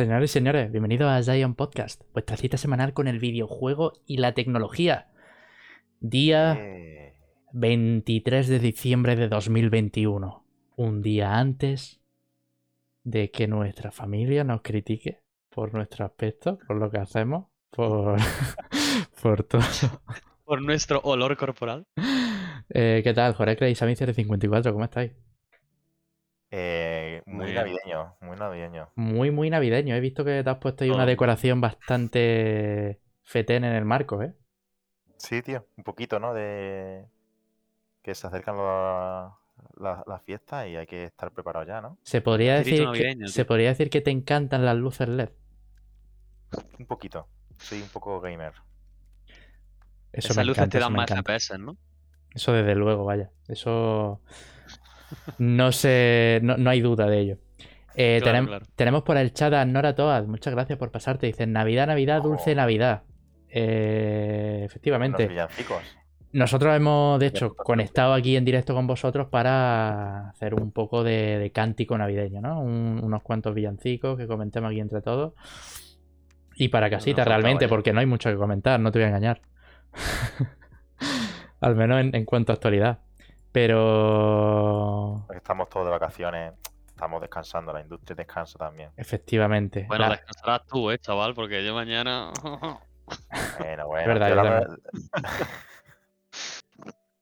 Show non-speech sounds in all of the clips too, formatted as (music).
Señores y señores, bienvenidos a Zion Podcast, vuestra cita semanal con el videojuego y la tecnología. Día Eh, 23 de diciembre de 2021, un día antes de que nuestra familia nos critique por nuestro aspecto, por lo que hacemos, por, (laughs) por todo. Por nuestro olor corporal. Eh, ¿Qué tal, Jorge y Sammy 54? ¿Cómo estáis? Eh, Muy navideño, muy navideño. Muy, muy navideño. He visto que te has puesto ahí una decoración bastante fetén en el marco, ¿eh? Sí, tío, un poquito, ¿no? De que se acercan la- la- las fiestas y hay que estar preparado ya, ¿no? Se podría decir que, navideño, se podría decir que te encantan las luces LED. Un poquito. Soy un poco gamer. Eso Esas me luces encanta, te dan más. FPS, ¿no? Eso desde luego, vaya. Eso no sé, no, no hay duda de ello. Eh, Claro, tenem- claro. Tenemos por el chat a Nora Toad. Muchas gracias por pasarte. Dicen Navidad, Navidad, dulce Oh. Navidad. Eh, efectivamente. villancicos. Nosotros hemos, de hecho, conectado aquí en directo con vosotros para hacer un poco de, de cántico navideño, ¿no? Un- unos cuantos villancicos que comentemos aquí entre todos. Y para casita, realmente, porque no hay mucho que comentar, no te voy a engañar. (laughs) Al menos en, en cuanto a actualidad. Pero. Porque estamos todos de vacaciones, estamos descansando, la industria descansa también. Efectivamente. Bueno, la- descansarás tú, eh, chaval, porque yo mañana. (laughs) Bueno, bueno. verdad,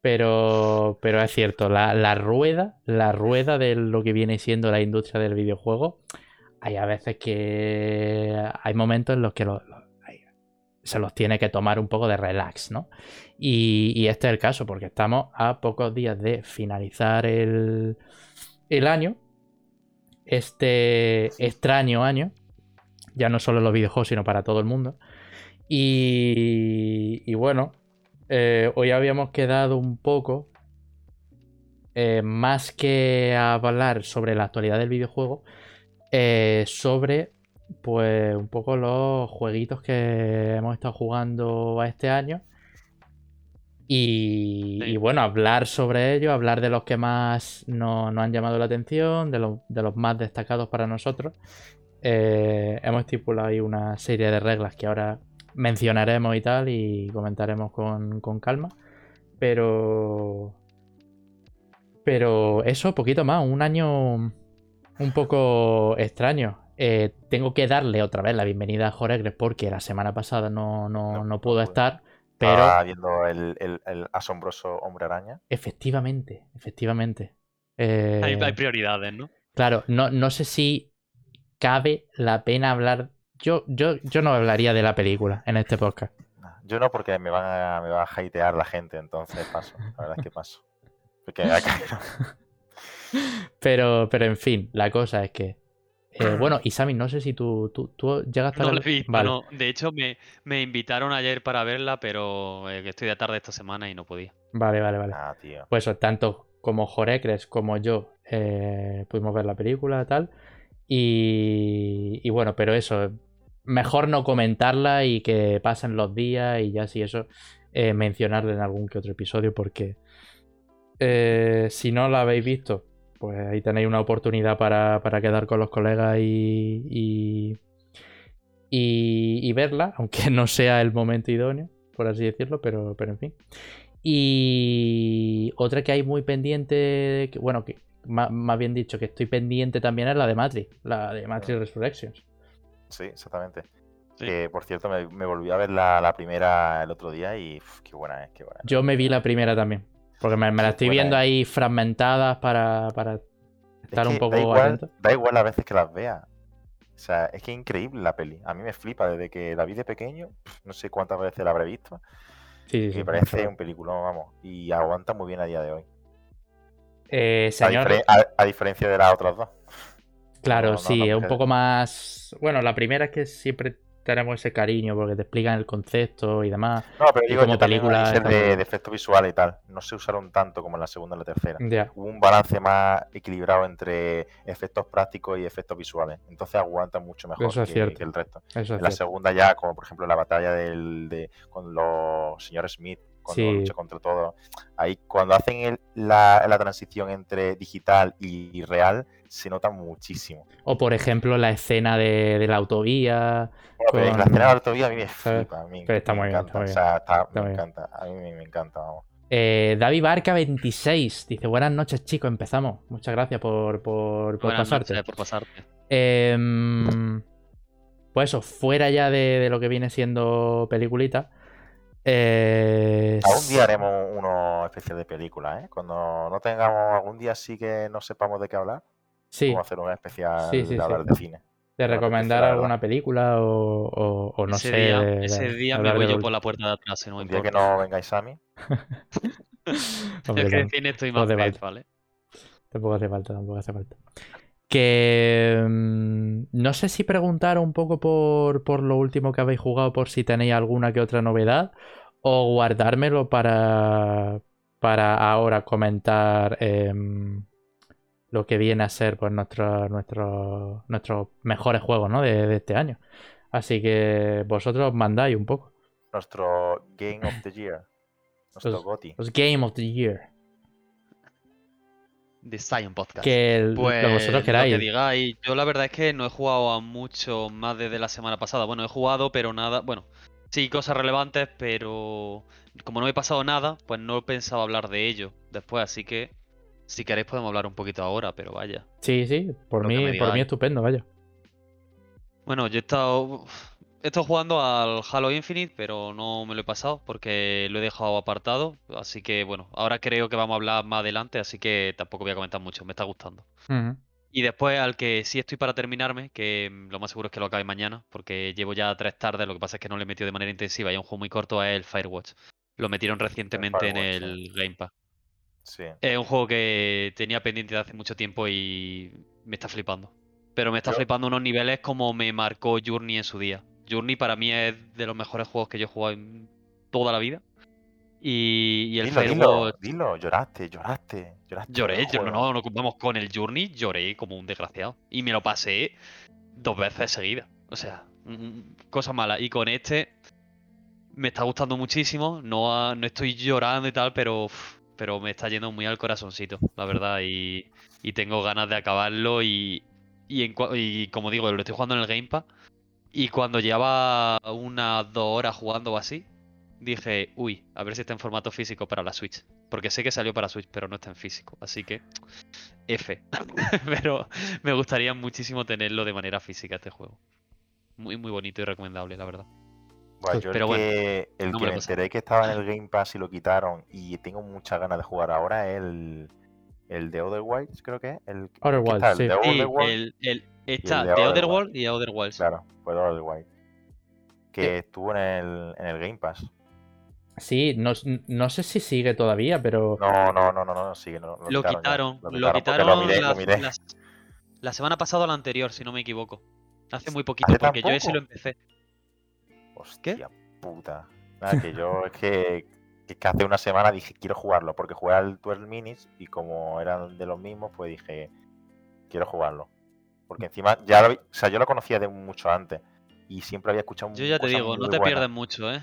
Pero, pero es cierto, la, la rueda, la rueda de lo que viene siendo la industria del videojuego, hay a veces que hay momentos en los que lo- lo- hay- se los tiene que tomar un poco de relax, ¿no? Y, este es el caso, porque estamos a pocos días de finalizar el, el año, este extraño año, ya no solo en los videojuegos, sino para todo el mundo. Y, y bueno, eh, hoy habíamos quedado un poco, eh, más que hablar sobre la actualidad del videojuego, eh, sobre pues un poco los jueguitos que hemos estado jugando a este año. Y, Sí. y bueno, hablar sobre ello, hablar de los que más nos, nos han llamado la atención, de los, de los más destacados para nosotros. Eh, hemos estipulado ahí una serie de reglas que ahora mencionaremos y tal y comentaremos con, con calma. Pero. Pero eso, poquito más. Un año un poco extraño. Eh, tengo que darle otra vez la bienvenida a Joregres porque la semana pasada no, no, No, no pudo pude. estar. Pero Estaba viendo el, el- el asombroso hombre araña. efectivamente, efectivamente. Eh, hay, hay prioridades, ¿no? Claro, no, no sé si cabe la pena hablar. Yo, yo, yo no hablaría de la película en este podcast. Yo no, porque me van a, me va a hatear la gente, entonces paso. La verdad es que paso. Porque. (laughs) Pero, pero en fin, la cosa es que. Eh, bueno, y Sammy, no sé si tú, tú, tú llegaste a No la- lo he visto, Vale, no. De hecho, me, me invitaron ayer para verla, pero eh, que estoy de tarde esta semana y no podía. vale, vale, vale. Ah, tío. Pues eso, tanto como Jorecres como yo eh, pudimos ver la película tal. Y, y bueno, pero eso, mejor no comentarla y que pasen los días y ya si eso, eh, mencionarla en algún que otro episodio porque eh, si no la habéis visto, pues ahí tenéis una oportunidad para, para quedar con los colegas y, y, y- y verla, (laughs) aunque no sea el momento idóneo, por así decirlo, pero, pero en fin. Y otra que hay muy pendiente, que, bueno, que ma- más, bien dicho, que estoy pendiente también es la de Matrix, la de Matrix Resurrections. Sí, exactamente. Sí. Que por cierto, me, me volví a ver la, la primera el otro día y uf, qué buena es, qué buena es. Yo me vi la primera también, porque me, me la Qué estoy viendo ahí fragmentadas para, para Es estar un poco da igual, atento. da igual las veces que las vea. O sea, es que es increíble la peli. A mí me flipa desde que la vi de pequeño. No sé cuántas veces la habré visto. Sí, sí, me parece un peliculón, vamos. Y aguanta muy bien a día de hoy. Eh, A, señor, a- a diferencia de las otras dos. claro, no- no sí, es un poco más... Bueno, la primera es que siempre tenemos ese cariño porque te explican el concepto y demás. No, pero digo, como película de, efectos visuales y tal. No se usaron tanto como en la segunda y la tercera. Hubo un balance más equilibrado entre efectos prácticos y efectos visuales. Entonces aguanta mucho mejor Eso es que, cierto. que el resto. eso es En la cierto. segunda ya, como por ejemplo la batalla del, de, con los señores Smith cuando Sí. lucha contra todo. Ahí, cuando hacen el- la, la transición entre digital y real, se nota muchísimo. O por ejemplo la escena de, de la autovía. Bueno, pero Con- la escena de la autovía a mí me ¿sabes? flipa, a mí Pero está me muy bien, encanta. está muy o sea, está- Está me bien. encanta, a mí me, me encanta, vamos. Eh, David Barca 26 dice buenas noches chicos, empezamos. Muchas gracias por, por, pasarte. noches, por pasarte. Em, pues eso, fuera ya de, de lo que viene siendo peliculita. Eh, Algún día haremos uno especial de películas, ¿eh? Cuando no tengamos algún día sí que no sepamos de qué hablar, Sí, vamos a hacer un especial Sí, sí, de sí. hablar de cine. de me recomendar alguna película o, o- o no ese sé. día, de- ese día me voy de yo por la puerta de atrás, no me Un día que no vengáis a mí, (laughs) Hombre, Es que de cine estoy más falta. ¿vale? Tampoco hace falta, tampoco hace falta. Que mm, no sé si preguntar un poco por, por lo último que habéis jugado, por si tenéis alguna que otra novedad, o guardármelo para, para ahora comentar em, lo que viene a ser pues, nuestro- nuestro- nuestros mejores juegos ¿no? de, de este año. Así que vosotros mandáis un poco. nuestro Game of the Year, (laughs) nuestro Los- GOTY. Los Game of the Year. The Science Podcast. Que el- Pues lo que vosotros lo que queráis. digáis. Yo la verdad es que no he jugado a mucho más desde la semana pasada. Bueno, he jugado, pero nada. Bueno, sí, cosas relevantes, pero como no he pasado nada, pues no he pensado hablar de ello después. Así que si queréis podemos hablar un poquito ahora, pero vaya. Sí, sí, por Lo mí, por mí estupendo, vaya. Bueno, yo he estado. He estado jugando al Halo Infinite, pero no me lo he pasado porque lo he dejado apartado. Así que bueno, ahora creo que vamos a hablar más adelante, así que tampoco voy a comentar mucho. Me está gustando. Y después al que sí estoy para terminarme, que mm, lo más seguro es que lo acabe mañana, porque llevo ya tres tardes, lo que pasa es que no le he metido de manera intensiva y es un juego muy corto, es el Firewatch. Lo metieron recientemente en el Game Pass. Sí. Es un juego que tenía pendiente de hace mucho tiempo y me está flipando. Pero me está Yo- flipando unos niveles como me marcó Journey en su día. Journey para mí es de los mejores juegos que yo he jugado en toda la vida. Y, y el Dilo, dilo, dilo, lloraste, lloraste, lloraste. Lloré, yo, no, no, no, vamos, con el Journey lloré como un desgraciado. Y me lo pasé dos veces seguidas. O sea, mm, cosa mala. Y con este me está gustando muchísimo. No, ha- no estoy llorando y tal, pero, uf, pero me está yendo muy al corazoncito, la verdad. Y, y tengo ganas de acabarlo. Y, y, en y como digo, lo estoy jugando en el Game Pass. Y cuando llevaba unas dos horas jugando o así, dije, uy, a ver si está en formato físico para la Switch. Porque sé que salió para Switch, pero no está en físico. Así que, F. (laughs) pero me gustaría muchísimo tenerlo de manera física este juego. Muy, muy bonito y recomendable, la verdad. Buah, yo Pero el bueno, que, el no que me enteré que estaba en el Game Pass y lo quitaron y tengo muchas ganas de jugar ahora es el, el de Other Wilds, creo que es. El, ¿qué Outer Wilds, está? ¿El sí. de Other el, el, está de The Outer Other Wilds. World y Other Wilds. Claro, pues Other Wilds. Que estuvo en el, en el Game Pass. Sí, no, no sé si sigue todavía, pero No, no, no, no, no, sigue, no, Lo quitaron, lo quitaron Lo miré, la, lo miré. la- la semana pasada o la anterior, si no me equivoco. Hace muy poquito, ¿Hace tan porque yo ese lo empecé. Hostia puta. Nada, que yo es que, que hace una semana dije quiero jugarlo porque jugué al 12 Minis y como eran de los mismos, pues dije quiero jugarlo. Porque encima ya lo, vi- o sea, yo lo conocía de mucho antes y siempre había escuchado Yo ya te digo, no te buenas. pierdes mucho, ¿eh?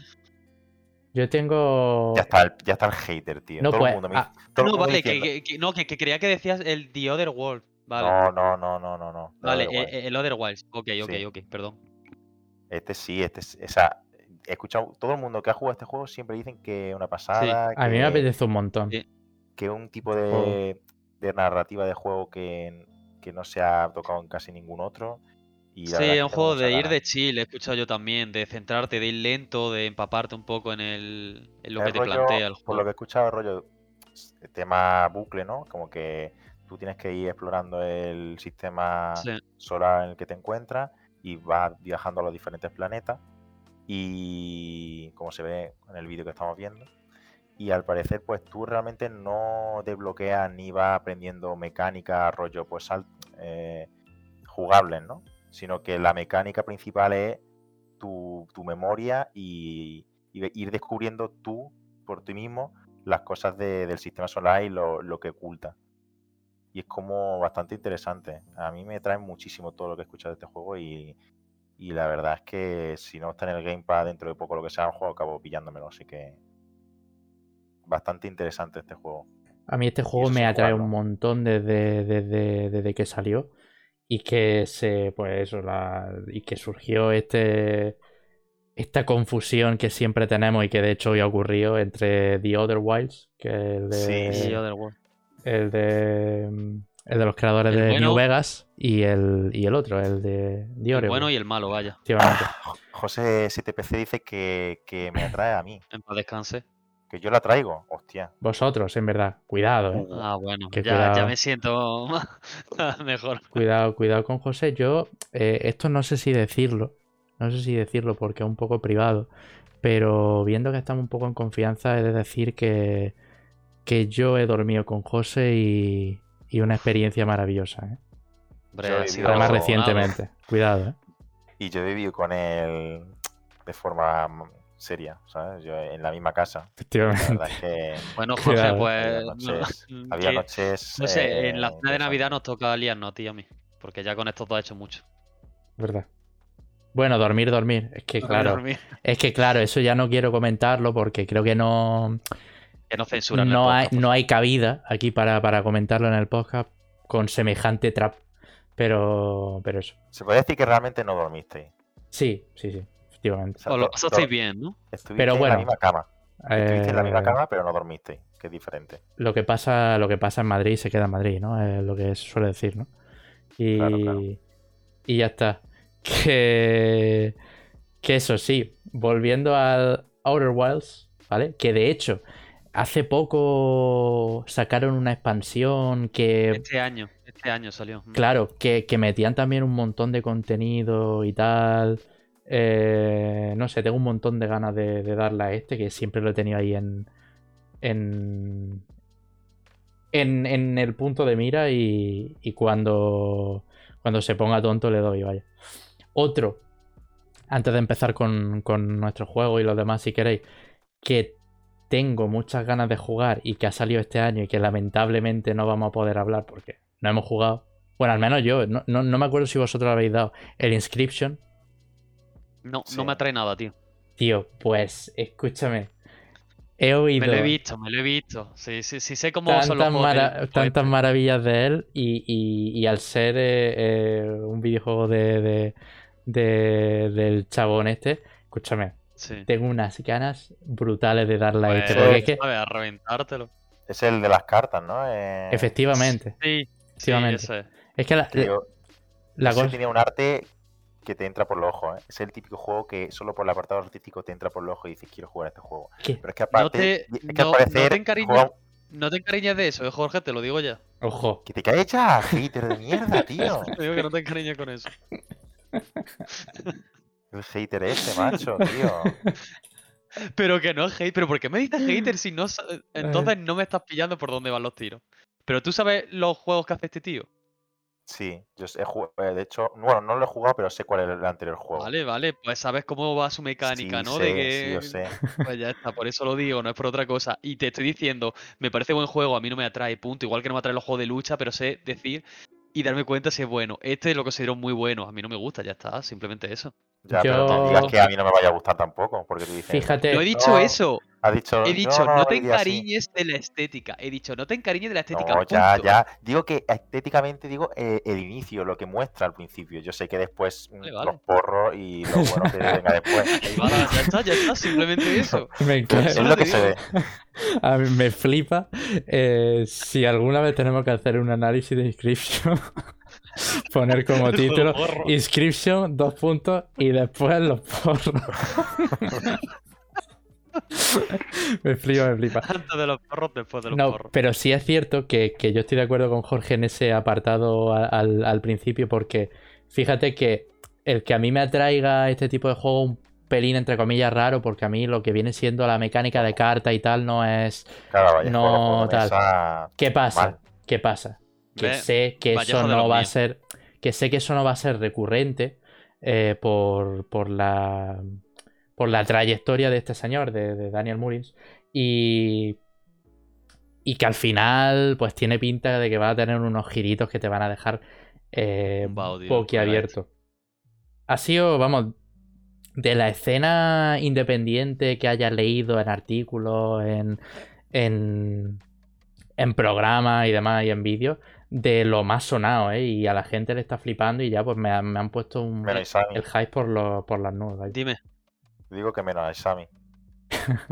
Yo tengo. Ya está, el, ya está el hater, tío. No, todo pues, el mundo me ah, todo el No, mundo vale, que, diciendo, que- que- no, que, que creía que decías el The Other World. Vale, No, no, no, no, no, no. vale, igual. eh, eh, el Other Wilds. Ok, ok, Sí. ok, perdón. Este sí, este es, o sea, he escuchado, todo el mundo que ha jugado este juego siempre dicen que es una pasada, a mí me apetece un montón. Sí. que es un tipo de, de narrativa de juego que, que no se ha tocado en casi ningún otro. Y Sí, es un juego de ir de chill, he escuchado yo también, de centrarte, de ir lento, de empaparte un poco en, el, en lo El que te plantea el Por lo juego. que he escuchado, rollo, el tema bucle, ¿no? Como que tú tienes que ir explorando el sistema Sí. solar en el que te encuentras y vas viajando a los diferentes planetas. Y como se ve en el vídeo que estamos viendo. Y al parecer, pues tú realmente no desbloqueas ni vas aprendiendo mecánica, rollo, pues sal- eh, jugables, ¿no? Sino que la mecánica principal es tu, tu memoria y, ir descubriendo tú por ti mismo las cosas de- del sistema solar y lo, lo que oculta. Y es como bastante interesante. A mí me trae muchísimo todo lo que he escuchado de este juego y, y la verdad es que si no está en el Game Pass dentro de poco lo que sea, un juego acabo pillándomelo. Así que bastante interesante este juego. A mí este juego me atrae un montón desde, desde, desde que salió. Y que se. Pues eso, la, y que surgió este. Esta confusión que siempre tenemos y que de hecho hoy ha ocurrido entre The Other Wilds, que es el de. Sí. El de. El de los creadores El de bueno- New Vegas y el, y el otro, el de The El bueno y el malo, vaya. efectivamente. José STPC dice que, que me atrae a mí, En paz descanse. Que yo la traigo. Hostia. Vosotros, en verdad, cuidado, eh. Ah, bueno. Que Ya, me siento (laughs) mejor. Cuidado, cuidado con José. Yo, eh, esto no sé si decirlo, no sé si decirlo porque es un poco privado, pero viendo que estamos un poco en confianza, he de decir que, que yo he dormido con José y, y una experiencia maravillosa, ¿eh? Hombre, Además, recientemente. Cuidado, ¿eh? Y yo he vivido con él de forma seria, ¿sabes? Yo en la misma casa. Efectivamente. verdad es que Bueno, (laughs) Jorge, Cuidado. pues. Había no- noches- (laughs) había que- noches. No sé, en la eh, cena de Navidad nos toca liarnos a ti y a mí. Porque ya con estos dos he hecho mucho. Verdad. Bueno, dormir, dormir. Es que claro, Dormir, es que claro, eso ya no quiero comentarlo porque creo que no, Que no censuran. no hay, podcast, no hay cabida aquí para, para comentarlo en el podcast con semejante trap. Pero, pero eso. Se puede decir que realmente no dormisteis. Sí, sí, sí, efectivamente. O lo pasasteis bien, ¿no? Estuviste Pero en bueno, la misma cama. Estuviste en la misma Eh, cama, pero no dormisteis, que es diferente. lo que pasa, lo que pasa en Madrid se queda en Madrid, ¿no? Es lo que se suele decir, ¿no? Y, Claro, claro. y ya está. (laughs) Que, que eso sí, volviendo al Outer Wilds, ¿vale? Que de hecho, hace poco sacaron una expansión que, Este año, este año salió. Claro, que, que metían también un montón de contenido y tal. Eh, no sé, tengo un montón de ganas de, de darle a este, que siempre lo he tenido ahí en. en. en, el punto de mira y, cuando. cuando se ponga tonto le doy, vaya. Otro, antes de empezar con, con nuestro juego y los demás, si queréis, que tengo muchas ganas de jugar y que ha salido este año y que lamentablemente no vamos a poder hablar porque no hemos jugado. Bueno, al menos yo, no, no- no me acuerdo si vosotros habéis dado. El Inscription, No, Sí. no me atrae nada, tío. tío, pues escúchame. He oído Me lo he visto, me lo he visto. Sí, sí, sí sé cómo son los tantas, juegos mara- del- tantas este. maravillas de él y, y- y al ser eh, eh, un videojuego de, de- de- del chabón este, escúchame, Sí. tengo unas ganas brutales de darle a Pues, este. Porque es. A reventártelo. Es el de las cartas, ¿no? Eh, efectivamente, Sí, sí, Efectivamente. ese es. es que la, tío, la cosa... tenía un arte que te entra por los ojos, ¿eh? Es el típico juego que solo por el apartado artístico te entra por los ojos y dices, quiero jugar a este juego. ¿Qué? Pero es que aparte, te- es que no- te encariñas- juega- No te encariñes de eso, eh, Jorge, te lo digo ya. Ojo, que te cae ya, hater de mierda, (laughs) tío. Te digo que no te encariñes con eso. (laughs) El hater ese, macho, tío. (laughs) Pero que no es hate. ¿Pero por qué me dices hater si no Entonces no me estás pillando por dónde van los tiros. Pero tú sabes los juegos que hace este tío. Sí, yo sé- he jugado, eh, de hecho, bueno, no lo he jugado, pero sé cuál es el anterior juego. Vale, vale, pues sabes cómo va su mecánica, Sí, ¿no? sé, de sí, que. yo sé. (laughs) Pues ya está, por eso lo digo, no es por otra cosa. Y te estoy diciendo, me parece buen juego, a mí no me atrae, punto. Igual que no me atrae los juegos de lucha, pero sé decir y darme cuenta si es bueno. Este lo considero muy bueno, a mí no me gusta, ya está, simplemente eso. Ya, pero no digas que a mí no me vaya a gustar tampoco, porque tú dices, fíjate, Yo he dicho no, eso, dicho, he dicho, no, no, te me digas así". encariñes de la estética. He dicho, no te encariñes de la estética. No, ya, punto. ya. Digo que estéticamente digo eh, el inicio, lo que muestra al principio. Yo sé que después mm, Vale, vale. los porros y lo bueno que venga después. (laughs) Ya está, ya está, simplemente eso. (laughs) me encanta- Es lo que se ve. (laughs) A mí me flipa. eh, si alguna vez tenemos que hacer un análisis de Inscription, poner como título. Inscription, dos puntos y después los porros. (laughs) me flipa, me flipa. Antes de los porros, después de los No, porros. pero sí es cierto que, que yo estoy de acuerdo con Jorge en ese apartado al, al principio, porque fíjate que el que a mí me atraiga este tipo de juego un pelín entre comillas raro, porque a mí lo que viene siendo la mecánica de carta y tal no es. Claro, vaya, No, tal. ¿Qué pasa? Mal. ¿Qué pasa? Que Ve, sé que vallejo eso no va a ser. Que sé que eso no va a ser recurrente eh, por, por la. Por la trayectoria de este señor, de, de Daniel Mullins. Y. Y que al final, pues tiene pinta de que va a tener unos giritos que te van a dejar eh. Ha sido, vamos, de la escena independiente que hayas leído en artículos, en, en, en programas y demás y en vídeos de lo más sonado, ¿eh? Y a la gente le está flipando y ya pues me, han- me han puesto un, el hype por, los por las nubes. Dime. Digo que menos a Isami.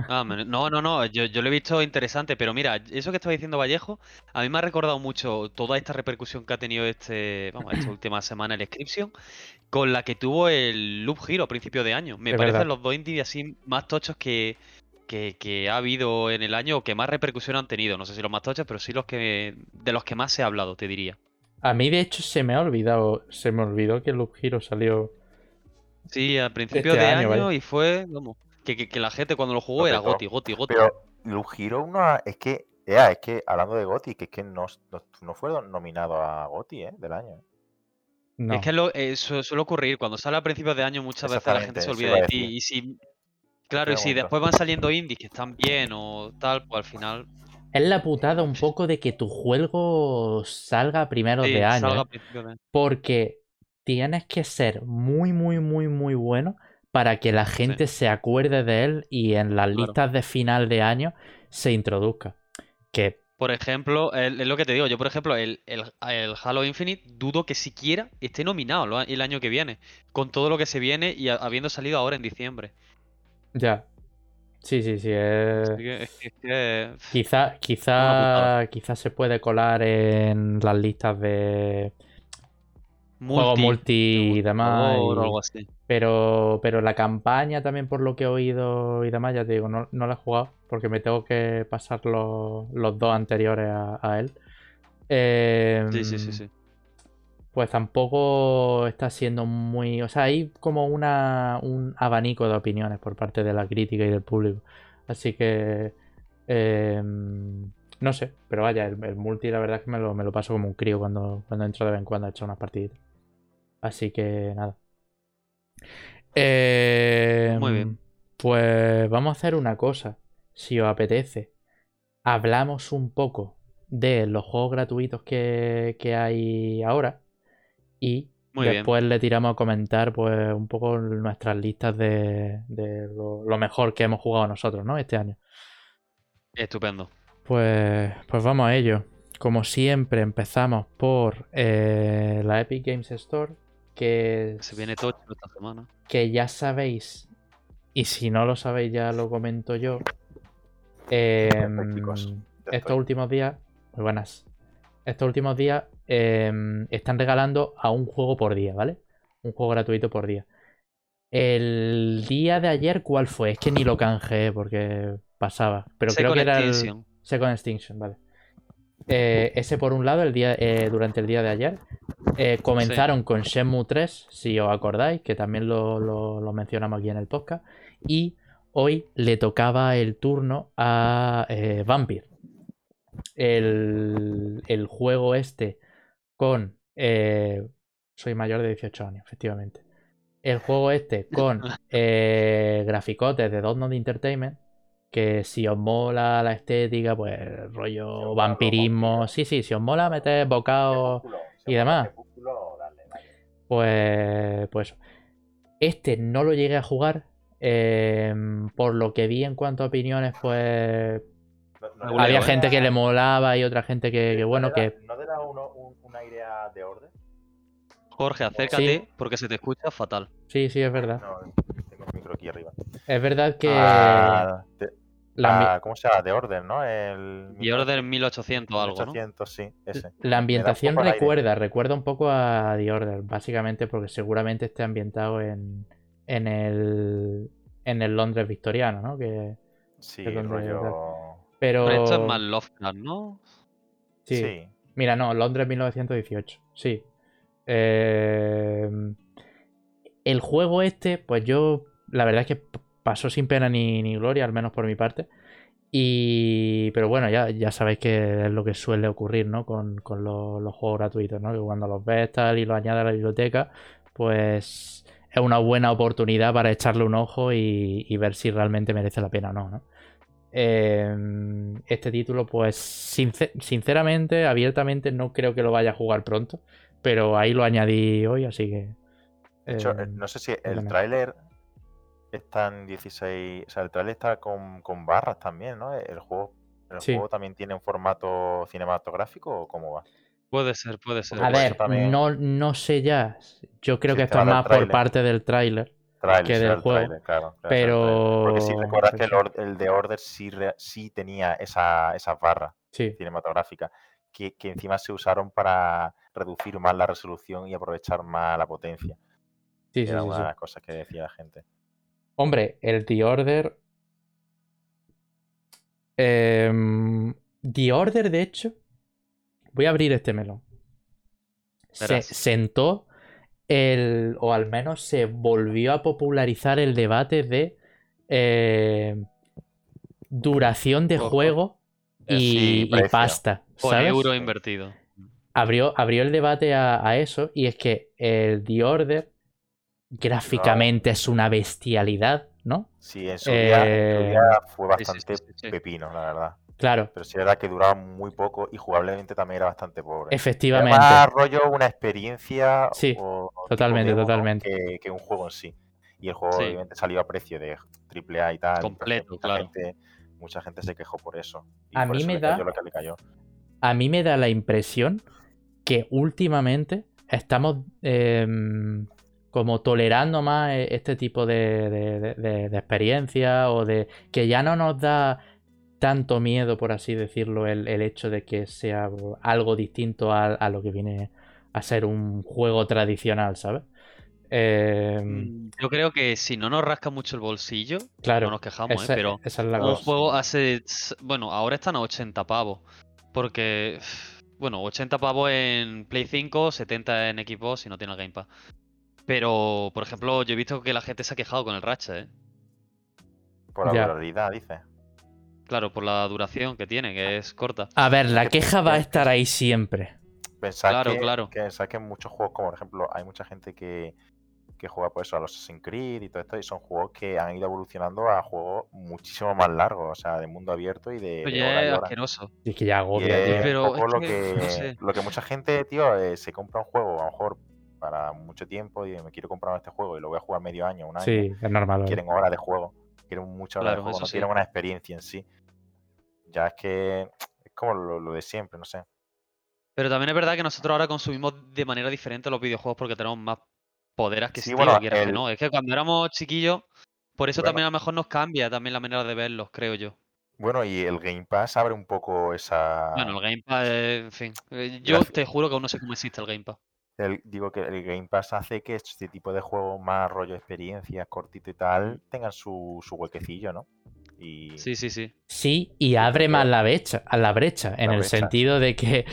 Ah, no, no, no, yo, yo lo he visto interesante, pero mira, eso que estaba diciendo Vallejo, a mí me ha recordado mucho toda esta repercusión que ha tenido este, vamos, esta (clears throat) última semana el Inscription, con la que tuvo el Loop Hero a principio de año. Me Es parecen verdad. los dos indies así más tochos que, que, que ha habido en el año o que más repercusión han tenido. No sé si los más tochos, pero sí los que de los que más se ha hablado, te diría. A mí, de hecho, se me ha olvidado, se me olvidó que Loop Hero salió. Sí, al principio Este de año, y fue, vamos, que, que, que la gente cuando lo jugó era petó. Goti, Goti, Goti. Pero Loop Hero no es que, ea, es que hablando de Goti, que es que no, no, no fue nominado a Goti, ¿eh? Del año. No. Es que lo, eh, su- suele ocurrir, cuando sale a principios de año muchas veces la gente se olvida de ti. Y si, claro, y si momento. después van saliendo indies que están bien o tal, pues al final Es la putada un poco de que tu juego salga sí, de año. salga ¿eh? Porque tienes que ser muy, muy, muy, muy bueno para que la gente se acuerde de él y en las Claro. listas de final de año se introduzca. Que Por ejemplo, es lo que te digo, yo por ejemplo, el, el- el Halo Infinite dudo que siquiera esté nominado el año que viene, con todo lo que se viene y habiendo salido ahora en diciembre. ya. Sí, sí, sí. que, es que- pff, Quizá, quizá, quizá se puede colar en las listas de juegos multi, multi y demás. o y- algo así. Pero, pero la campaña también por lo que he oído y demás, ya te digo, no, no la he jugado porque me tengo que pasar los, los dos anteriores a, a él. Sí, sí, sí, Em, sí. Pues tampoco está siendo muy... O sea, hay como una, un abanico de opiniones por parte de la crítica y del público. Así que... em, no sé, pero vaya, el, el multi la verdad es que me lo, me lo paso como un crío cuando, cuando entro de vez en cuando a echar unas partiditas. Así que nada. Muy bien. Pues vamos a hacer una cosa. Si os apetece, hablamos un poco de los juegos gratuitos que, que hay ahora. Y Muy bien. después le tiramos a comentar pues un poco nuestras listas de, de lo, lo mejor que hemos jugado nosotros, ¿no? Este año. Estupendo. Pues, pues vamos a ello. Como siempre, empezamos por eh, la Epic Games Store. Que, Se viene tocho esta semana. que ya sabéis. Y si no lo sabéis, ya lo comento yo. chicos, ya estos estoy. últimos días. Muy buenas. Estos últimos días em, están regalando a un juego por día, ¿vale? Un juego gratuito por día. El día de ayer, ¿cuál fue? Es que ni lo canjeé porque pasaba. Pero creo Second que era el. Extinction. Second Extinction, vale. Eh, ese por un lado, el día, eh, durante el día de ayer. Eh, comenzaron con Shenmue 3, si os acordáis, que también lo, lo- lo mencionamos aquí en el podcast. Y hoy le tocaba el turno a Vampire. El, el juego este con... soy mayor de 18 años, efectivamente. El juego este con (laughs) graficotes de Donut Entertainment, que si os mola la estética, pues rollo vampirismo, sí, sí, si os mola meter bocados y demás. Crepúsculo, dale, dale. Pues, pues este no lo llegué a jugar. em, por lo que vi en cuanto a opiniones, pues No- no- Regulero, había ¿eh? gente que le molaba y otra gente que, que ¿no bueno, le que ¿No te da uno, un, un aire a de orden? Jorge, acércate porque se te escucha fatal. sí, sí, es verdad. No, tengo el micro aquí arriba. Es verdad que Ah, la, ah, ¿Cómo se llama? De orden, ¿no? El Y Order 1800 o algo, ¿no? 1800, sí, ese. la ambientación recuerda, recuerda un poco a The Order, básicamente porque seguramente esté ambientado en, en el en el Londres victoriano, ¿no? Que, Sí, donde- rollo... pero Pero esto es más Lovecraft, ¿no? sí. Sí. Mira, no, Londres 1918. Sí. Eh, el juego este, pues yo, la verdad es que pasó sin pena ni, ni gloria, al menos por mi parte. Y, pero bueno, ya, ya sabéis que es lo que suele ocurrir, ¿no? Con, con los, los juegos gratuitos, ¿no? Que cuando los ves tal y los añades a la biblioteca, pues es una buena oportunidad para echarle un ojo y, y ver si realmente merece la pena o no, ¿no? Eh, este título, pues sincer- sinceramente, abiertamente, no creo que lo vaya a jugar pronto, pero ahí lo añadí hoy, así que... De hecho, eh, eh, no sé si el tráiler está en 16... O sea, el tráiler está con, con barras también, ¿no? El juego ¿El Sí. juego también tiene un formato cinematográfico o cómo va? Puede ser, puede ser. A ver, también- no, no sé ya. Yo creo Sí, que esto es más por parte del tráiler. Trailer, que del el juego, claro, claro, el pero-. Porque si recuerdas que el, or- el de Order sí, re- sí tenía esa, esas barras Sí, cinematográficas que, que encima se usaron para reducir más la resolución y aprovechar más la potencia. sí, sí, Era sí, una sí. de las cosas que decía la gente. Hombre, el The Order. em, The Order, de hecho. Voy a abrir este melón. Se sentó el. O al menos se volvió a popularizar el debate de. em, duración de Ojo. juego Eh, y, sí, y precio. pasta. Por euro invertido. abrió, abrió el debate a, a eso y es que el The Order gráficamente es una bestialidad, ¿no? Sí, en su, día, en su Eh, día fue bastante sí, sí, sí. pepino, la verdad. Claro, Pero sí era que duraba muy poco y jugablemente también era bastante pobre. Era efectivamente. más rollo una experiencia Sí, o totalmente, totalmente. que, que un juego en sí. Y el juego Sí. obviamente salió a precio de AAA y tal. entonces Completo, mucha claro. Gente, mucha gente se quejó por eso. Y A por mí eso me le da- cayó lo que le cayó. A mí me da la impresión que últimamente estamos em, como tolerando más e- este tipo de, de, de- de- experiencias o de que ya no nos da tanto miedo, por así decirlo, el, el hecho de que sea algo distinto a, a lo que viene a ser un juego tradicional, ¿sabes? Em, Mm, Yo creo que si no nos rasca mucho el bolsillo, claro, no nos quejamos, ¿eh? Pero esa es la un cosa. juego hace. Bueno, ahora están a 80 pavos. Porque. (sighs) Bueno, 80 pavos en Play 5, 70 en Xbox si no tiene el Game Pass. Pero, por ejemplo, yo he visto que la gente se ha quejado con el Ratchet, ¿eh? Por la Ya. durabilidad, dice. Claro, por la duración que tiene, que es corta. A ver, la que- queja va a estar ahí siempre. Pensar Claro, que, claro. que, pensar que en muchos juegos, como por ejemplo, hay mucha gente que, que juega por eso a los Assassin's Creed y todo esto, y son juegos que han ido evolucionando a juegos muchísimo más largos, o sea, de mundo abierto y de, de Oye, y es horas. asqueroso. Y es que ya Y agobia, es tío. Pero es lo que, que, no sé. lo que mucha gente, tío, eh, se compra un juego, a lo mejor para mucho tiempo, y me quiero comprar este juego y lo voy a jugar medio año, un año. Sí, es normal. Quieren horas de juego, quieren muchas horas Claro, de juego, no sí. quieren una experiencia en sí. Ya es que es como lo, lo de siempre, no sé. Pero también es verdad que nosotros ahora consumimos de manera diferente los videojuegos porque tenemos más poder Sí, adquisitivo, bueno, quieras que no. Es que cuando éramos chiquillos, por eso Bueno. también a lo mejor nos cambia también la manera de verlos, creo yo. Bueno, y el Game Pass abre un poco esa. Bueno, el Game Pass, eh, en fin. eh, Yo Gracias. te juro que aún no sé cómo existe el Game Pass. El- digo que el Game Pass hace que este tipo de juegos más rollo experiencias, cortito y tal, tengan su, su huequecillo, ¿no? Y Sí, sí, sí. Sí, y abre más la brecha, a la brecha, en el sentido de que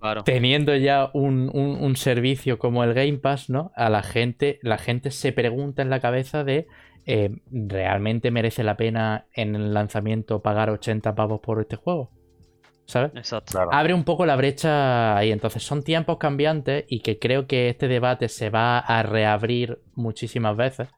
Claro. teniendo ya un, un- un servicio como el Game Pass, ¿no? A la gente, la gente se pregunta en la cabeza de eh, ¿realmente merece la pena en el lanzamiento pagar 80 pavos por este juego? ¿Sabes? Exacto. claro, Abre un poco la brecha ahí. Entonces son tiempos cambiantes y que creo que este debate se va a reabrir muchísimas veces.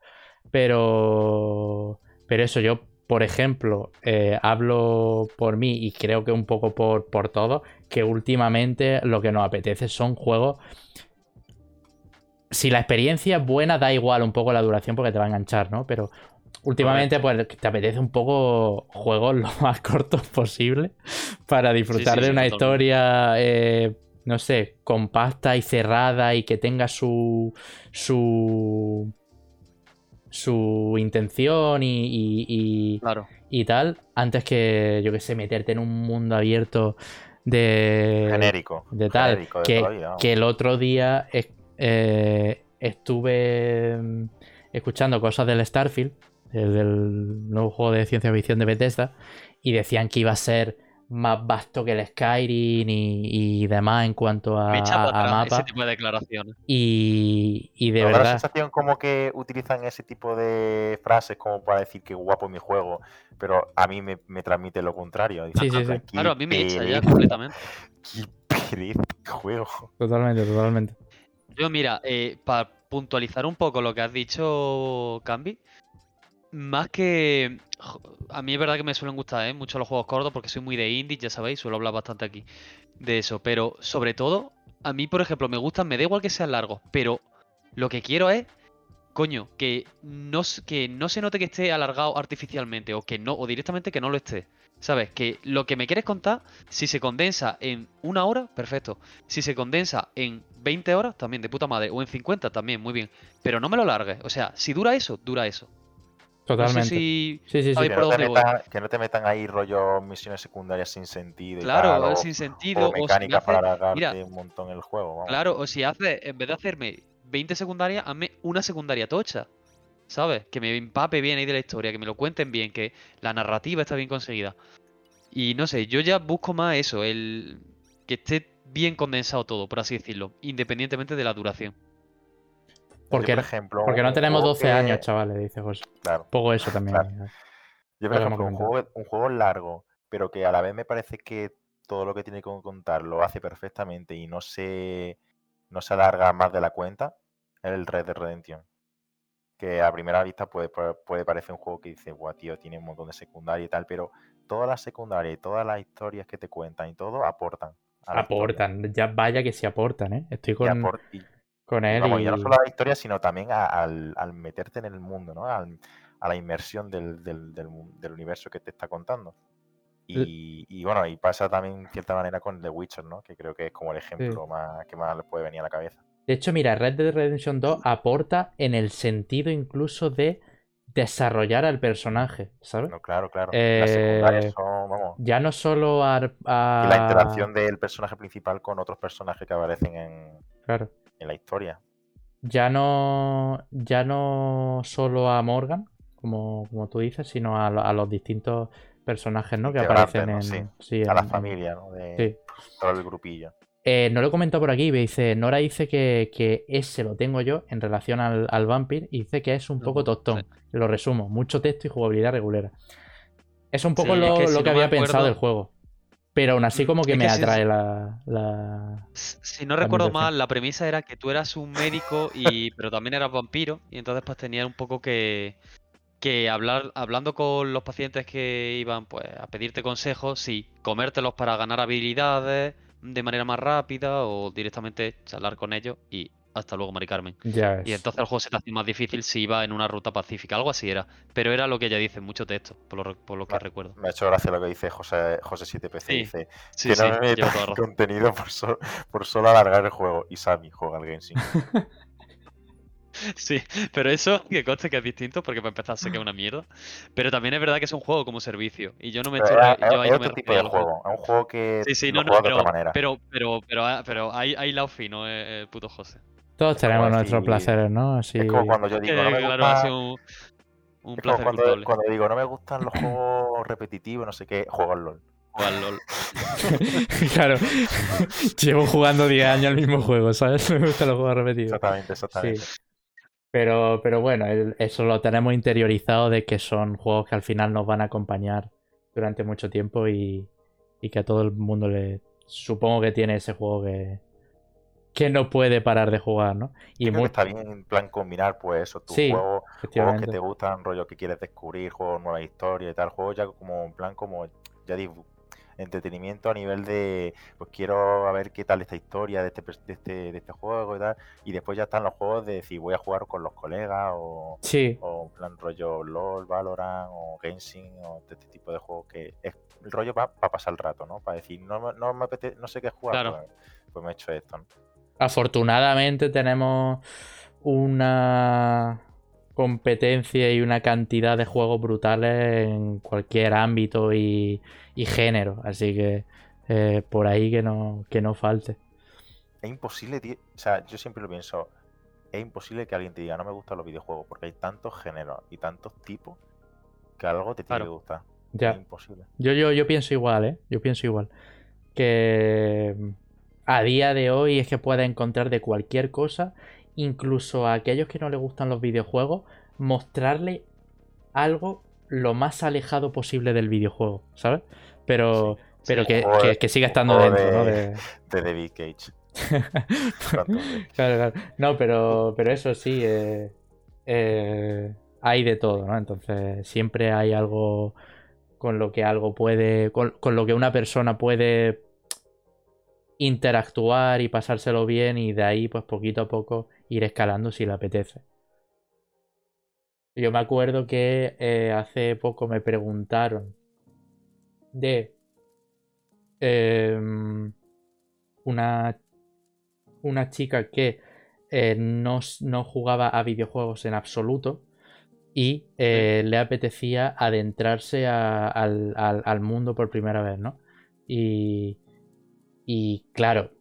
Pero. Pero eso, yo, por ejemplo, eh, hablo por mí y creo que un poco por, por todo, que últimamente lo que nos apetece son juegos. Si la experiencia es buena, da igual un poco la duración porque te va a enganchar, ¿no? Pero últimamente, pues te apetece un poco juegos (laughs) lo más cortos posible para disfrutar sí, de sí, una historia, eh, no sé, compacta y cerrada y que tenga su. su. su intención y- y- y Claro. y tal, antes que, yo que sé, meterte en un mundo abierto de, genérico. de tal, genérico de que, que el otro día eh, estuve mm, escuchando cosas del Starfield, el del nuevo juego de ciencia ficción de Bethesda, y decían que iba a ser más vasto que el Skyrim y, y demás en cuanto a, Me echa a atrás ese mapa. tipo de declaraciones. Y, y de Pero da la verdad, sensación como que utilizan ese tipo de frases como para decir que guapo es mi juego, pero a mí me, me transmite lo contrario. Dice, Sí, sí, sí. "Qué Claro, a mí me echa ya completamente. (laughs) Qué pereza de juego. totalmente, totalmente. Yo, mira, para puntualizar un poco lo que has dicho, Cambi, más que. A mí es verdad que me suelen gustar ¿eh? mucho los juegos cortos porque soy muy de indie, ya sabéis, suelo hablar bastante aquí de eso. Pero sobre todo, a mí, por ejemplo, me gustan, me da igual que sean largos, pero lo que quiero es coño, que no, que no se note que esté alargado artificialmente o que no, o directamente que no lo esté. ¿Sabes? Que lo que me quieres contar, si se condensa en una hora, perfecto. Si se condensa en 20 horas, también de puta madre. O en 50, también, muy bien. Pero no me lo largues. O sea, si dura eso, dura eso. Totalmente. No sé si. Sí, sí, sí. Que, por no te metan, que no te metan ahí rollo misiones secundarias sin sentido y Claro, tal, o, sin sentido. o O si me mecánicas hace- para alargarte mira, un montón el juego. Vamos. Claro, o si hace, en vez de hacerme 20 secundarias, hazme una secundaria tocha. ¿Sabes? Que me empape bien ahí de la historia, que me lo cuenten bien, que la narrativa está bien conseguida. Y no sé, yo ya busco más eso, el que esté bien condensado todo, por así decirlo, independientemente de la duración. Porque, por ejemplo, porque no un tenemos juego 12 que- años, chavales, dice José. Claro. Poco eso también. Claro. Yo, por ejemplo, un juego, un juego largo, pero que a la vez me parece que todo lo que tiene que contar lo hace perfectamente y no se, no se alarga más de la cuenta, es el Red Dead Redemption. Que a primera vista puede, puede parecer un juego que dice, guau, tío, tiene un montón de secundaria y tal, pero todas las secundarias y todas las historias que te cuentan y todo aportan. Aportan, ya vaya que sí aportan, ¿eh? Estoy con, y- con y él vamos, y... ya no solo a la historia, sino también a- al, al meterte en el mundo, ¿no? Al- a la inmersión del, del- del mu- del universo que te está contando. Y, y bueno, y pasa también en cierta manera con The Witcher, ¿no? Que creo que es como el ejemplo más que más le puede venir a la cabeza. De hecho, mira, Red Dead Redemption 2 aporta en el sentido incluso de desarrollar al personaje, ¿sabes? No, claro, claro. Las secundarias Eh, son, vamos. Ya no solo a, Y la interacción del personaje principal con otros personajes que aparecen en, Claro. En la historia. Ya no. Ya no solo a Morgan, como, como tú dices, sino a, lo- a los distintos personajes, ¿no? Que aparecen ¿no? en. Sí, sí, A la en- familia, ¿no? De Sí. todo el grupillo. Eh, no lo he comentado por aquí, me dice, Nora dice que, que ese lo tengo yo en relación al, al Vampir y dice que es un poco tostón. Lo resumo, mucho texto y jugabilidad regulera. Es un poco Sí, es lo, que lo si que no me había pensado del juego. Pero aún así Mm, como que es me que si atrae la... Si no La recuerdo mal, la premisa era que tú eras un médico y (laughs) pero también eras vampiro y entonces pues tenías un poco que que hablar hablando con los pacientes que iban pues a pedirte consejos, sí, comértelos para ganar habilidades de manera más rápida o directamente charlar con ellos y hasta luego, Mari Carmen. Ya. Y entonces el juego se te hacía más difícil si iba en una ruta pacífica, algo así era. Pero era lo que ella dice, mucho texto, por lo, por lo que Ah, recuerdo. Me ha hecho gracia lo que dice José, José 7PC. Sí, Dice, Sí, que sí, no me metas contenido por, so- por solo alargar el juego. Y Sammy juega al Genshin. (laughs) Sí, pero eso que conste que es distinto porque para empezar sé que es una mierda. Pero también es verdad que es un juego como servicio. Y yo no me estoy. es, yo es no me otro tipo de al juego. Es un juego que Sí, sí, no, no, pero, otra manera. pero, pero, pero, ah, pero hay, hay lado fino, eh, el puto José. Todos tenemos nuestros placeres, ¿no? Así... Es como cuando yo Que, (laughs) digo, no me claro, ha gusta... sido un, un es como placer cuando, culpable. cuando digo, no me gustan los juegos repetitivos, no sé qué, juego al LOL. Jugar LOL. (laughs) claro. Llevo jugando 10 años al mismo juego, ¿sabes? (laughs) Me gustan los juegos repetidos. Exactamente, exactamente. Sí. Pero, pero bueno, eso lo tenemos interiorizado de que son juegos que al final nos van a acompañar durante mucho tiempo y, y que a todo el mundo le supongo que tiene ese juego que, que no puede parar de jugar, ¿no? Y Creo mu- que está bien en plan combinar pues eso, tus Sí, juegos, juegos que te gustan, rollo que quieres descubrir, juegos nueva historia y tal, juegos ya como en plan como, ya digo, entretenimiento a nivel de, pues quiero a ver qué tal esta historia de este, de este, de este juego y tal, y después ya están los juegos de decir voy a jugar con los colegas o, Sí, o en plan rollo LOL, Valorant o Genshin o este tipo de juegos que es el rollo para pasar el rato, ¿no? Para decir, no, no me apetece, no sé qué jugar, Claro. pues, pues me he hecho esto, ¿no? afortunadamente tenemos una competencia y una cantidad de juegos brutales en cualquier ámbito y, y género. Así que eh, por ahí que no, que no falte. Es imposible, tío. O sea, yo siempre lo pienso. Es imposible que alguien te diga no me gustan los videojuegos porque hay tantos géneros y tantos tipos que algo te tiene Claro. que gustar. Ya. Es imposible. Yo, yo, yo pienso igual, ¿eh? Yo pienso igual. Que mm, a día de hoy es que puedes encontrar de cualquier cosa, incluso a aquellos que no les gustan los videojuegos, mostrarle algo lo más alejado posible del videojuego, ¿sabes? Pero, pero Sí. que, de- que- que siga estando dentro, ¿no? de- (laughs) De- De David Cage. (laughs) Pain. Claro, claro. No, pero, pero eso sí, eh, eh, hay de todo, ¿no? Entonces siempre hay algo con lo que algo puede, con, con lo que una persona puede interactuar y pasárselo bien y de ahí pues poquito a poco ir escalando si le apetece. Yo me acuerdo que eh, hace poco me preguntaron de em, una, una chica que eh, no, no jugaba a videojuegos en absoluto y eh, le apetecía adentrarse a- al, al- al mundo por primera vez, ¿no? Y, y claro,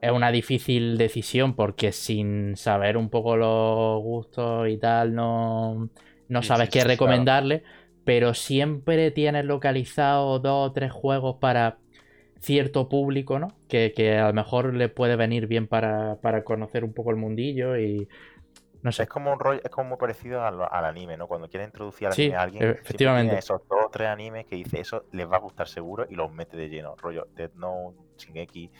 es una difícil decisión porque sin saber un poco los gustos y tal, no, no Sí, sabes sí, qué sí, claro. recomendarle, pero siempre tienes localizado dos o tres juegos para cierto público, ¿no? Que, que a lo mejor le puede venir bien para, para conocer un poco el mundillo y no sé. Es como un rollo, es como muy parecido al, al anime, ¿no? Cuando quiere introducir al anime a alguien, efectivamente. tiene esos dos o tres animes que dice eso les va a gustar seguro y los mete de lleno. Rollo Death Note, Shingeki,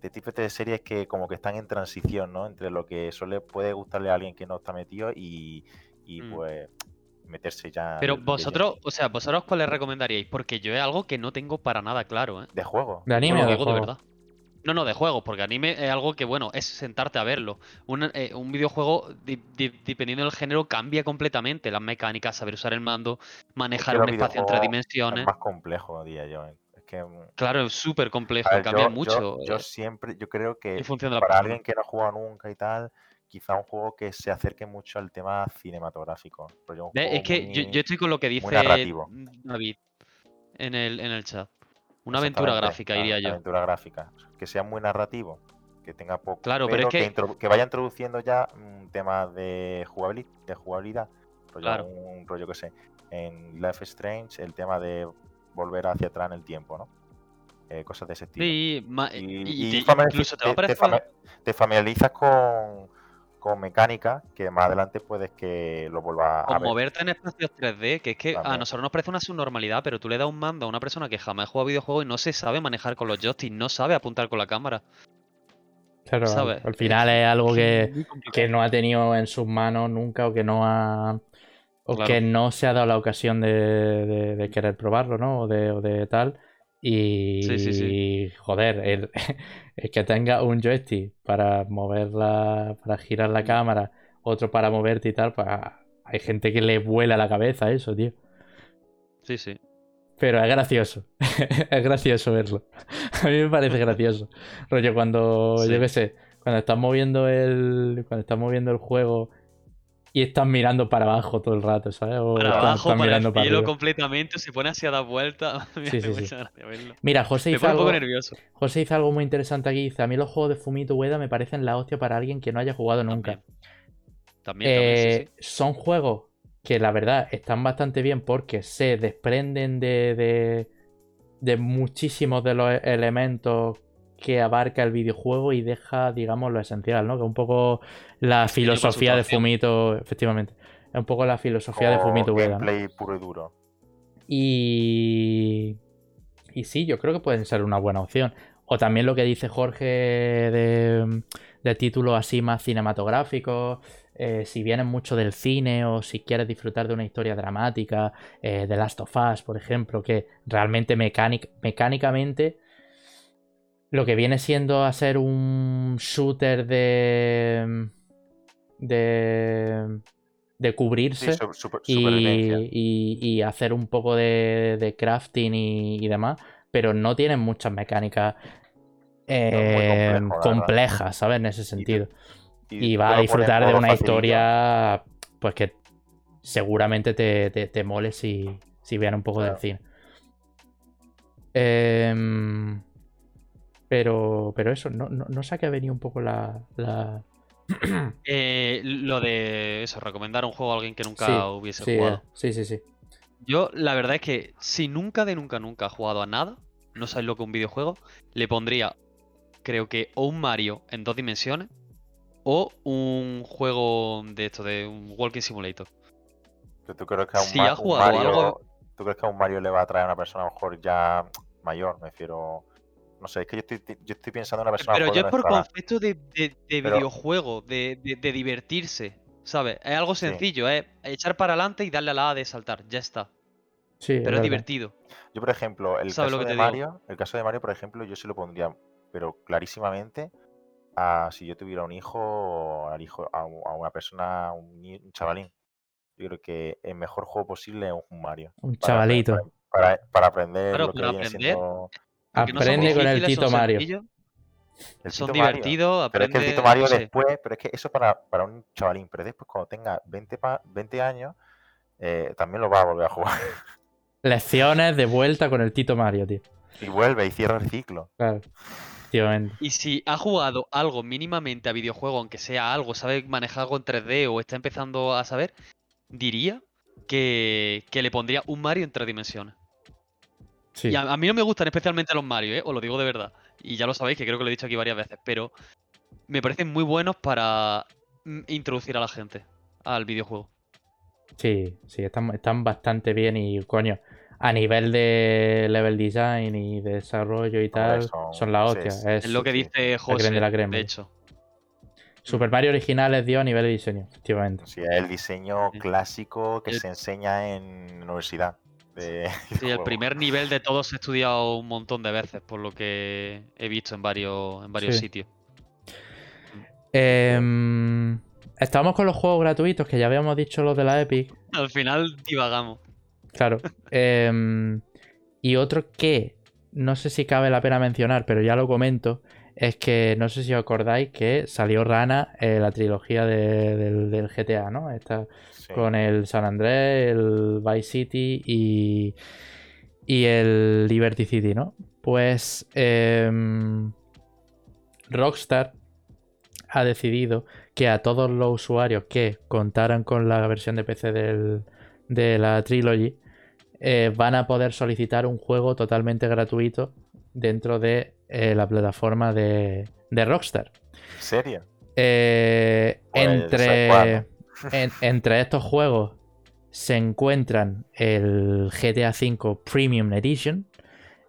de tipo de series que como que están en transición, ¿no? Entre lo que suele puede gustarle a alguien que no está metido y, y Mm. pues meterse ya Pero vosotros, o sea, vosotros cuál les recomendaríais? Porque yo es algo que no tengo para nada claro, ¿eh? de juego. ¿De anime Os o lo de digo de juego? verdad. No, no, de juegos, porque anime es algo que, bueno, es sentarte a verlo. Un, eh, un videojuego, di- di- dependiendo del género, cambia completamente las mecánicas, saber usar el mando, manejar un espacio en tres videojuegos Es dimensiones. más complejo, diría yo. ¿eh? Que mm, Claro, es súper complejo, ver, cambia yo, mucho yo, yo eh, siempre, yo creo que para persona. alguien que no ha jugado nunca y tal, quizá un juego que se acerque mucho al tema cinematográfico. Un Es que yo, muy- yo estoy con lo que dice narrativo. David en el, en el chat. Una aventura gráfica, una diría yo. Aventura gráfica. Que sea muy narrativo, que tenga poco. Claro, pero es que- que vaya introduciendo ya mm, temas de, jugabili- de jugabilidad. Rollo, Claro. Un rollo que sé. En Life is Strange, el tema de volver hacia atrás en el tiempo, ¿no? Eh, cosas de ese estilo. Sí, Y, y y te- incluso te va a te- te parecer. fami- te familiarizas con, con mecánica que más adelante puedes que lo vuelvas a O ver. moverte en espacios 3D, que es que a nosotros nos parece una subnormalidad, pero tú le das un mando a una persona que jamás juega videojuegos y no se sabe manejar con los joysticks, no sabe apuntar con la cámara. Claro, al, ¿sabes? al final es algo que, que no ha tenido en sus manos nunca o que no ha o Claro. que no se ha dado la ocasión de, de- de querer probarlo, ¿no? O de, o de tal. Y Sí, sí, sí. joder, el, (laughs) el que tenga un joystick para moverla, para girar la cámara, otro para moverte y tal, pues hay gente que le vuela la cabeza eso, tío. Sí, sí. Pero es gracioso. (laughs) es gracioso verlo. (laughs) A mí me parece gracioso. Rollo, cuando, yo qué sé, cuando estás moviendo el. Cuando estás moviendo el juego y estás mirando para abajo todo el rato, ¿sabes? O Para estás- abajo, estás para el mirando para cielo arriba. completamente, se pone así a dar vueltas. (laughs) Sí, sí, sí. Mira, José hizo, algo. José hizo algo muy interesante aquí. Dice: A mí los juegos de Fumito Ueda me parecen la hostia para alguien que no haya jugado nunca. También, también, Eh. Son juegos que la verdad están bastante bien porque se desprenden de, de, de muchísimos de los elementos que abarca el videojuego y deja, digamos, lo esencial, ¿no? Que un poco la filosofía de. Fumito, efectivamente. Es un poco la filosofía de Fumito Ueda, ¿no? gameplay puro y duro. Y. Y sí, yo creo que pueden ser una buena opción. O también lo que dice Jorge de, de títulos así más cinematográficos. eh, si vienes mucho del cine o si quieres disfrutar de una historia dramática, eh, The Last of Us, por ejemplo, que realmente mecánic- mecánicamente lo que viene siendo a ser un shooter de. de. de cubrirse Sí, su- super- y, y- y hacer un poco de, de crafting y, y demás, pero no tienen muchas mecánicas eh, complejo, complejas, ¿sabes? En ese sentido. Y, vas a disfrutar de una facilito. historia pues que seguramente te, te, te mole si, si vean un poco del cine. Em, pero, pero eso, no, no, no sé a qué ha venido un poco la, la... (clears throat) Eh, lo de eso, recomendar un juego a alguien que nunca Sí, hubiese sí, jugado. eh, sí, sí, sí. Yo, la verdad es que si nunca de nunca nunca ha jugado a nada, no sabes lo que es un videojuego, le pondría, creo que, o un Mario en dos dimensiones, o un juego de esto, de un Walking Simulator. ¿Tú crees que a un, Si Ma- ha un jugado Mario, algo- ¿Tú crees que a un Mario le va a traer a una persona a lo mejor ya mayor? Me refiero. No sé, es que yo estoy, yo estoy pensando en una persona. Pero yo es por concepto de, de- de Pero- videojuego, de, de- de divertirse, ¿sabes? Es algo sencillo, es echar para adelante y darle a la A de saltar, ya está. Sí, Pero es verdad. divertido. Yo, por ejemplo, el ¿Sabes lo caso que de digo? Mario, el caso de Mario, por ejemplo, yo se lo pondría, pero clarísimamente, a si yo tuviera un hijo, al hijo, a, un- a una persona, un, un chavalín. yo creo que el mejor juego posible es un Mario. Un Para- chavalito. Para, para aprender Claro, lo que viene aprender. siendo No Aprende con el Tito Mario. el Son divertidos, Pero es que el aprende, Tito Mario no sé. después, pero es que eso para, para un chavalín, pero después cuando tenga 20, pa- 20 años, eh, también lo va a volver a jugar. (laughs) Lecciones de vuelta con el Tito Mario, tío. Y vuelve y cierra el ciclo. Claro. Y si ha jugado algo mínimamente a videojuego, aunque sea algo, sabe manejar algo en 3D o está empezando a saber, diría que, que le pondría un Mario en tres dimensiones. Sí. Y a, a mí no me gustan especialmente los Mario, ¿eh? os lo digo de verdad. Y ya lo sabéis, que creo que lo he dicho aquí varias veces, pero me parecen muy buenos para mm, introducir a la gente al videojuego. Sí, sí, están, están bastante bien y, coño, a nivel de level design y de desarrollo y tal, son, son- la hostia. sí. Es Es lo que dice José, de la crema. de hecho. Super Mario original es Dios a nivel de diseño, efectivamente. Sí, es el diseño clásico que El- se enseña en universidad. De (laughs) Sí, el primer nivel de todos he estudiado un montón de veces, por lo que he visto en varios, en varios Sí. sitios. Em, estamos con los juegos gratuitos, que ya habíamos dicho los de la Epic. Al final divagamos. Claro. (laughs) Em, y otro que no sé si cabe la pena mencionar, pero ya lo comento, es que no sé si os acordáis que salió Rana eh, la trilogía de- del, del GTA, ¿no? Esta, Sí. con el San Andrés, el Vice City y, y el Liberty City, ¿no? Pues em, Rockstar ha decidido que a todos los usuarios que contaran con la versión de PC del- de la Trilogy eh, van a poder solicitar un juego totalmente gratuito dentro de eh, la plataforma de, de Rockstar. ¿En serio? Eh, Pues, entre, (laughs) en- entre estos juegos se encuentran el GTA V Premium Edition,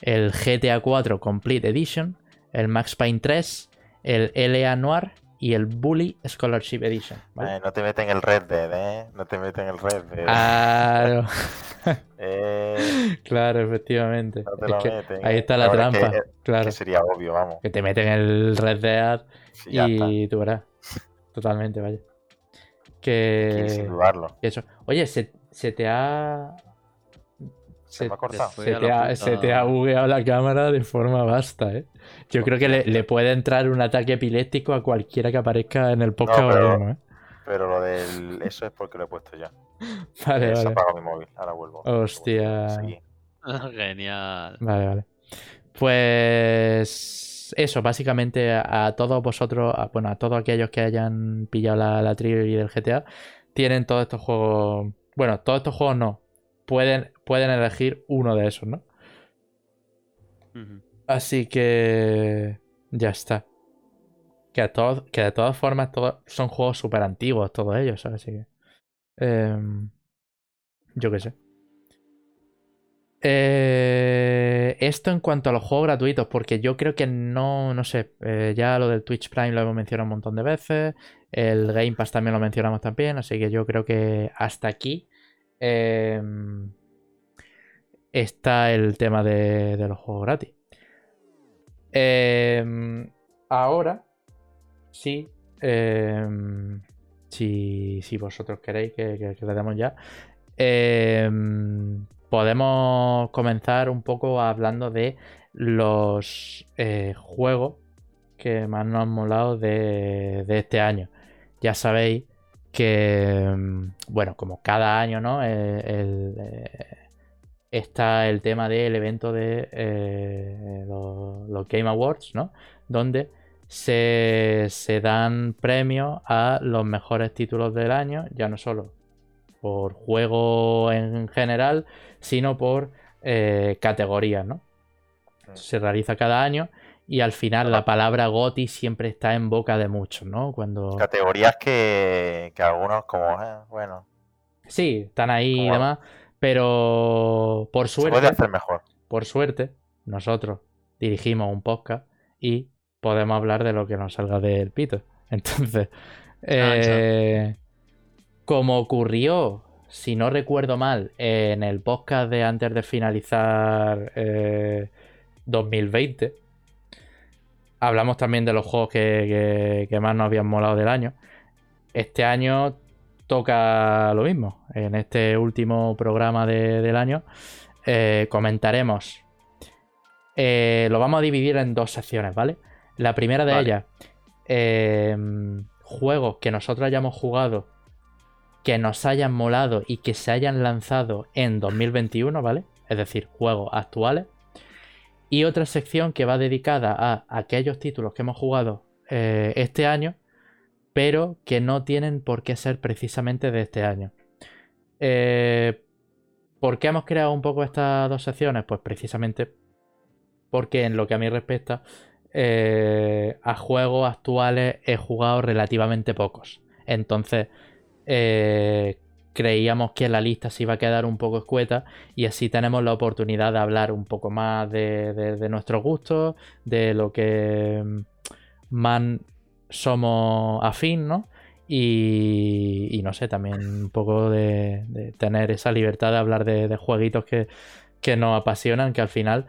el GTA 4 Complete Edition, el Max Payne 3, el LA Noir y el Bully Scholarship Edition. ¿vale? Eh, no te meten el Red Dead, ¿eh? No te meten el Red Dead. Claro, (laughs) Eh, claro, efectivamente. no te Es lo que meten. ahí eh. está la Ahora que- trampa. eh, Claro, Que sería obvio, vamos. que te meten el Red Dead Sí, y tú verás. Totalmente, vaya. Que... sin dudarlo. eso. Oye, se, se te ha. Se me ha cortado. fue se a te ha, se te ha bugueado la cámara de forma vasta, ¿eh? Yo creo que le, le puede entrar un ataque epiléptico a cualquiera que aparezca en el podcast pero- mismo, ¿eh? Pero lo del. Eso es porque lo he puesto ya. (laughs) Vale, Eh, Se vale. apagó mi móvil. Ahora vuelvo. Hostia. (laughs) Genial. Vale, vale. Pues eso, básicamente a, a todos vosotros, a- bueno, a todos aquellos que hayan pillado la, la trilogy del GTA, tienen todos estos juegos. Bueno, todos estos juegos no. Pueden, pueden elegir uno de esos, ¿no? Así que ya está. Que, a todos, que de todas formas todos son juegos súper antiguos, todos ellos, ¿sabes? Así que... em, yo qué sé. Eh, esto en cuanto a los juegos gratuitos, porque yo creo que no, no sé, eh, ya lo del Twitch Prime lo hemos mencionado un montón de veces, el Game Pass también lo mencionamos también, así que yo creo que hasta aquí em, está el tema de, de los juegos gratis. Em, ahora, sí, em, si, si vosotros queréis que, le demos ya, em, podemos comenzar un poco hablando de los eh, juegos que más nos han molado de, este año. Ya sabéis que, bueno, como cada año, ¿no? Eh, eh, está el tema del evento de eh, los, los Game Awards, ¿no? Donde se, se dan premios a los mejores títulos del año, ya no solo por juego en general, sino por eh, categorías, ¿no? Se realiza cada año y al final la palabra GOTI siempre está en boca de muchos, ¿no? Cuando... Categorías que, que algunos, como, eh, bueno, Sí, están ahí y demás, pero por se puede suerte, hacer mejor. por suerte, nosotros dirigimos un podcast y podemos hablar de lo que nos salga del pito. (laughs) Entonces, eh, como ocurrió, si no recuerdo mal, en el podcast de antes de finalizar eh, 2020, hablamos también de los juegos que, que- que más nos habían molado del año. Este año toca lo mismo. En este último programa de- del año eh, comentaremos. eh, lo vamos a dividir en dos secciones, ¿vale? La primera de Vale. ellas, eh, juegos que nosotros hayamos jugado, que nos hayan molado y que se hayan lanzado en 2021, ¿vale? Es decir, juegos actuales. Y otra sección que va dedicada a aquellos títulos que hemos jugado este año, pero que no tienen por qué ser precisamente de este año. Eh, ¿Por qué hemos creado un poco estas dos secciones? Pues precisamente porque en lo que a mí respecta, eh, a juegos actuales he jugado relativamente pocos. Entonces, eh, creíamos que la lista se iba a quedar un poco escueta y así tenemos la oportunidad de hablar un poco más de, nuestros gustos, de lo que mm, más somos afín, ¿no? Y, y no sé, también un poco de, de tener esa libertad de hablar de, de jueguitos que, que nos apasionan, que al final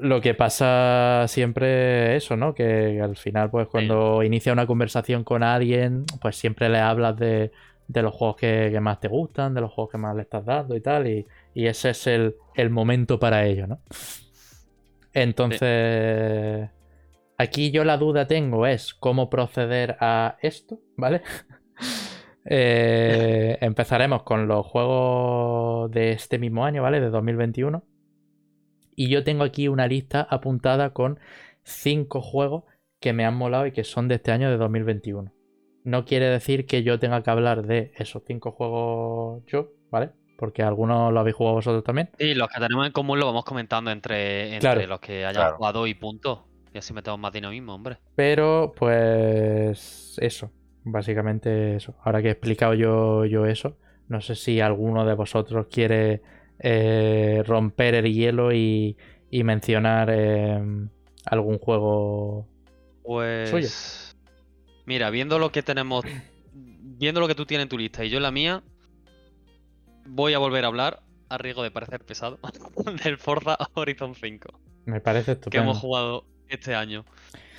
lo que pasa siempre es eso, ¿no? Que al final, pues cuando inicia una conversación con alguien, pues siempre le hablas de, de los juegos que, que más te gustan, de los juegos que más le estás dando y tal, y, y ese es el, el momento para ello, ¿no? Entonces, aquí yo la duda tengo es cómo proceder a esto, ¿vale? (laughs) Eh, empezaremos con los juegos de este mismo año, ¿vale? De 2021. Y yo tengo aquí una lista apuntada con cinco juegos que me han molado y que son de este año de 2021. No quiere decir que yo tenga que hablar de esos cinco juegos yo, ¿vale? Porque algunos lo habéis jugado vosotros también. Sí, los que tenemos en común lo vamos comentando entre, entre Claro. los que hayan Claro. jugado y punto. Y así metemos más dinamismo, hombre. Pero, pues, eso. Básicamente eso. Ahora que he explicado yo, yo eso, no sé si alguno de vosotros quiere eh, romper el hielo y, y mencionar eh, algún juego. Pues. Mira, viendo lo que tenemos. Viendo lo que tú tienes en tu lista y yo en la mía. Voy a volver a hablar, a riesgo de parecer pesado, (laughs) del Forza Horizon 5. Me parece Que estupendo. hemos jugado este año.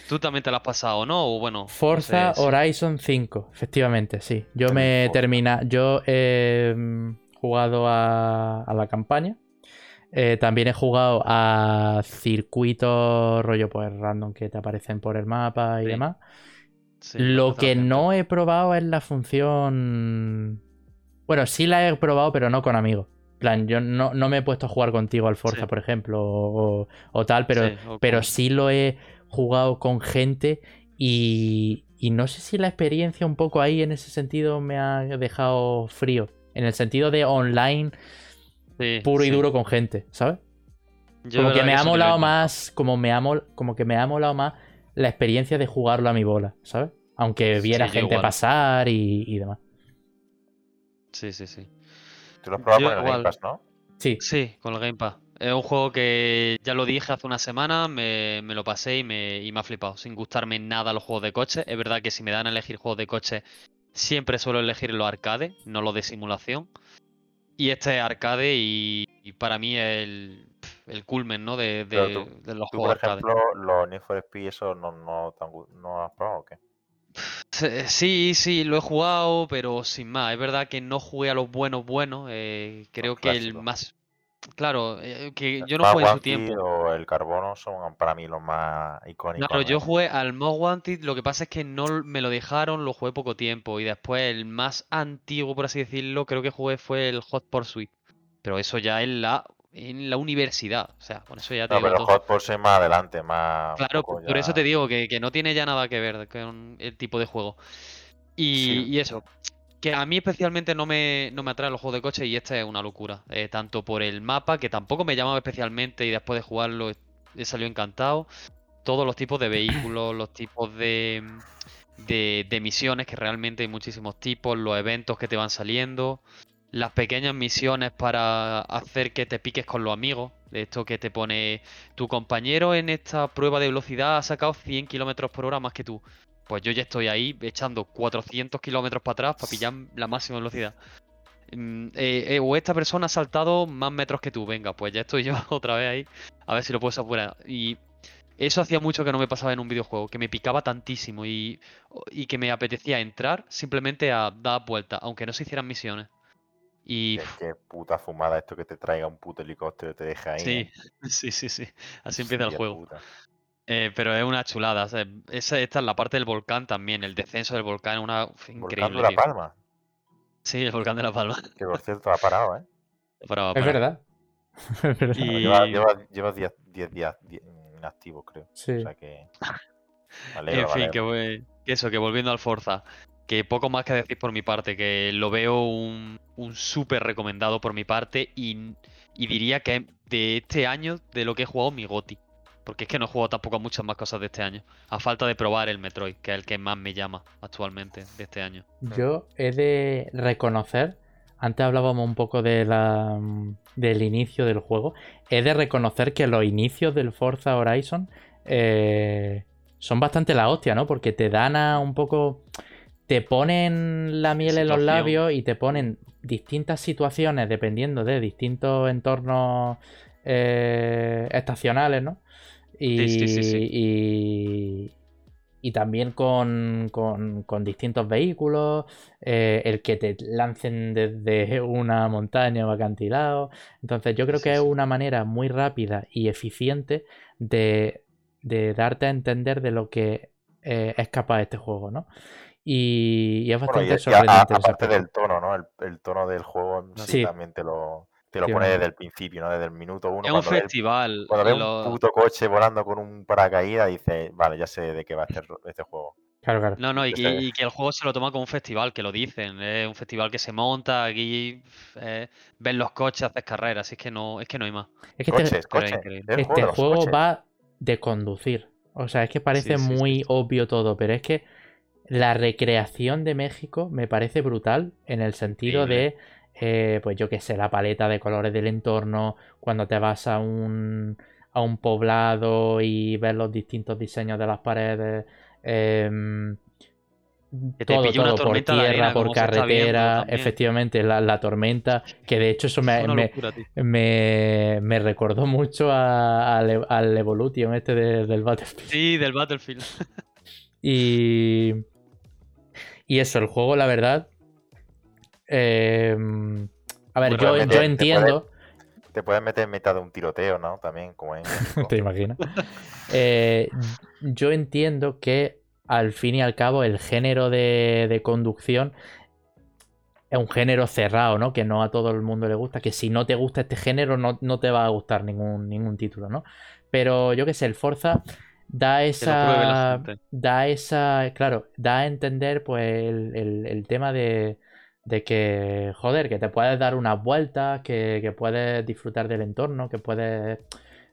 Tú también te lo has pasado, ¿no? O bueno. no Forza sé Horizon 5, efectivamente, sí. Yo me terminado. Yo he mm, jugado a, a la campaña. Eh, también he jugado a circuitos rollo pues random que te aparecen por el mapa y Sí. demás. sí, Lo que no he probado es la función. Bueno, sí la he probado, pero no con amigos. Plan, yo no, no me he puesto a jugar contigo al Forza, Sí. por ejemplo, o, o tal, pero, Sí, pero sí lo he jugado con gente y, y no sé si la experiencia un poco ahí en ese sentido me ha dejado frío. En el sentido de online sí, puro y duro con gente, ¿sabes? Yo Como que me ha molado más, como me ha mol- como que me ha molado más la experiencia de jugarlo a mi bola, ¿sabes? Aunque viera gente igual. pasar y, y demás. Sí, sí, sí. Tú lo has probado Yo con el igual. Game Pass, ¿no? Sí, Sí, con el Game Pass. Es un juego que ya lo dije hace una semana, me, me lo pasé y me, y me ha flipado, sin gustarme nada los juegos de coche. Es verdad que si me dan a elegir juegos de coche, siempre suelo elegir los arcade, no los de simulación. Y este es arcade y, y para mí es el, el culmen, ¿no? De, de- tú- de los Tú, juegos por arcade. ejemplo, los Need for Speed, eso no, no, no has probado o qué? Sí, sí, lo he jugado, pero sin más. Es verdad que no jugué a los buenos buenos. eh, creo que el más... Claro, eh, que El yo no jugué en su tiempo. O el Carbono son para mí los más icónicos. Claro, yo jugué al Most Wanted, lo que pasa es que no me lo dejaron, lo jugué poco tiempo. Y después el más antiguo, por así decirlo, creo que jugué fue el Hot Pursuit. Pero eso ya en la, en la universidad. O sea, con eso ya te No, digo pero todo. Hot Pursuit más adelante, más. Claro, por eso te digo que, que no tiene ya nada que ver con el tipo de juego. Y, Sí. y eso, que a mí especialmente no me, no me atraen los juegos de coche y este es una locura. Eh, tanto por el mapa, que tampoco me llamaba especialmente y después de jugarlo he salido encantado. Todos los tipos de vehículos, los tipos de, de, de misiones, que realmente hay muchísimos tipos, los eventos que te van saliendo, las pequeñas misiones para hacer que te piques con los amigos. Esto que te pone tu compañero en esta prueba de velocidad ha sacado 100 kilómetros por hora más que tú. Pues yo ya estoy ahí echando 400 kilómetros para atrás para pillar la máxima velocidad. Mm, eh, eh, o esta persona ha saltado más metros que tú. Venga, pues ya estoy (laughs) yo otra vez ahí. A ver si lo puedo apurar. Y Eso hacía mucho que no me pasaba en un videojuego, que me picaba tantísimo y, y que me apetecía entrar simplemente a dar vueltas, aunque no se hicieran misiones. Y Es que puta fumada esto que te traiga un puto helicóptero y te deja ahí. sí, ¿eh? (laughs) sí, sí, sí. Así (laughs) empieza el juego. Eh, pero es una chulada. o sea, esa, esta es la parte del volcán también. El descenso del volcán es una uf, Volcán increíble. de La tío. Palma, Sí, el volcán de la Palma. (laughs) que por cierto ha parado, ¿eh? Para- Es para- verdad. Es verdad. Y- Lleva, lleva, lleva 10 10 días inactivo, creo. Sí. O sea que. En fin, que eso, que volviendo al Forza, que poco más que decir por mi parte, que lo veo un, un súper recomendado por mi parte y, y diría que es de este año, de lo que he jugado, mi GOTI. Porque es que no he jugado tampoco a muchas más cosas de este año. A falta de probar el Metroid, que es el que más me llama actualmente de este año. Yo he de reconocer, antes hablábamos un poco de la, del inicio del juego, he de reconocer que los inicios del Forza Horizon eh, son bastante la hostia, ¿no? Porque te dan a un poco, te ponen la miel en los labios y te ponen distintas situaciones dependiendo de distintos entornos eh, estacionales, ¿no? Y, Sí, sí, sí, y- y también con, con- con distintos vehículos, eh, el que te lancen desde una montaña o acantilado. Entonces yo creo que es una manera muy rápida y eficiente de, de darte a entender de lo que eh, es capaz este juego, ¿no? Y, y es Bueno, y- bastante y a- sorprendente. en ese aparte del tono, ¿no? El, el tono del juego sí, Sí. también te lo, te lo Sí, pone bueno. desde el principio, ¿no? Desde el minuto uno. Es un ves- festival. Cuando ves lo- un puto coche volando con un paracaídas, dices, vale, ya sé de qué va este, este juego. Claro, claro. No, no, y que, Ese- y que el juego se lo toma como un festival, que lo dicen. Es un festival que se monta, aquí eh, ven los coches, haces carreras, es que no, es que no hay más. Es que este, Coches, es coches. este juego coches. va de conducir. O sea, es que parece sí, sí, muy sí. obvio todo, pero es que la recreación de México me parece brutal en el sentido de, eh, pues yo qué sé, la paleta de colores del entorno, cuando te vas a un, a un poblado y ves los distintos diseños de las paredes. em, Que todo, por tierra, arena, por carretera, efectivamente, la, la tormenta, que de hecho eso me, Es me- locura, me, me recordó mucho a- e- al Evolution este de- del Battlefield. Sí, del Battlefield. Y, y eso, el juego, la verdad. eh, a ver, Muy yo, yo te entiendo. Te puedes meter en mitad de un tiroteo, ¿no? También, como en. (laughs) ¿Te imaginas? Eh, yo entiendo que al fin y al cabo el género de, de conducción es un género cerrado, ¿no? Que no a todo el mundo le gusta. Que si no te gusta este género, no, no te va a gustar ningún, ningún título, ¿no? Pero yo qué sé, el Forza da esa. Da esa. Claro, da a entender, pues, el, el- el tema de. De que, joder, que te puedes dar unas vueltas, que, que puedes disfrutar del entorno, que puedes.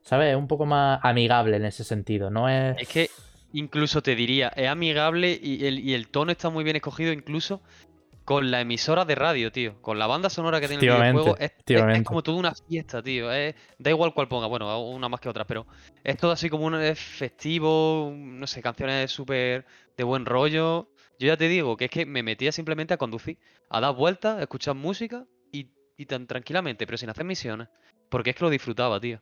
¿Sabes? Es un poco más amigable en ese sentido. No es. Es que incluso te diría, es amigable y el, y el tono está muy bien escogido incluso con la emisora de radio, tío. Con la banda sonora que tiene el videojuego. Es, es- es efectivamente. como toda una fiesta, tío. es- da igual cuál ponga, bueno, una más que otra, pero es todo así como un es festivo, no sé, canciones súper de buen rollo. Yo ya te digo que es que me metía simplemente a conducir, a dar vueltas, a escuchar música y, y tan tranquilamente, pero sin hacer misiones. Porque es que lo disfrutaba, tío.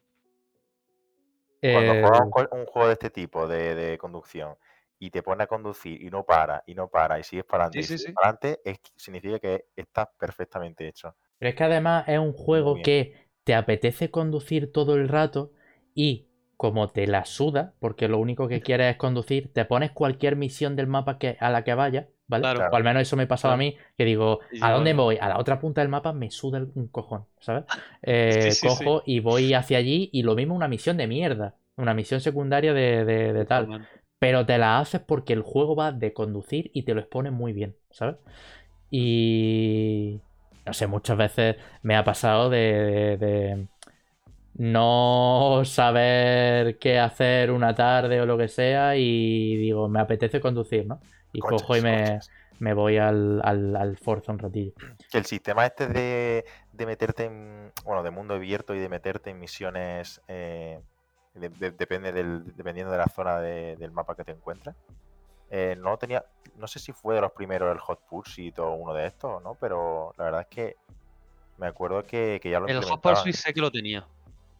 Cuando eh, juegas un, juego de este tipo, de, de conducción, y te pones a conducir y no para, y no para, y sigues para adelante, Sí, y sí, para adelante, es, significa que está perfectamente hecho. Pero es que además es un juego bien. que te apetece conducir todo el rato y como te la suda, porque lo único que (laughs) quieres es conducir, te pones cualquier misión del mapa que, a la que vayas, ¿vale? Claro. O al menos eso me pasaba a Claro. mí, que digo, ¿a dónde voy? A la otra punta del mapa me suda un cojón, ¿sabes? (laughs) Eh, cojo y voy hacia allí y lo mismo una misión de mierda, una misión secundaria de, de- de tal. Pero te la haces porque el juego va de conducir y te lo expone muy bien, ¿sabes? Y. No sé, muchas veces me ha pasado de, de- de no saber qué hacer una tarde o lo que sea y digo, me apetece conducir, ¿no? Y Coches, cojo y me, me voy al, al, al Forza un ratillo. Que el sistema este de, de meterte en, bueno, de mundo abierto y de meterte en misiones, eh, de- de- depende del, dependiendo de la zona de- del mapa que te encuentres. eh, no tenía, no sé si fue de los primeros el Hot Pursuit o uno de estos, ¿no? Pero la verdad es que me acuerdo que, que ya lo El Hot. Pursuit sé que lo tenía.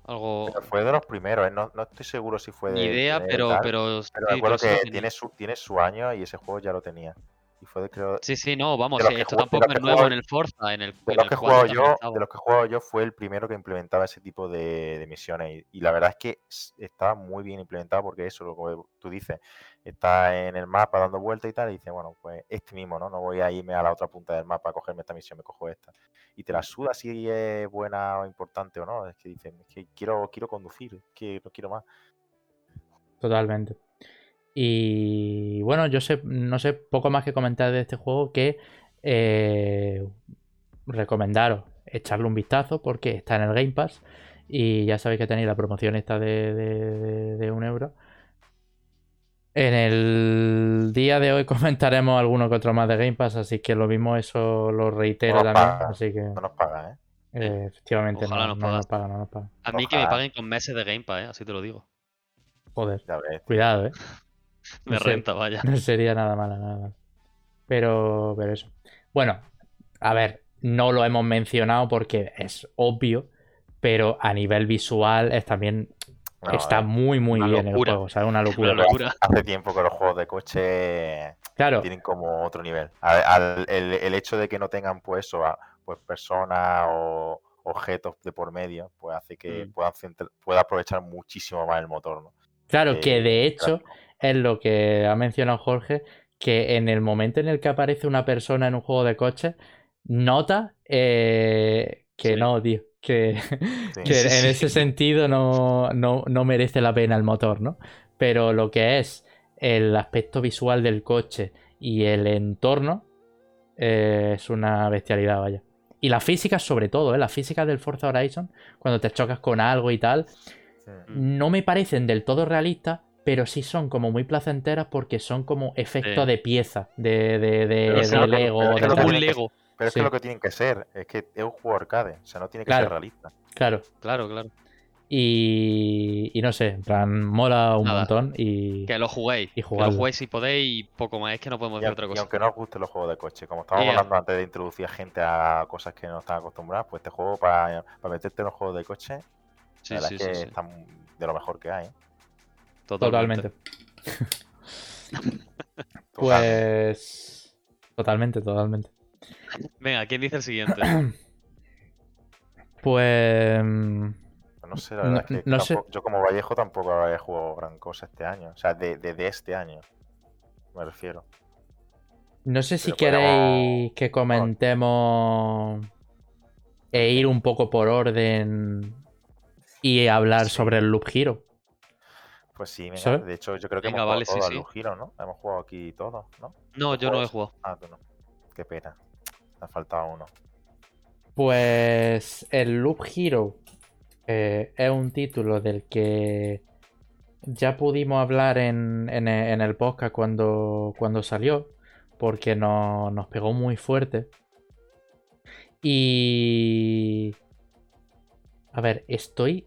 Algo. Pero fue de los primeros, ¿eh? no, no estoy seguro si fue de. Ni idea, de pero, pero. sí lo que tenía. tiene su, tiene su año y ese juego ya lo tenía. Y fue de, creo, Sí, sí, no, vamos, sí, que esto tampoco es nuevo en el Forza, en el, de en los el que he 4 jugado yo, estaba. de los que he jugado yo fue el primero que implementaba ese tipo de, de misiones y, y la verdad es que estaba muy bien implementado porque eso, lo que tú dices, está en el mapa dando vueltas y tal y dices, bueno, pues este mismo, ¿no? No voy a irme a la otra punta del mapa a cogerme esta misión, me cojo esta. Y te la suda si es buena o importante o no, es que dices, es que quiero, quiero conducir, es que no quiero más. Totalmente. Y bueno, yo sé, no sé poco más que comentar de este juego que eh, recomendaros echarle un vistazo porque está en el Game Pass y ya sabéis que tenéis la promoción esta de, de- de- de un euro. En el día de hoy (laughs) comentaremos alguno que otro más de Game Pass, así que lo mismo eso lo reitero nos también. paga, Así que No nos pagan, ¿eh? eh, efectivamente Ojalá no, nos no nos pagan, no nos pagan. A mí que me paguen con meses de Game Pass, ¿eh? así te lo digo. Joder, cuidado, eh. Me No sé. renta, vaya. No sería nada mala, nada mala. Pero, pero eso. Bueno, a ver, no lo hemos mencionado porque es obvio, pero a nivel visual es también No, está eh, muy, muy bien el locura. juego. O sea, es una Una locura. locura. Hace tiempo que los juegos de coche Claro, tienen como otro nivel. Al- al- el, el hecho de que no tengan pues eso, pues personas o objetos de por medio, pues hace que Mm. pueda aprovechar muchísimo más el motor, ¿no? claro que Eh, de hecho. Es lo que ha mencionado Jorge, que en el momento en el que aparece una persona en un juego de coches, nota eh, que Sí. no, tío. Que, Sí. que (laughs) Sí, en ese sentido no, no, no merece la pena el motor, ¿no? Pero lo que es el aspecto visual del coche y el entorno eh, es una bestialidad, vaya. Y las físicas sobre todo, ¿eh? Las físicas del Forza Horizon, cuando te chocas con algo y tal, no me parecen del todo realistas, pero sí son como muy placenteras porque son como efecto Sí. de pieza, de, de, de, de que- Lego. pero es de que como un Lego. Pero es Sí. que lo que tienen que ser es que es un juego arcade, o sea, no tiene que Claro. ser realista. Claro. Claro, claro. Y, y no sé, en plan, mola un Nada. montón y... Que lo juguéis. Y que lo juguéis si podéis y poco más. Es que no podemos Y, decir aun- otra y cosa. aunque no os gusten los juegos de coche, como estábamos Yeah. hablando antes de introducir a gente a cosas que no están acostumbradas, pues este juego para, para meterte en los juegos de coche, Sí, la verdad sí, es sí, que sí. está de lo mejor que hay. Totalmente. (laughs) Totalmente. Pues. Totalmente, totalmente. Venga, ¿quién dice el siguiente? (clears throat) Pues. no sé, la verdad No- es que no sé. tampoco- yo como Vallejo tampoco he jugado gran cosa este año. O sea, de, de, de este año, me refiero. No sé si Pero queréis podemos- que comentemos. E ir un poco por orden. Y hablar Sí. sobre el Loop Hero. Pues sí, venga, ¿Sabes? de hecho yo creo que Venga, hemos vale, sí, jugado todos sí. los giros, ¿no? Hemos jugado aquí todos, ¿no? No, ¿Tú yo no he jugado. Ah, tú no. Qué pena. Me ha faltado uno. Pues. El Loop Hero. eh, es un título del que. Ya pudimos hablar en, en e- en el podcast cuando, cuando salió. Porque no- nos pegó muy fuerte. Y. A ver, estoy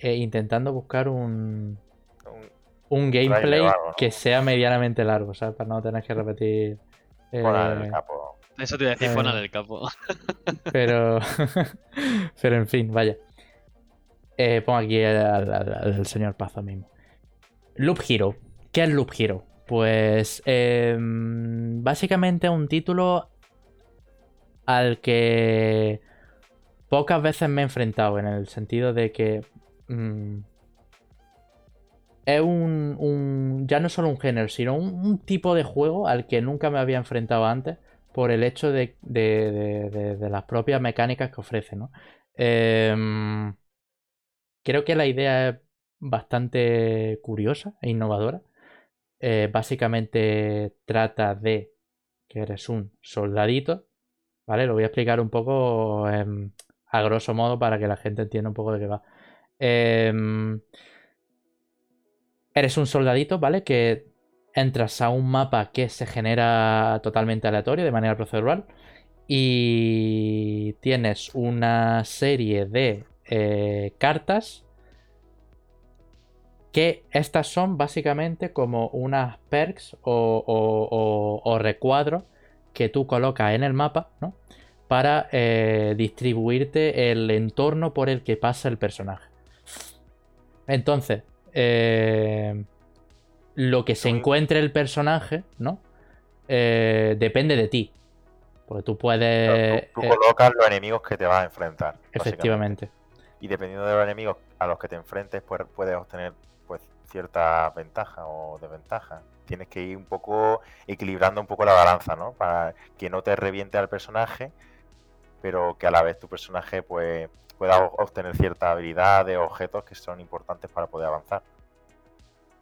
eh, eh, intentando buscar un, Un- gameplay que sea medianamente largo, ¿sabes? Para no tener que repetir. eh, Pon el capo. Eso te iba a decir, Eh. fuera del capo. (laughs) pero. (laughs) pero en fin, vaya. Eh, pongo aquí al, al- al señor Pazo mismo. Loop Hero. ¿Qué es Loop Hero? Pues. em, básicamente un título al que pocas veces me he enfrentado en el sentido de que mm, es un, un- ya no solo un género, sino un, tipo de juego al que nunca me había enfrentado antes por el hecho de- de- de las propias mecánicas que ofrece, ¿no? Em, creo que la idea es bastante curiosa e innovadora. Eh, básicamente trata de que eres un soldadito, ¿vale? Lo voy a explicar un poco em, a grosso modo para que la gente entienda un poco de qué va. Em, eres un soldadito, ¿vale? Que entras a un mapa que se genera totalmente aleatorio, de manera procedural, y tienes una serie de eh, cartas que estas son básicamente como unas perks o, recuadros que tú colocas en el mapa, ¿no? para eh, distribuirte el entorno por el que pasa el personaje. Entonces, eh, lo que se encuentre el personaje, ¿no? Eh, depende de ti. Porque tú puedes. tú, colocas los enemigos que te vas a enfrentar. Efectivamente. Y dependiendo de los enemigos a los que te enfrentes, pues puedes obtener pues cierta ventaja o desventaja. Tienes que ir un poco equilibrando un poco la balanza, ¿no? Para que no te reviente al personaje, pero que a la vez tu personaje pues pueda obtener ciertas habilidades o objetos que son importantes para poder avanzar.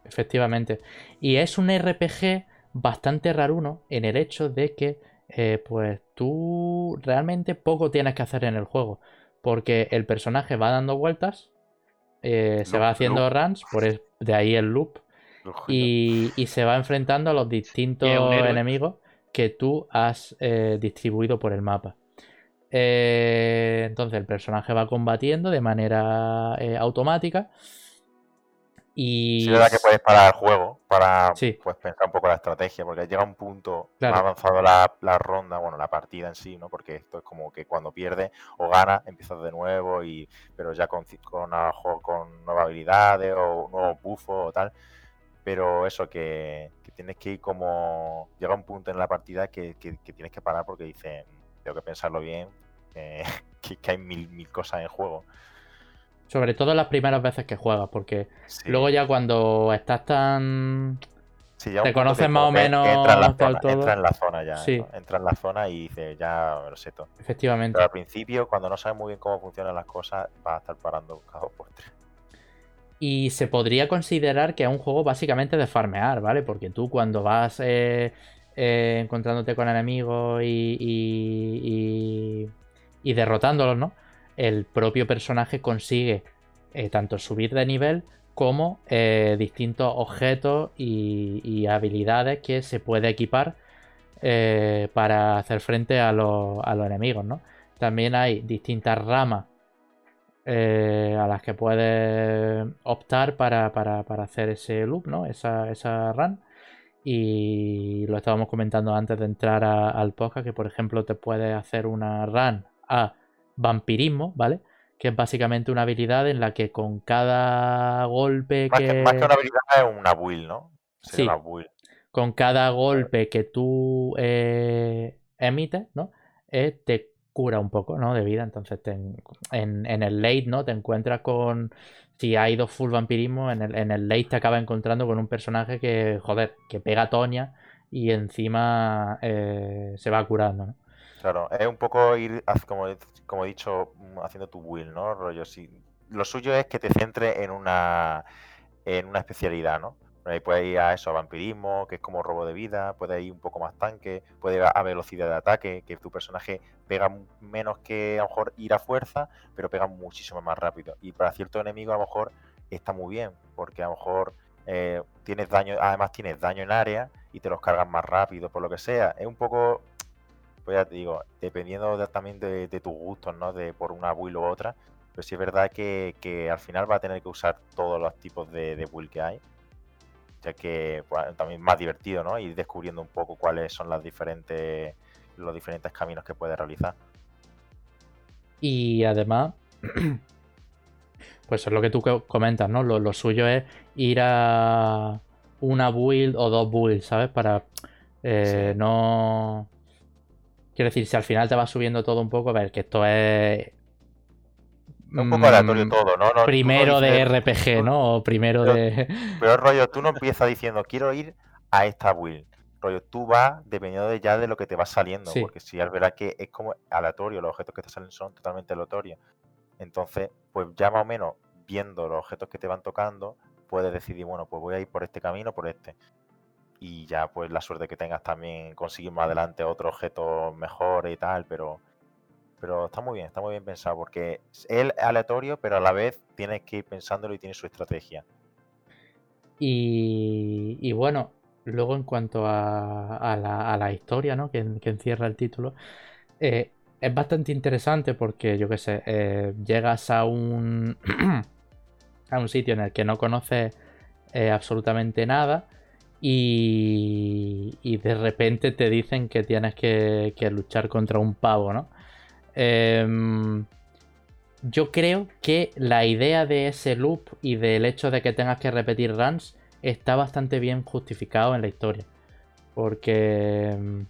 Efectivamente. Y es un RPG bastante raruno en el hecho de que eh, pues tú realmente poco tienes que hacer en el juego. Porque el personaje va dando vueltas, eh, se va haciendo runs, por de ahí el loop, y, se va enfrentando a los distintos enemigos que tú has eh, distribuido por el mapa. Eh, entonces el personaje va combatiendo de manera eh, automática. Y... Sí, es verdad que puedes parar el juego para pues, pensar un poco la estrategia, porque llega un punto ha avanzado la, ronda, bueno, la partida en sí, ¿no? Porque esto es como que cuando pierdes o ganas, empiezas de nuevo, y pero ya con, con, con nuevas habilidades o nuevos buffos o tal. Pero eso, que, tienes que ir como. Llega un punto en la partida que, tienes que parar porque dicen, tengo que pensarlo bien, (laughs) que, hay mil, mil cosas en juego. Sobre todo las primeras veces que juegas, porque luego ya cuando estás tan... te conoces más o menos entra en, la zona, entra en la zona ya. Entra en la zona y dice, ya me lo sé todo. Efectivamente. Pero al principio, cuando no sabes muy bien cómo funcionan las cosas, vas a estar parando (laughs) cada por tres. Y se podría considerar que es un juego básicamente de farmear, ¿vale? Porque tú cuando vas eh, eh, encontrándote con enemigos y, y, y derrotándolos, ¿no? el propio personaje consigue eh, tanto subir de nivel como eh, distintos objetos y, habilidades que se puede equipar para hacer frente a los, enemigos. ¿no? También hay distintas ramas a las que puedes optar para, hacer ese loop, ¿no? esa, esa run. Y lo estábamos comentando antes de entrar al podcast, que por ejemplo te puedes hacer una run a vampirismo, ¿vale? Que es básicamente una habilidad en la que con cada golpe que... Más que una habilidad es una build, ¿no? sí. Con cada golpe que tú eh, emites, ¿no? Eh, te cura un poco, ¿no? De vida. Entonces en, el late, ¿no? Te encuentras con... Si ha ido full vampirismo, en el, en el late te acaba encontrando con un personaje que, joder, que pega toña y encima eh, se va curando, ¿no? Claro, es un poco ir, como, como he dicho, mm, haciendo tu will, ¿no? Rollo, si, lo suyo es que te centre en una, en una especialidad, ¿no? Ahí puedes ir a eso, a vampirismo, que es como robo de vida, puedes ir un poco más tanque, puedes ir a velocidad de ataque, que tu personaje pega menos que a lo mejor ir a fuerza, pero pega muchísimo más rápido. Y para cierto enemigo a lo mejor está muy bien, porque a lo mejor eh, tienes daño, además tienes daño en área y te los cargas más rápido, por lo que sea. Es un poco pues ya te digo, dependiendo también de, tus gustos, ¿no? De por una build u otra, pero sí es verdad que, al final va a tener que usar todos los tipos de, de build que hay, ya que pues, también es más divertido, ¿no? Ir descubriendo un poco cuáles son las diferentes, los diferentes caminos que puedes realizar. Y además, (clears throat) pues es lo que tú comentas, ¿no? Lo, suyo es ir a una build o dos builds, ¿sabes? Para eh, no Quiero decir, si al final te va subiendo todo un poco, a ver, que esto es. Un poco aleatorio mm, todo, ¿no? primero de RPG, ¿no? O primero de. Pero rollo, tú no empiezas diciendo, quiero ir a esta build. Rollo, tú vas dependiendo de ya de lo que te va saliendo. Porque si es verdad que es como aleatorio, los objetos que te salen son totalmente aleatorios. Entonces, pues ya más o menos viendo los objetos que te van tocando, puedes decidir, bueno, pues voy a ir por este camino, por este y ya pues la suerte que tengas también conseguir más adelante otro objeto mejor y tal, pero pero está muy bien, está muy bien pensado porque es aleatorio, pero a la vez tienes que ir pensándolo y tiene su estrategia. Y, bueno, luego en cuanto a, la, historia ¿no? que, encierra el título, eh, es bastante interesante porque, yo qué sé, eh, llegas a un, (clears throat) a un sitio en el que no conoces eh, absolutamente nada y, de repente te dicen que tienes que, luchar contra un pavo, ¿no? Em, yo creo que la idea de ese loop y del hecho de que tengas que repetir runs está bastante bien justificado en la historia. Porque... em,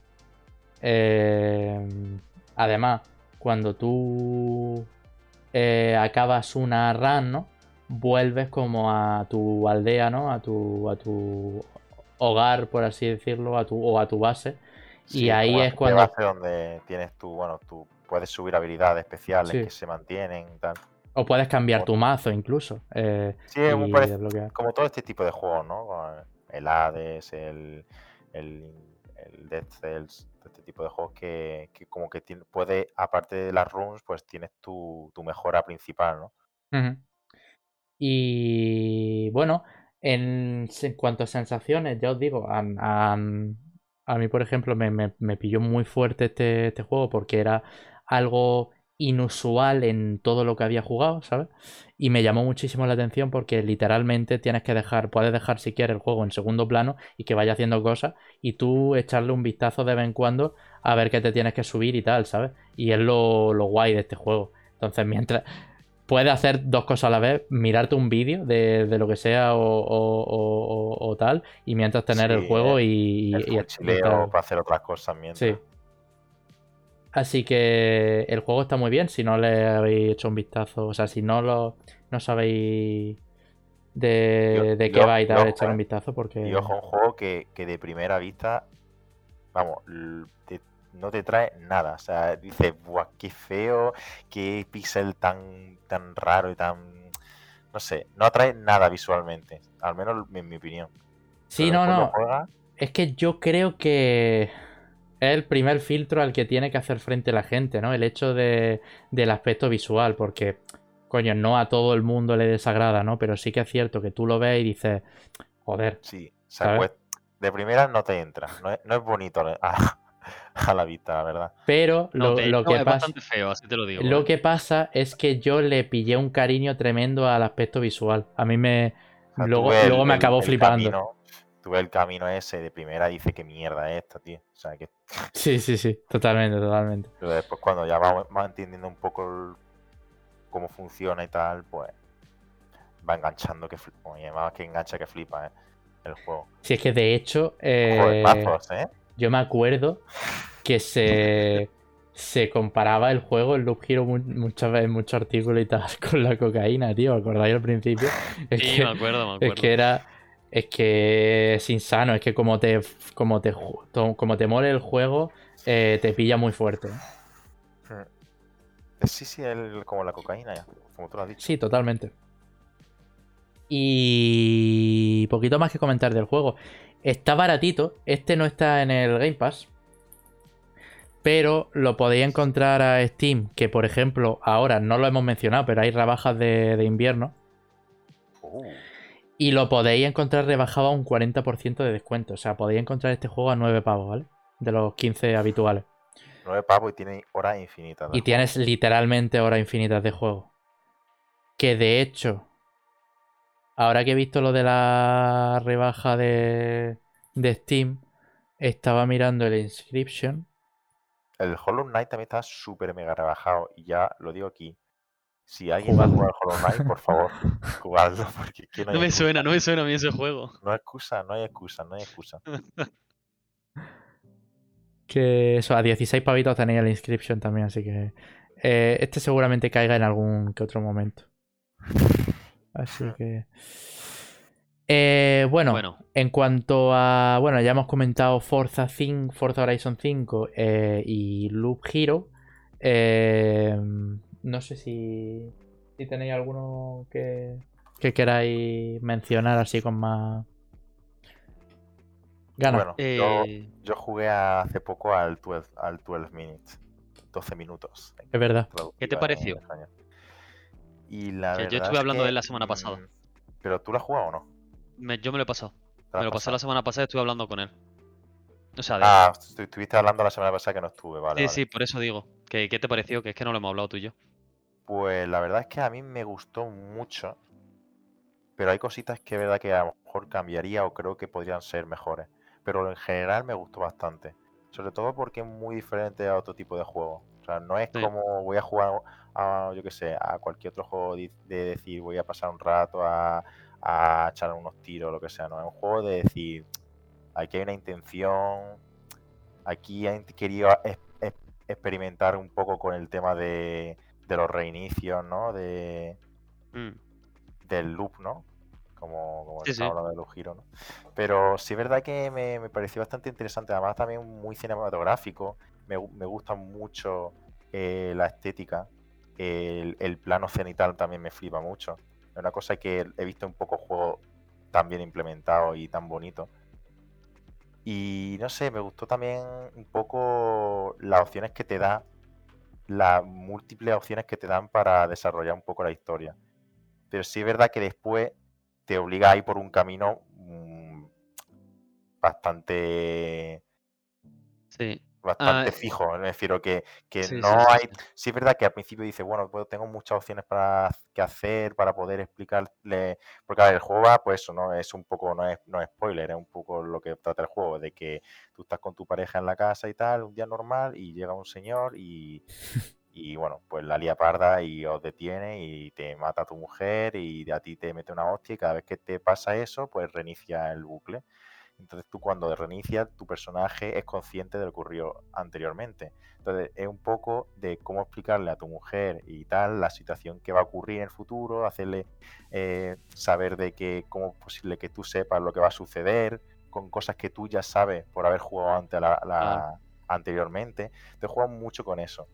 em, además, cuando tú eh, acabas una run, ¿no? Vuelves como a tu aldea, ¿no? A tu, a tu hogar, por así decirlo, a tu, o a tu base. Sí, y ahí es cuando... base donde tienes tu, bueno, puedes subir habilidades especiales Sí. que se mantienen tal. O puedes cambiar tu mazo incluso. eh, Sí, es muy y parecido- desbloquear. como todo este tipo de juegos, ¿no? El Hades, el, el, el Dead Cells, este tipo de juegos que, que como que tiene, puede, aparte de las runes, pues tienes tu, tu mejora principal, ¿no? Y bueno, en, en cuanto a sensaciones, ya os digo, a, a- a mí, por ejemplo, me, me- me pilló muy fuerte este, este juego porque era algo inusual en todo lo que había jugado, ¿sabes? Y me llamó muchísimo la atención porque literalmente tienes que dejar, puedes dejar si quieres el juego en segundo plano y que vaya haciendo cosas y tú echarle un vistazo de vez en cuando a ver qué te tienes que subir y tal, ¿sabes? Y es lo, lo guay de este juego. Entonces, mientras puedes hacer dos cosas a la vez, mirarte un vídeo de, de lo que sea o, o- o- tal, y mientras tener el juego el- y, El y- y para hacer otras cosas mientras. Sí. Así que el juego está muy bien. Si no le habéis hecho un vistazo, o sea, si no lo no sabéis de, Yo- de qué yo- va y tal, echar un vistazo porque Y ojo, un juego que, que de primera vista, vamos, te- no te trae nada. O sea, dices, buah, qué feo, qué pixel tan, tan raro y tan. No sé, no atrae nada visualmente. Al menos en mi opinión. sí, Pero no, no. Es que yo creo que es el primer filtro al que tiene que hacer frente la gente, ¿no? El hecho de, del aspecto visual, porque, coño, no a todo el mundo le desagrada, ¿no? Pero sí que es cierto que tú lo ves y dices, joder, sí. O sea, ¿Sabes? pues, de primera no te entra. No es, no es bonito a, a la vista, la verdad. pero No, lo, que es pasa... bastante feo, así te lo digo. Lo ¿eh? que pasa es que yo le pillé un cariño tremendo al aspecto visual. A mí me. O sea, tú luego el- luego me acabó el flipando. camino- tú ves el camino ese de primera y dices, qué mierda es esto, tío. O sea, que Sí, sí, sí. Totalmente, totalmente. Pero después cuando ya vas, vas entendiendo un poco el- cómo funciona y tal, pues va enganchando que flipa. Oye, más que engancha que flipa, ¿eh? El juego. Si es que de hecho. eh, ¿eh? yo me acuerdo que se. Se comparaba el juego, el Loop Hero, mu- muchas veces, muchos artículos y tal, (laughs) con la cocaína, tío. ¿Os acordáis al principio? Es Sí, que, me acuerdo, me es acuerdo. que era. Es que es insano. Es que como te. Como te, como te mole el juego, eh, te pilla muy fuerte. Eh, Sí, sí, el, como la cocaína ya, como tú lo has dicho. Sí, totalmente. Y poquito más que comentar del juego. Está baratito. Este no está en el Game Pass. Pero lo podéis encontrar a Steam. Que por ejemplo, ahora no lo hemos mencionado, pero hay rebajas de, de invierno. Uh, Y lo podéis encontrar rebajado a un 40% de descuento. O sea, podéis encontrar este juego a 9 pavos, ¿vale? De los 15 habituales. nueve pavos y tiene horas infinitas. Y tienes literalmente horas infinitas de juego. Que de hecho, ahora que he visto lo de la rebaja de, de Steam, estaba mirando el Inscription. El Hollow Knight también está súper mega rebajado. Y ya lo digo aquí. Si alguien va a jugar Hollow Knight, por favor, (laughs) jugadlo. Porque no, me suena, no me suena a mí ese juego. No hay excusa, no hay excusa, no hay excusa. (laughs) Que eso, a 16 pavitos tenéis el Inscription también, así que. eh, este seguramente caiga en algún que otro momento. Así que. Eh, bueno, Bueno, En cuanto a. Bueno, ya hemos comentado Forza 5, Forza Horizon 5 eh, y Loop Hero. Eh, no sé si. Si tenéis alguno que. que queráis mencionar así con más. Ganas. Bueno, yo, eh, yo jugué hace poco al 12, al 12 minutes. 12 minutos. es verdad. ¿Qué te pareció? español. Y la Que yo estuve es hablando que, de él la semana pasada. mm, Pero tú lo has jugado o no? me- yo me lo he pasado. ¿Te Me lo pasé la semana pasada y estuve hablando con él. O sea, de... Ah, estu- estuviste hablando la semana pasada que no estuve, vale. sí, vale. sí, por eso digo. ¿Qué, ¿Qué te pareció? Que es que no lo hemos hablado tú y yo. Pues la verdad es que a mí me gustó mucho. Pero hay cositas que es verdad que a lo mejor cambiaría o creo que podrían ser mejores. Pero en general me gustó bastante. Sobre todo porque es muy diferente a otro tipo de juego. sea, no es Sí. como voy a jugar a, yo qué sé, a cualquier otro juego de, de decir voy a pasar un rato a, a echar unos tiros o lo que sea. No, es un juego de decir aquí hay una intención, aquí han querido experimentar un poco con el tema de, de los reinicios, ¿no? De, Mm. del loop, ¿no? Como, como Sí, sí. de los giros, ¿no? Pero sí es verdad que me, me pareció bastante interesante, además también muy cinematográfico, me, me gusta mucho eh, la estética, el, el plano cenital también me flipa mucho. Es una cosa que he visto en pocos juegos tan bien implementados y tan bonitos. Y no sé, me gustó también un poco las opciones que te da, las múltiples opciones que te dan para desarrollar un poco la historia. Pero sí es verdad que después te obliga a ir por un camino mm, bastante Sí. Bastante Ah, fijo. Me refiero que, que Sí, no sí, hay. sí. Sí es verdad que al principio dice, bueno, pues tengo muchas opciones para que hacer, para poder explicarle. Porque a ver, el juego va, pues eso, ¿no? Es un poco, no es, no es spoiler, es un poco lo que trata el juego, de que tú estás con tu pareja en la casa y tal, un día normal, y llega un señor y. (laughs) Y bueno, pues la lía parda y os detiene y te mata a tu mujer y a ti te mete una hostia y cada vez que te pasa eso, pues reinicia el bucle. Entonces tú cuando reinicias, tu personaje es consciente de lo que ocurrió anteriormente. Entonces es un poco de cómo explicarle a tu mujer y tal la situación que va a ocurrir en el futuro, hacerle eh, saber de que cómo es posible que tú sepas lo que va a suceder, con cosas que tú ya sabes por haber jugado antes la, la- Claro. anteriormente. Te juegas mucho con eso.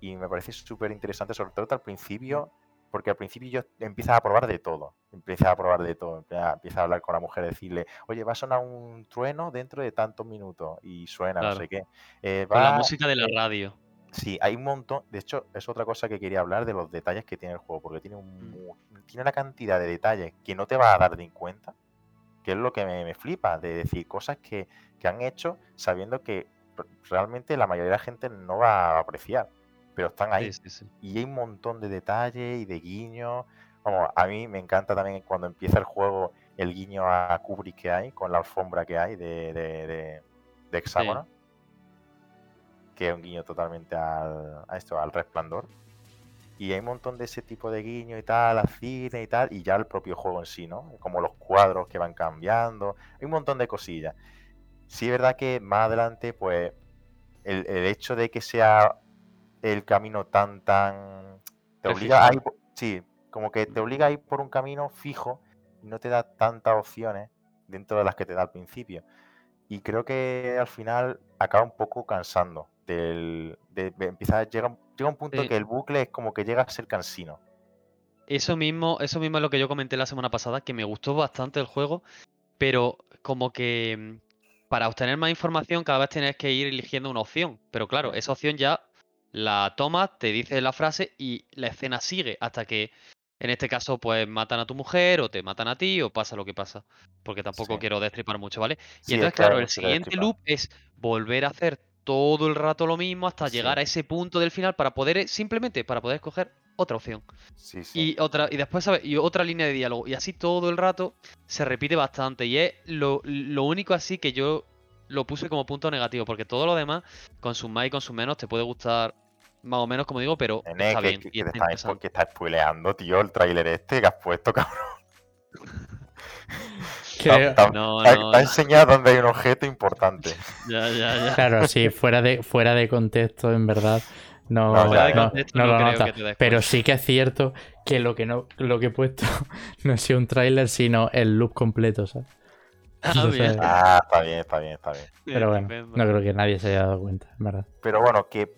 Y me parece súper interesante, sobre todo al principio, porque al principio yo empiezas a probar de todo. Empiezas a probar de todo. Empiezas a hablar con la mujer, decirle, oye, va a sonar un trueno dentro de tantos minutos. Y suena, no sé qué. Eh, Con la música de la eh, radio. Sí, hay un montón. De hecho, es otra cosa que quería hablar de los detalles que tiene el juego, porque tiene, Mm. un mu- tiene una cantidad de detalles que no te vas a dar ni cuenta, que es lo que me, me flipa, de decir cosas que, que han hecho sabiendo que realmente la mayoría de la gente no va a apreciar, pero están ahí. Sí, sí, sí. Y hay un montón de detalles y de guiños. Vamos, a mí me encanta también cuando empieza el juego el guiño a Kubrick que hay, con la alfombra que hay de, de, de- de hexágono que es un guiño totalmente al, a esto, al resplandor. Y hay un montón de ese tipo de guiño y tal, al cine y tal, y ya el propio juego en sí, ¿no? Como los cuadros que van cambiando, hay un montón de cosillas. Sí es verdad que más adelante, pues, el, el hecho de que sea el camino tan, tan... Te obliga a ir, sí, como que te obliga a ir por un camino fijo y no te da tantas opciones dentro de las que te da al principio. Y creo que al final acaba un poco cansando. Del, de, de empezar, llega, llega un punto Sí. que el bucle es como que llega a ser cansino. Eso mismo, eso mismo es lo que yo comenté la semana pasada, que me gustó bastante el juego, pero como que mm, para obtener más información cada vez tienes que ir eligiendo una opción. Pero claro, esa opción ya la tomas, te dice la frase y la escena sigue hasta que, en este caso, pues matan a tu mujer o te matan a ti o pasa lo que pasa. Porque tampoco Sí. quiero destripar mucho, ¿vale? Y es entonces, claro, el siguiente loop es volver a hacer todo el rato lo mismo hasta Sí. llegar a ese punto del final para poder, simplemente para poder escoger otra opción. Sí, sí. Y otra, y después, ¿sabes? Y otra línea de diálogo. Y así todo el rato se repite bastante. Y es lo, lo único así que yo lo puse como punto negativo. Porque todo lo demás, con sus más y con sus menos, te puede gustar más o menos, como digo, pero Nene, está que, bien. que- que te está spoileando, tío, el tráiler este que has puesto, (laughs) cabrón. Ha- No, ha- no, ha no. enseñado dónde hay un objeto importante. (laughs) Ya, ya, ya. Claro, sí, fuera de, fuera de contexto, en verdad, no, No, Fuera de ya, no- contexto no no lo creo nota. que Pero sí que es cierto que lo que no, lo que he puesto (laughs) no ha sido un tráiler, sino el loop completo, ¿sabes? (laughs) Ah, bien. Ah, está bien, está bien, está bien. Pero bueno, no creo que nadie se haya dado cuenta, en verdad. Pero bueno, que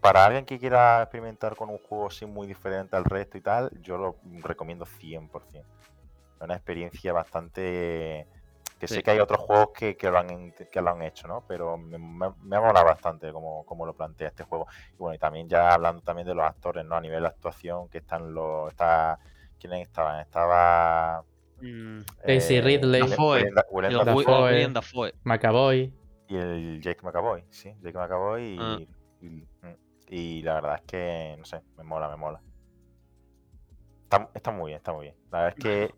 para alguien que quiera experimentar con un juego así muy diferente al resto y tal, yo lo recomiendo 100%. Es una experiencia bastante... Que sé que hay otros juegos que, que lo, han, que lo han hecho, ¿no? Pero me, me, me ha molado bastante como, como lo plantea este juego. Y bueno, y también ya hablando también de los actores, ¿no? A nivel de actuación, que están los... Está, ¿Quiénes estaban? Estaba... Mm, Daisy Ridley. Willem- Dafoe. Willem Dafoe Dafoe. Dafoe. Macaboy, y el Jake McAvoy, sí, Jake McAvoy y, Ah. y, y la verdad es que, no sé, me mola, me mola. Está, está muy bien, está muy bien. La verdad es que,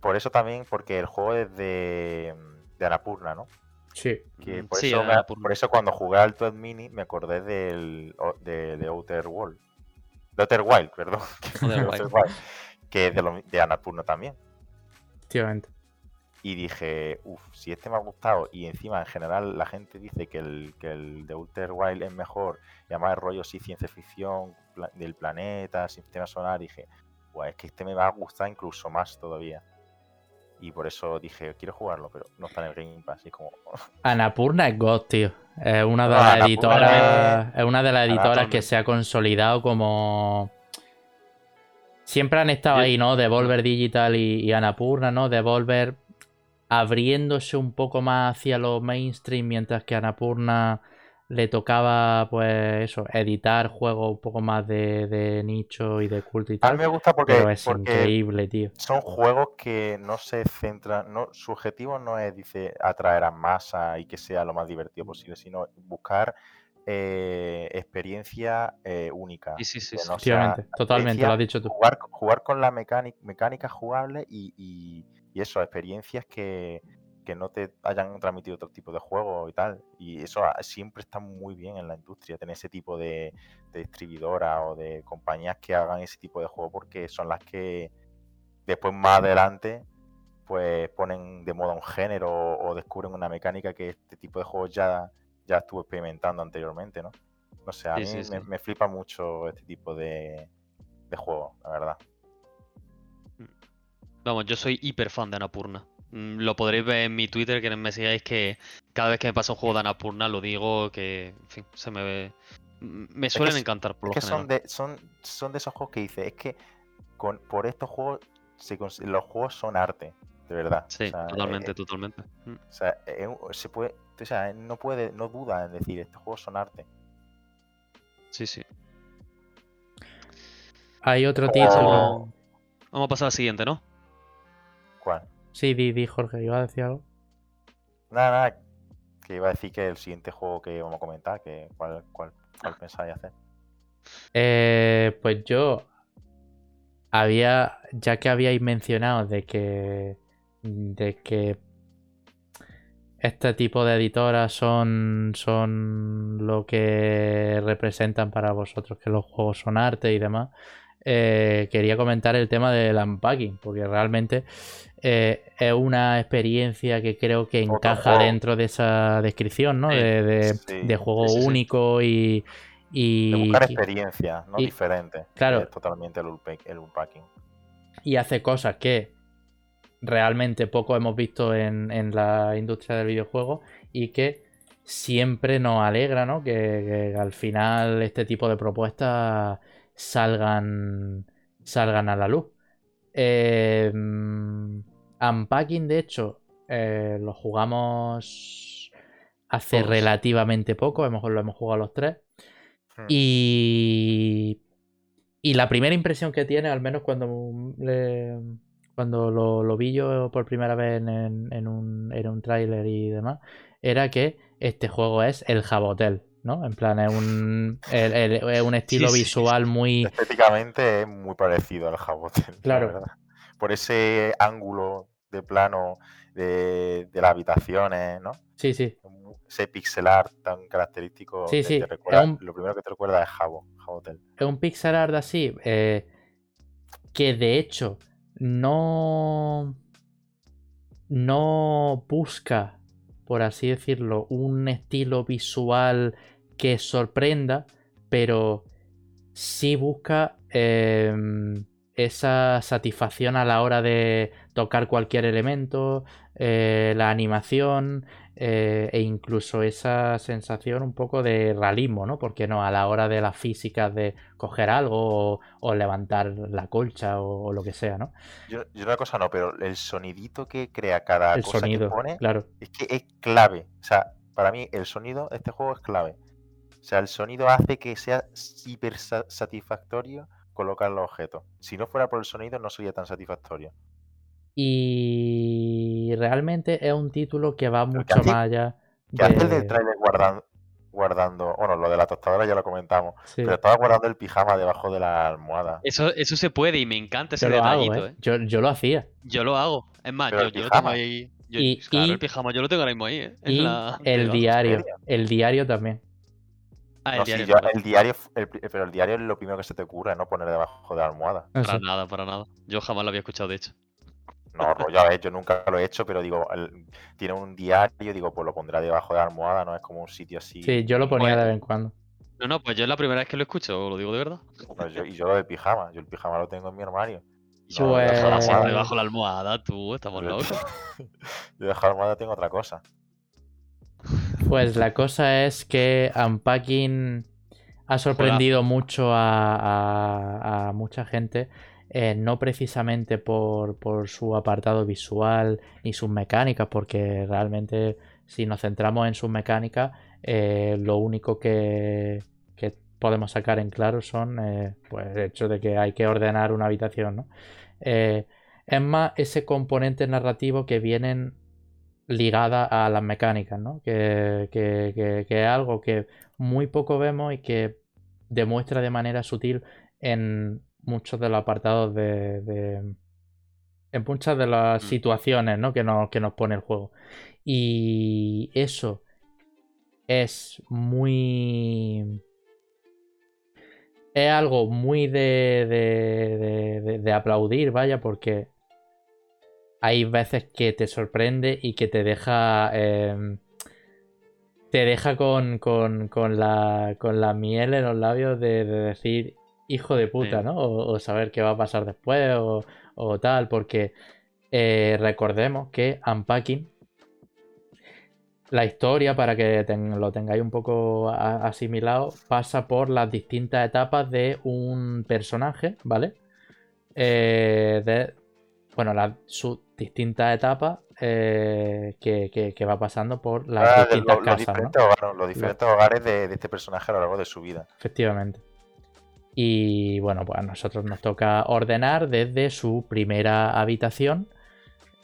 por eso también, porque el juego es de, de Anapurna, ¿no? Sí. Que Mm, por, sí, eso me- Annapurna. por eso cuando jugué al 12 Mini me acordé del de, de Outer World. De Outer Wild, perdón. (laughs) que Outer de Wild. Que es de, lo de Annapurna también. Efectivamente. Y dije, uff, si este me ha gustado y encima en general la gente dice que el, que el de Outer Wild es mejor y además el rollo sí ciencia ficción pla- del planeta, sistema solar, dije, es que este me va a gustar incluso más todavía. Y por eso dije, quiero jugarlo, pero no está en el Game Pass. Y como, (laughs) Anapurna es God, tío. Es una de No, las editoras. Es una de las editoras que se ha consolidado como. Siempre han estado ahí, ¿no? Devolver Digital y, y Annapurna, ¿no? Devolver abriéndose un poco más hacia lo mainstream, mientras que Annapurna le tocaba, pues, eso, editar juegos un poco más de, de nicho y de culto y a mí tal. me gusta porque, Pero es porque increíble, tío. son juegos que no se centran, no, su objetivo no es, dice, atraer a masa y que sea lo más divertido posible, sino buscar eh, experiencia eh, única. Sí, sí, sí, no sea totalmente, lo has dicho tú. jugar, jugar con la mecánica, mecánica jugable y, y, y eso, experiencias que, que no te hayan transmitido otro tipo de juegos y tal. Y eso ah, siempre está muy bien en la industria, tener ese tipo de, de distribuidoras o de compañías que hagan ese tipo de juego porque son las que después más adelante pues ponen de moda un género o, o descubren una mecánica que este tipo de juegos ya, ya estuvo experimentando anteriormente, ¿no? No sé, a Sí, mí sí, me, sí. me flipa mucho este tipo de, de juegos, la verdad. Vamos, yo soy hiper fan de Annapurna. Mm, Lo podréis ver en mi Twitter, que me sigáis, que cada vez que me pasa un juego de Annapurna lo digo, que, en fin, se me ve... m- Me suelen encantar por Es que son de, son, son de esos juegos que dices, es que con, por estos juegos se los juegos son arte, de verdad. Sí, O sea, totalmente, eh, totalmente. Mm. o sea, eh, se puede, o sea, no puede, no duda en decir, estos juegos son arte. Sí, sí. Hay otro título. Vamos, vamos a pasar al siguiente, ¿no? ¿Cuál? Sí, di, di, Jorge, iba a decir algo. Nada, nada, que iba a decir que el siguiente juego que vamos a comentar, que cuál, cuál, cuál pensáis hacer. Eh, pues yo había, ya que habíais mencionado de que, de que este tipo de editoras son, son lo que representan para vosotros, que los juegos son arte y demás, eh, quería comentar el tema del unpacking, porque realmente eh, es una experiencia que creo que encaja dentro de esa descripción, ¿no? Sí, De, de- sí, de juego sí, único y... y De buscar experiencia, no y- diferente. claro. Es totalmente el unpacking. y hace cosas que realmente poco hemos visto en, en la industria del videojuego y que siempre nos alegra, ¿no? Que, que al final este tipo de propuestas salgan, salgan a la luz. Eh, Unpacking, de hecho, eh, lo jugamos hace Todos. relativamente poco, hemos, lo hemos jugado los tres. Hmm. Y, y la primera impresión que tiene, al menos cuando, le- cuando lo, lo vi yo por primera vez en, un, en un tráiler y demás, era que este juego es el Jabotel, ¿no? En plan, es un, el- el- es un estilo sí, visual muy... Estéticamente es muy parecido al Jabotel, la Claro. Por ese ángulo de plano de, de las habitaciones, ¿no? Sí, sí. Ese pixel art tan característico. Sí, te- sí, te es recuerda- un- Lo primero que te recuerda es Jabo, Jabotel. es un pixel art así, eh, que de hecho no, no busca, por así decirlo, un estilo visual que sorprenda, pero sí busca em, esa satisfacción a la hora de tocar cualquier elemento, eh, la animación eh, e incluso esa sensación un poco de realismo, ¿no? Porque no, a la hora de las físicas de coger algo o, o levantar la colcha o, o lo que sea, ¿no? Yo, yo una cosa no, pero el sonidito que crea cada El cosa sonido, que pone claro. es que es clave. O sea, para mí el sonido, este juego es clave. O sea, el sonido hace que sea hiper sa- satisfactorio colocar los objetos. Si no fuera por el sonido, no sería tan satisfactorio. Y realmente es un título que va que mucho hace- más allá hace el del de... trailer guardando, guardando, bueno, lo de la tostadora ya lo comentamos, Sí. pero estaba guardando el pijama debajo de la almohada. Eso, eso se puede y me encanta ese Yo hago, detallito, ¿eh? ¿eh? Yo, yo lo hacía. Yo lo hago. Es más, Pero yo, lo tengo pijama. ahí. Yo- Y- claro, y- el pijama yo lo tengo ahora mismo ahí, ¿eh? Y la- el diario. El diario también. Ah, el No, sí, diario. yo- el diario, el pero el diario es lo primero que se te ocurre, no poner debajo de la almohada. Para nada, para nada. Yo jamás lo había escuchado, de hecho. No, rollo, a ver, yo nunca lo he hecho, pero digo, el- tiene un diario, digo, pues lo pondrá debajo de la almohada, no es como un sitio así. Sí, yo lo ponía de vez en cuando. No, no, pues yo es la primera vez que lo escucho, lo digo de verdad. No, yo- y yo lo del pijama, yo el pijama lo tengo en mi armario. Yo No, lo debajo de la almohada. debajo la almohada, tú, estamos Yo- locos. (laughs) Yo debajo de la almohada tengo otra cosa. Pues la cosa es que Unpacking ha sorprendido mucho a, a- a mucha gente, eh, no precisamente por, por su apartado visual ni sus mecánicas, porque realmente si nos centramos en sus mecánicas, eh, lo único que, que podemos sacar en claro son eh, pues, el hecho de que hay que ordenar una habitación, ¿no? Es más ese componente narrativo que vienen ligada a las mecánicas, ¿no? Que, que- que- que es algo que muy poco vemos y que demuestra de manera sutil en muchos de los apartados de. de- en muchas de las Mm. situaciones ¿no? que, nos, que nos pone el juego. Y eso es muy. Es algo muy de, de, de- aplaudir, vaya, porque hay veces que te sorprende y que te deja. em, te deja con, con, con la, con la miel en los labios de decir hijo de puta, Sí. ¿no? O, o saber qué va a pasar después o, o tal, porque eh, recordemos que Unpacking, la historia, para que ten- lo tengáis un poco a- asimilado, pasa por las distintas etapas de un personaje, ¿vale? Eh, de, bueno, las sus distintas etapas eh, que, que- que va pasando por las Ah, de distintas lo- los, casas, ¿no? diferentes hogares, los diferentes hogares de, de este personaje a lo largo de su vida. Efectivamente. Y bueno, pues a nosotros nos toca ordenar desde su primera habitación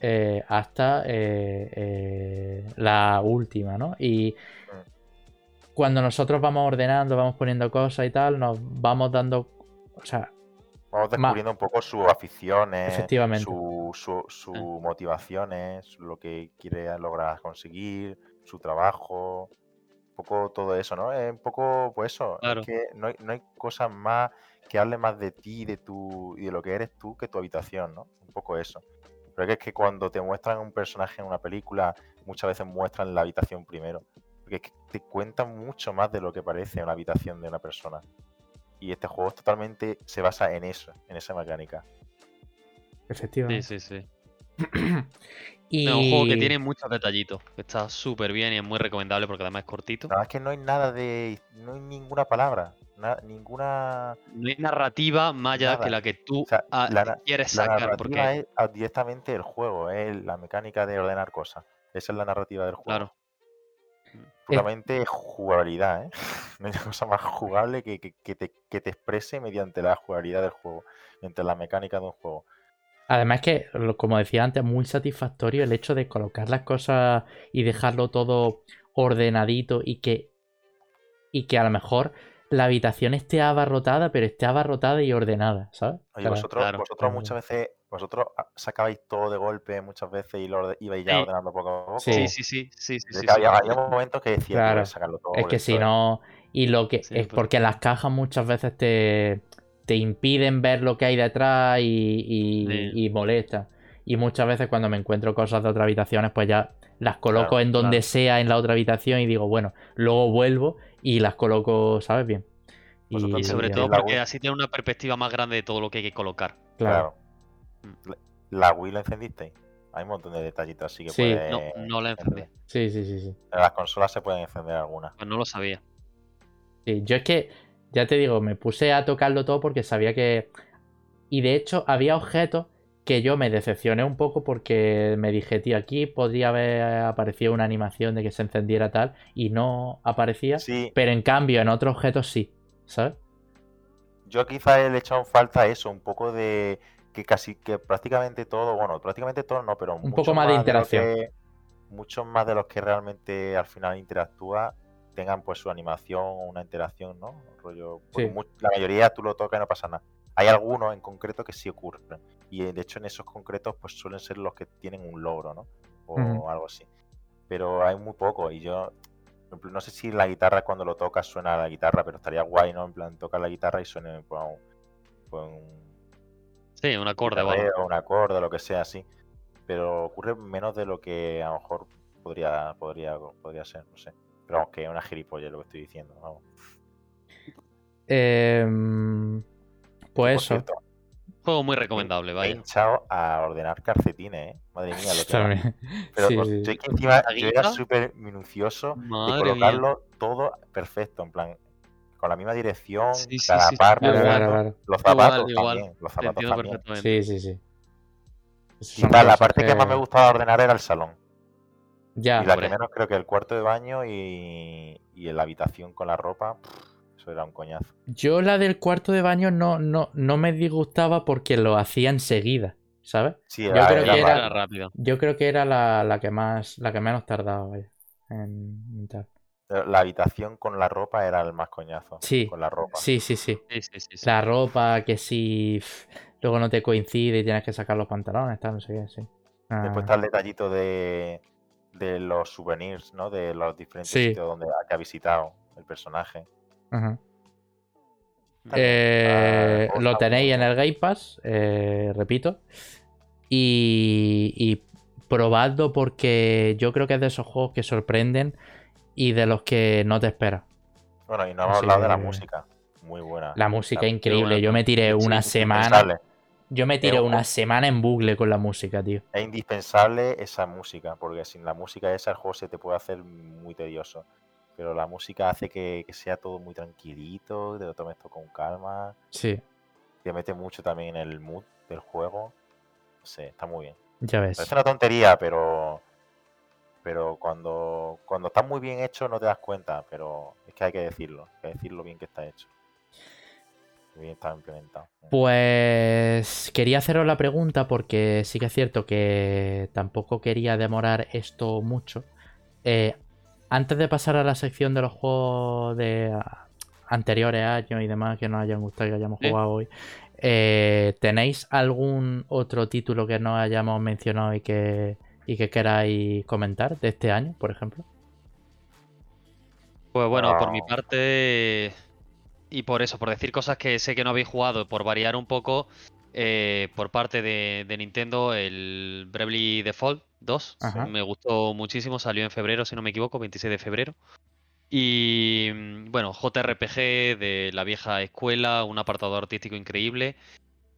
eh, hasta eh, eh, la última, ¿no? Y cuando nosotros vamos ordenando, vamos poniendo cosas y tal, nos vamos dando. O sea, Vamos descubriendo un poco sus aficiones, Efectivamente. su, su, sus motivaciones, lo que quiere lograr conseguir, su trabajo, poco todo eso, ¿no? Es un poco, pues eso, Claro. es que no hay, no hay cosas más que hable más de ti de tu, y de lo que eres tú que tu habitación, ¿no? Un poco eso. Pero es que cuando te muestran un personaje en una película, muchas veces muestran la habitación primero. Porque es que te cuentan mucho más de lo que parece una habitación de una persona. Y este juego es totalmente se basa en eso, en esa mecánica. Sí, efectivamente. sí, sí. (clears throat) (clears throat) y... No, Es un juego que tiene muchos detallitos. que Está súper bien y es muy recomendable porque además es cortito. Nada más que no hay nada de. No hay ninguna palabra. na- ninguna. No hay narrativa más allá Nada. que la que tú O sea, la na- quieres La sacar. narrativa Porque, es directamente el juego, es la mecánica de ordenar cosas. Esa es la narrativa del juego. claro. Puramente jugabilidad, ¿eh? (laughs) No hay cosa más jugable que, que- que te, que te exprese mediante la jugabilidad del juego, mediante la mecánica de un juego. Además que, como decía antes, muy satisfactorio el hecho de colocar las cosas y dejarlo todo ordenadito y que, y que a lo mejor la habitación esté abarrotada, pero esté abarrotada y ordenada, ¿sabes? Oye, vosotros, claro. vosotros Claro. muchas veces, vosotros sacabais todo de golpe muchas veces y lo ibais ya Sí. ordenando poco a poco. Sí. Sí, sí, sí. sí, sí, que había, había momentos que decía, Claro. "Tío, voy a sacarlo todo. es que si es-". no. Y lo que. Sí, es porque las cajas muchas veces te, te impiden ver lo que hay detrás y, y, Sí. y molesta. Y muchas veces cuando me encuentro cosas de otras habitaciones, pues ya las coloco Claro, en donde claro. sea en la otra habitación y digo, bueno, luego vuelvo y las coloco, ¿sabes? Bien. Vosotros Y sobre todo porque así tiene una perspectiva más grande de todo lo que hay que colocar. Claro. Claro. Mm. La, Wii la encendisteis. Hay un montón de detallitos así que Sí. puedes No, no la encendí. Sí, sí, sí, sí. En las consolas se pueden encender algunas. Pues no lo sabía. Sí, yo es que, ya te digo, me puse a tocarlo todo porque sabía que... Y de hecho había objetos que yo me decepcioné un poco porque me dije, tío, aquí podría haber aparecido una animación de que se encendiera tal y no aparecía, Sí, pero en cambio en otros objetos sí, ¿sabes? yo quizás le he echado en falta eso, un poco de que casi que prácticamente todo, bueno, prácticamente todo no, pero Un mucho poco más de interacción. que- muchos más de los que realmente al final interactúa tengan pues su animación o una interacción, ¿no? Rollo, Sí. la mayoría tú lo tocas y no pasa nada. Hay algunos en concreto que sí ocurren. Y eh, de hecho en esos concretos pues suelen ser los que tienen un logro, ¿no? o algo así. Pero hay muy poco y yo no sé si la guitarra cuando lo tocas suena a la guitarra, pero estaría guay, ¿no? En plan, tocas la guitarra y suene pues, un, pues, un Sí, un acorde guitarreo, un acorde, lo que sea así. Pero ocurre menos de lo que a lo mejor podría, podría, podría ser, no sé. Pero vamos, que es una gilipollez lo que estoy diciendo. Vamos. Em, pues Por eso. cierto, Juego muy recomendable, me he vaya. hinchado a ordenar calcetines, ¿eh? Madre mía, lo que. Pero Sí, sí. yo que encima ¿La yo era súper minucioso de Madre mía. colocarlo todo perfecto, en plan, con la misma dirección, Sí, sí, cada par de Claro, claro, claro. los zapatos igual. también, los zapatos también. Sí, sí, sí. Y tal, la parte que... más me gustaba ordenar era el salón. Ya, y la hombre. que menos creo que el cuarto de baño y, y la habitación con la ropa, pff, eso era un coñazo. yo la del cuarto de baño no, no, no me disgustaba porque lo hacía enseguida, ¿sabes? Sí, Yo era, creo era que era- rápido. Yo creo que era la, la que más, la que menos tardaba, vaya, en, en tal. La habitación con la ropa era el más coñazo. Sí, Con la ropa. Sí, sí, sí. Sí, sí, sí. sí. La ropa que si luego no te coincide y tienes que sacar los pantalones, tal, no sé qué, sí. Ah, Después está el detallito de, de los souvenirs, ¿no? De los diferentes Sí. sitios donde que ha visitado el personaje. Eh, está- lo tenéis en el Game Pass, eh, repito. Y, y probadlo porque yo creo que es de esos juegos que sorprenden y de los que no te esperas. Bueno, y no hemos Así hablado de la música. Muy buena. La música es increíble. buena. Yo me tiré Sí, una semana. indispensable. Yo me tiré Es un- una semana en bucle con la música, tío. Es indispensable esa música, porque sin la música esa el juego se te puede hacer muy tedioso. Pero la música hace que, que sea todo muy tranquilito, te lo tomes todo con calma, Sí, te mete mucho también en el mood del juego. No sé, está muy bien. ya ves. Parece una tontería, pero pero cuando, cuando está muy bien hecho no te das cuenta, pero es que hay que decirlo, hay que decirlo bien que está hecho. Bien está implementado. Pues quería haceros la pregunta porque sí que es cierto que tampoco quería demorar esto mucho. Eh, antes de pasar a la sección de los juegos de ah, anteriores años y demás que nos hayan gustado y que hayamos jugado hoy, eh, ¿tenéis algún otro título que no hayamos mencionado y que, y que queráis comentar de este año, por ejemplo? Pues bueno, por mi No. parte, y por eso, por decir cosas que sé que no habéis jugado, por variar un poco, eh, por parte de, de Nintendo, el Bravely Default 2 Ajá. me gustó muchísimo, salió en febrero, si no me equivoco, 26 de febrero. Y mm, bueno, JRPG de la vieja escuela, un apartado artístico increíble,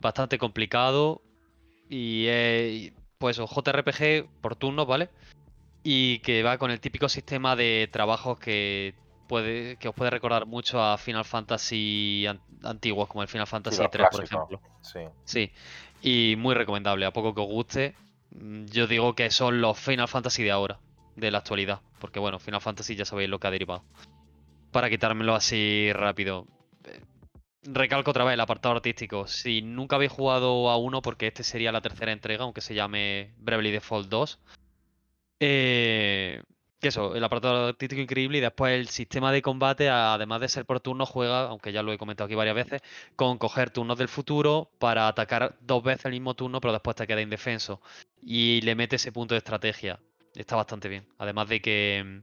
bastante complicado y eh, pues JRPG por turnos, ¿vale? Y que va con el típico sistema de trabajos que puede que os puede recordar mucho a Final Fantasy an- antiguos como el Final Fantasy 3, por ejemplo. Sí. Sí, y muy recomendable. A poco que os guste, mm, yo digo que son los Final Fantasy de ahora, de la actualidad. Porque bueno, Final Fantasy ya sabéis lo que ha derivado. Para quitármelo así rápido. eh, Recalco otra vez el apartado artístico. Si nunca habéis jugado a uno, porque este sería la tercera entrega, aunque se llame Bravely Default 2. Eh, que eso, el apartado artístico increíble y después el sistema de combate, además de ser por turno, juega, aunque ya lo he comentado aquí varias veces, con coger turnos del futuro para atacar dos veces el mismo turno, pero después te queda indefenso. Y le mete ese punto de estrategia. Está bastante bien. Además de que, mm,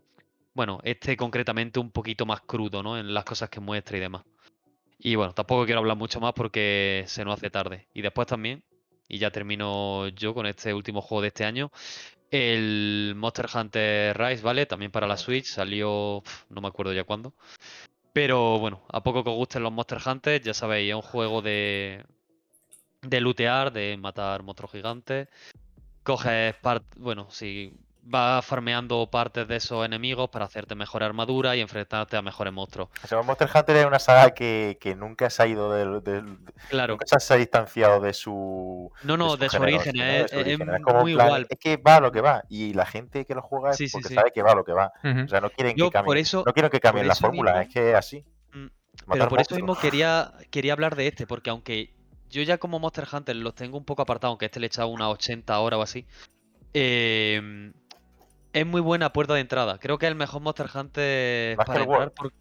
bueno, este concretamente un poquito más crudo, ¿no? En las cosas que muestra y demás. Y bueno, tampoco quiero hablar mucho más porque se nos hace tarde. Y después también, y ya termino yo con este último juego de este año, el Monster Hunter Rise, ¿vale? También para la Switch, salió, no me acuerdo ya cuándo. Pero bueno, a poco que os gusten los Monster Hunter, ya sabéis, es un juego de, de lootear, de matar monstruos gigantes. Coges part, bueno, si vas farmeando partes de esos enemigos para hacerte mejor armadura y enfrentarte a mejores monstruos. O sea, Monster Hunter es una saga que, que nunca se ha ido del, del- Claro, nunca se ha distanciado de su no, no, de su género, origen, ¿no? es, De su es- origen. es Es como muy plan, igual. Es que va a lo que va. Y la gente que lo juega es Sí, sí, porque sí. sabe que va a lo que va. O sea, no quieren Yo que cambien. por eso, no quiero que cambien la fórmula, mismo- es que es así. Mm, Pero por eso mismo quería, quería hablar de este, porque aunque yo ya como Monster Hunter los tengo un poco apartados, aunque este le he echado unas 80 horas o así, eh, es muy buena puerta de entrada. Creo que es el mejor Monster Hunter Más que para el World. entrar, por-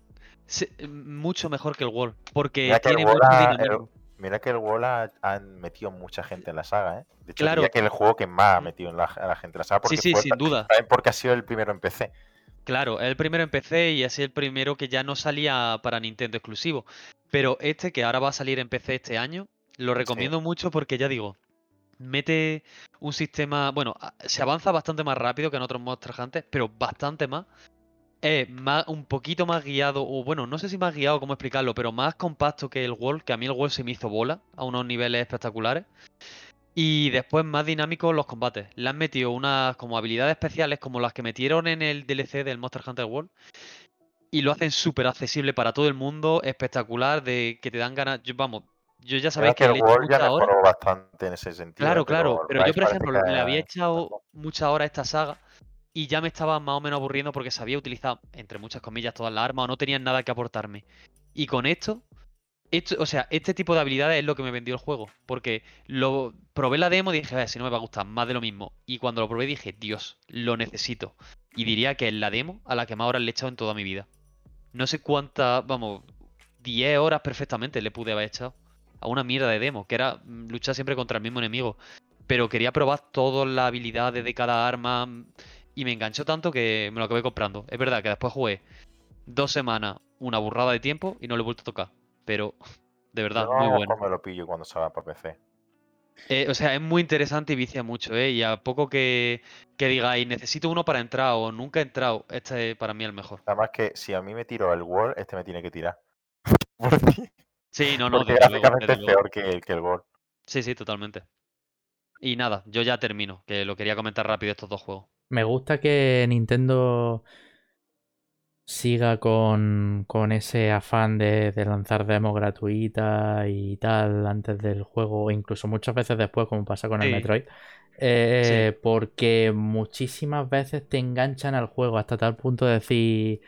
sí, mucho mejor que el World, porque Mira que el tiene World mucho ha- el-. Mira que el WoW ha, han metido mucha gente en la saga, ¿eh? De hecho, Claro. diría que es el juego que más ha metido en la, a la gente en la saga. Porque Sí, sí, fue- sin duda. porque ha sido el primero en PC. Claro, es el primero en PC y es el primero que ya no salía para Nintendo exclusivo. Pero este, que ahora va a salir en PC este año, lo recomiendo mucho porque ya digo, mete un sistema. Bueno, se avanza bastante más rápido que en otros Monster Hunter, pero bastante más. Es más, un poquito más guiado, o bueno, no sé si más guiado, cómo explicarlo, pero más compacto que el World, que a mí el World se me hizo bola a unos niveles espectaculares. Y después más dinámicos los combates. Le han metido unas como habilidades especiales como las que metieron en el DLC del Monster Hunter World. Y lo hacen súper accesible para todo el mundo, espectacular, de que te dan ganas. Vamos, yo ya sabéis que que le el he World ya mejoró bastante en ese sentido. Claro, claro. Pero yo, por ejemplo, le había ha- echado muchas horas a esta saga y ya me estaba más o menos aburriendo porque sabía utilizar, entre muchas comillas, todas las armas o no tenían nada que aportarme. Y con esto, esto, o sea, este tipo de habilidades es lo que me vendió el juego. Porque lo probé la demo y dije, a ver, si no me va a gustar, más de lo mismo. Y cuando lo probé dije, Dios, lo necesito. Y diría que es la demo a la que más horas le he echado en toda mi vida. No sé cuántas, vamos, 10 horas perfectamente le pude haber echado a una mierda de demo, que era mm, luchar siempre contra el mismo enemigo. Pero quería probar todas las habilidades de cada arma mm, y me enganchó tanto que me lo acabé comprando. Es verdad que después jugué dos semanas, una burrada de tiempo y no le he vuelto a tocar. Pero, (laughs) de verdad, a muy lo bueno. me lo pillo cuando salga para PC. Eh, o sea, es muy interesante y vicia mucho, ¿eh? Y a poco que, que digáis, necesito uno para entrar o nunca he entrado, este es para mí el mejor. Además que si a mí me tiro el World, este me tiene que tirar. (laughs) Sí, no, no, Porque luego, gráficamente es peor que, el- que el World. Sí, sí, totalmente. Y nada, yo ya termino, que lo quería comentar rápido estos dos juegos. Me gusta que Nintendo siga con, con ese afán de, de lanzar demos gratuitas y tal antes del juego, o incluso muchas veces después, como pasa con el Sí. Metroid. Eh, Porque muchísimas veces te enganchan al juego hasta tal punto de decir,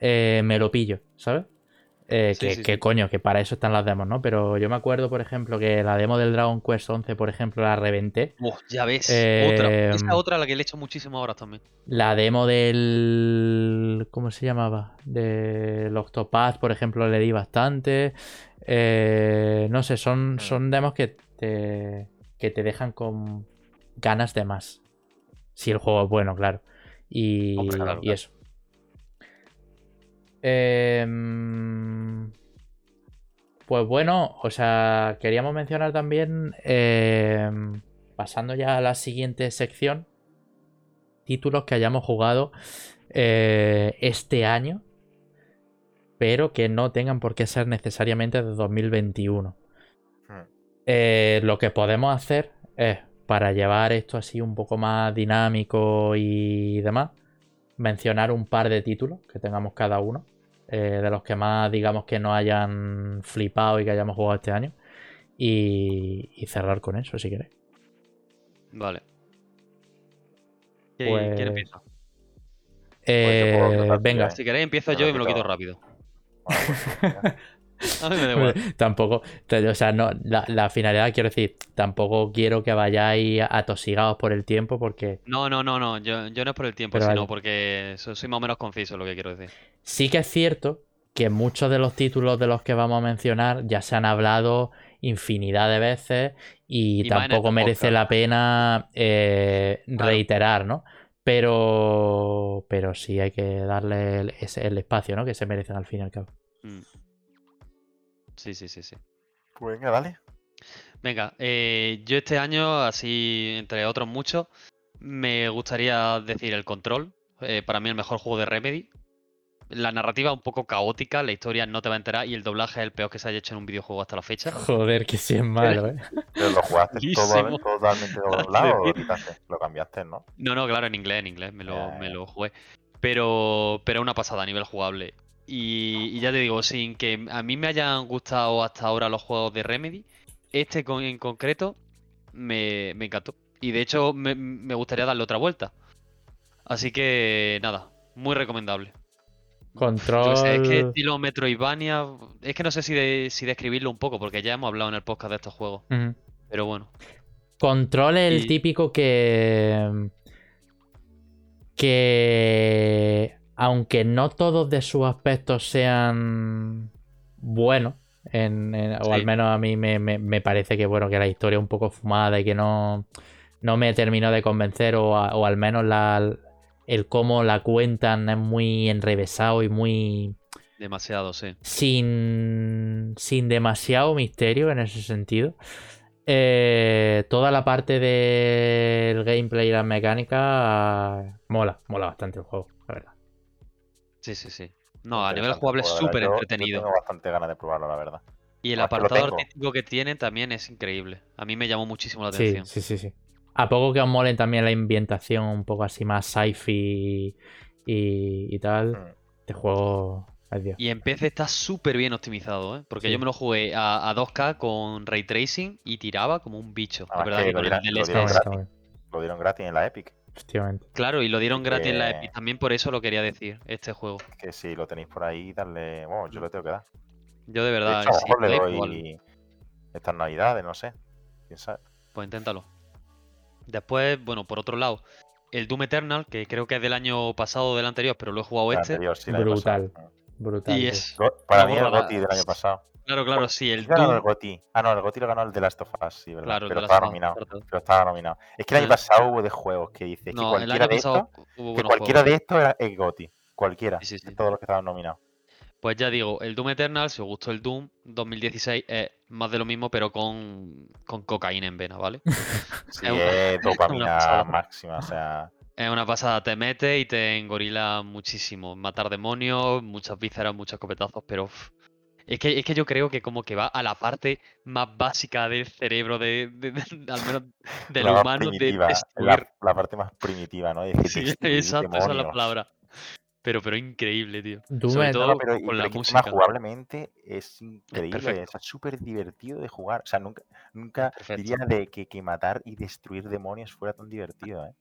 eh, me lo pillo, ¿sabes? Eh, Sí, que, sí, que sí. coño, que para eso están las demos, ¿no? Pero yo me acuerdo, por ejemplo, que la demo del Dragon Quest 11, por ejemplo, la reventé. Uf, ya ves, Eh, otra. Esa otra a la que le he hecho muchísimas horas también. La demo del. ¿Cómo se llamaba? Del Octopath, por ejemplo, le di bastante. Eh, no sé, son, Mm. son demos que te, que te dejan con ganas de más. Si el juego es bueno, claro. Y, Hombre, claro, y claro. eso. Em, pues bueno, o sea, queríamos mencionar también, em, pasando ya a la siguiente sección, títulos que hayamos jugado eh, este año, pero que no tengan por qué ser necesariamente de 2021. Hmm. Eh, lo que podemos hacer es, para llevar esto así un poco más dinámico y demás, mencionar un par de títulos que tengamos cada uno, eh, de los que más digamos que no hayan flipado y que hayamos jugado este año, y, y cerrar con eso si queréis. Vale. ¿Qui- Pues- ¿Quién empieza? Eh, empezar, venga, Si queréis empiezo yo y me lo quito. quito rápido. (laughs) Bueno, ya. A mí me da igual. (laughs) tampoco, o sea, no, la, la finalidad quiero decir, tampoco quiero que vayáis atosigados por el tiempo porque No, no, no, no. Yo, yo no es por el tiempo, Pero sino vale. porque so- soy más o menos conciso, lo que quiero decir. sí que es cierto que muchos de los títulos de los que vamos a mencionar ya se han hablado infinidad de veces y, tampoco este merece la pena eh, Claro. reiterar, ¿no? Pero, pero sí hay que darle el, ese- el espacio, ¿no? Que se merecen al fin y al cabo. Mm. Sí, sí, sí, sí. Pues venga, dale. Venga, eh, yo este año, así entre otros muchos, me gustaría decir el Control. eh, para mí el mejor juego de Remedy. La narrativa un poco caótica, la historia no te va a enterar y el doblaje es el peor que se haya hecho en un videojuego hasta la fecha. Joder, que sí es malo, ¿eh? Pero lo jugaste (laughs) todo, totalmente (laughs) doblado o lo quitaste, lo cambiaste, ¿no? No, no, claro, en inglés, en inglés, me lo, me ya. lo jugué. Pero, pero una pasada a nivel jugable. Y, y ya te digo, sin que a mí me hayan gustado hasta ahora los juegos de Remedy, este con- en concreto me, me encantó. Y de hecho me, me gustaría darle otra vuelta. Así que nada, muy recomendable. Control. sé, es que estilo Metroidvania, es que no sé si, de- si describirlo un poco, porque ya hemos hablado en el podcast de estos juegos. Pero bueno, Control es el típico que. que. Aunque no todos de sus aspectos sean buenos, En, en- o al menos a mí me, me- me parece que bueno, que la historia es un poco fumada y que no, no me terminó de convencer, o, a- o al menos la, el cómo la cuentan es muy enrevesado y muy Demasiado, sí. sin, sin demasiado misterio en ese sentido. Eh, toda la parte del gameplay y la mecánica mola, mola bastante el juego, la verdad. Sí, sí, sí. No, a nivel jugable es la súper entretenido. Yo tengo bastante ganas de probarlo, la verdad. Y el Además apartado artístico que tiene también es increíble. A mí me llamó muchísimo la atención. sí, sí, sí. A poco que os molen también la ambientación un poco así más sci-fi y, y tal, Mm. este juego es Dios. Y en PC está súper bien optimizado, ¿eh? Porque Sí. yo me lo jugué a, a 2K con ray tracing y tiraba como un bicho. La Además verdad que lo dirán- lo está bien, Lo dieron gratis en la Epic. Efectivamente. Claro, y lo dieron gratis en la Epic. También por eso lo quería decir, este juego. Que si lo tenéis por ahí, darle. Bueno, yo lo tengo que dar. Yo de De verdad, hecho, a lo si mejor le podéis, doy probarlo. estas navidades, no sé. ¿Quién sabe? Pues inténtalo. Después, bueno, por otro lado, el Doom Eternal, que creo que es del año pasado o del anterior, pero lo he jugado El este. anterior, sí, Brutal. pasado. Brutal. Y es. Para mí el. GOTY del año pasado. Claro, claro, sí, el ¿Quién ganó el Doom. GOTY? Ah, no, el GOTY lo ganó el de Last of Us, sí, ¿verdad? Claro, el pero estaba nominado. Pero estaba nominado. Es que el año pasado hubo de juegos que dices que No, el cualquiera de hubo Que cualquiera de estos era el GOTY. Cualquiera. Sí, sí, De todos los que estaban nominados. Pues ya digo, el Doom Eternal, si os gustó el Doom 2016, es más de lo mismo, pero con, con cocaína en vena, ¿vale? (laughs) Sí, Es es (laughs) dopamina máxima. O sea, Es una pasada, te mete y te engorila muchísimo. Matar demonios, muchas vísceras, muchos copetazos, pero uf, es que, es que yo creo que como que va a la parte más básica del cerebro de, de- de- (laughs) al menos del la más humano de. La, la parte más primitiva, ¿no? Decir, Sí, exacto, esa es la palabra. Pero, pero increíble, tío. Doom Sobre todo No, pero, y- con la música. jugablemente es increíble, perfecto. es súper divertido de jugar. O sea, nunca, nunca Perfecto. diría de que, que matar y destruir demonios fuera tan divertido, ¿eh?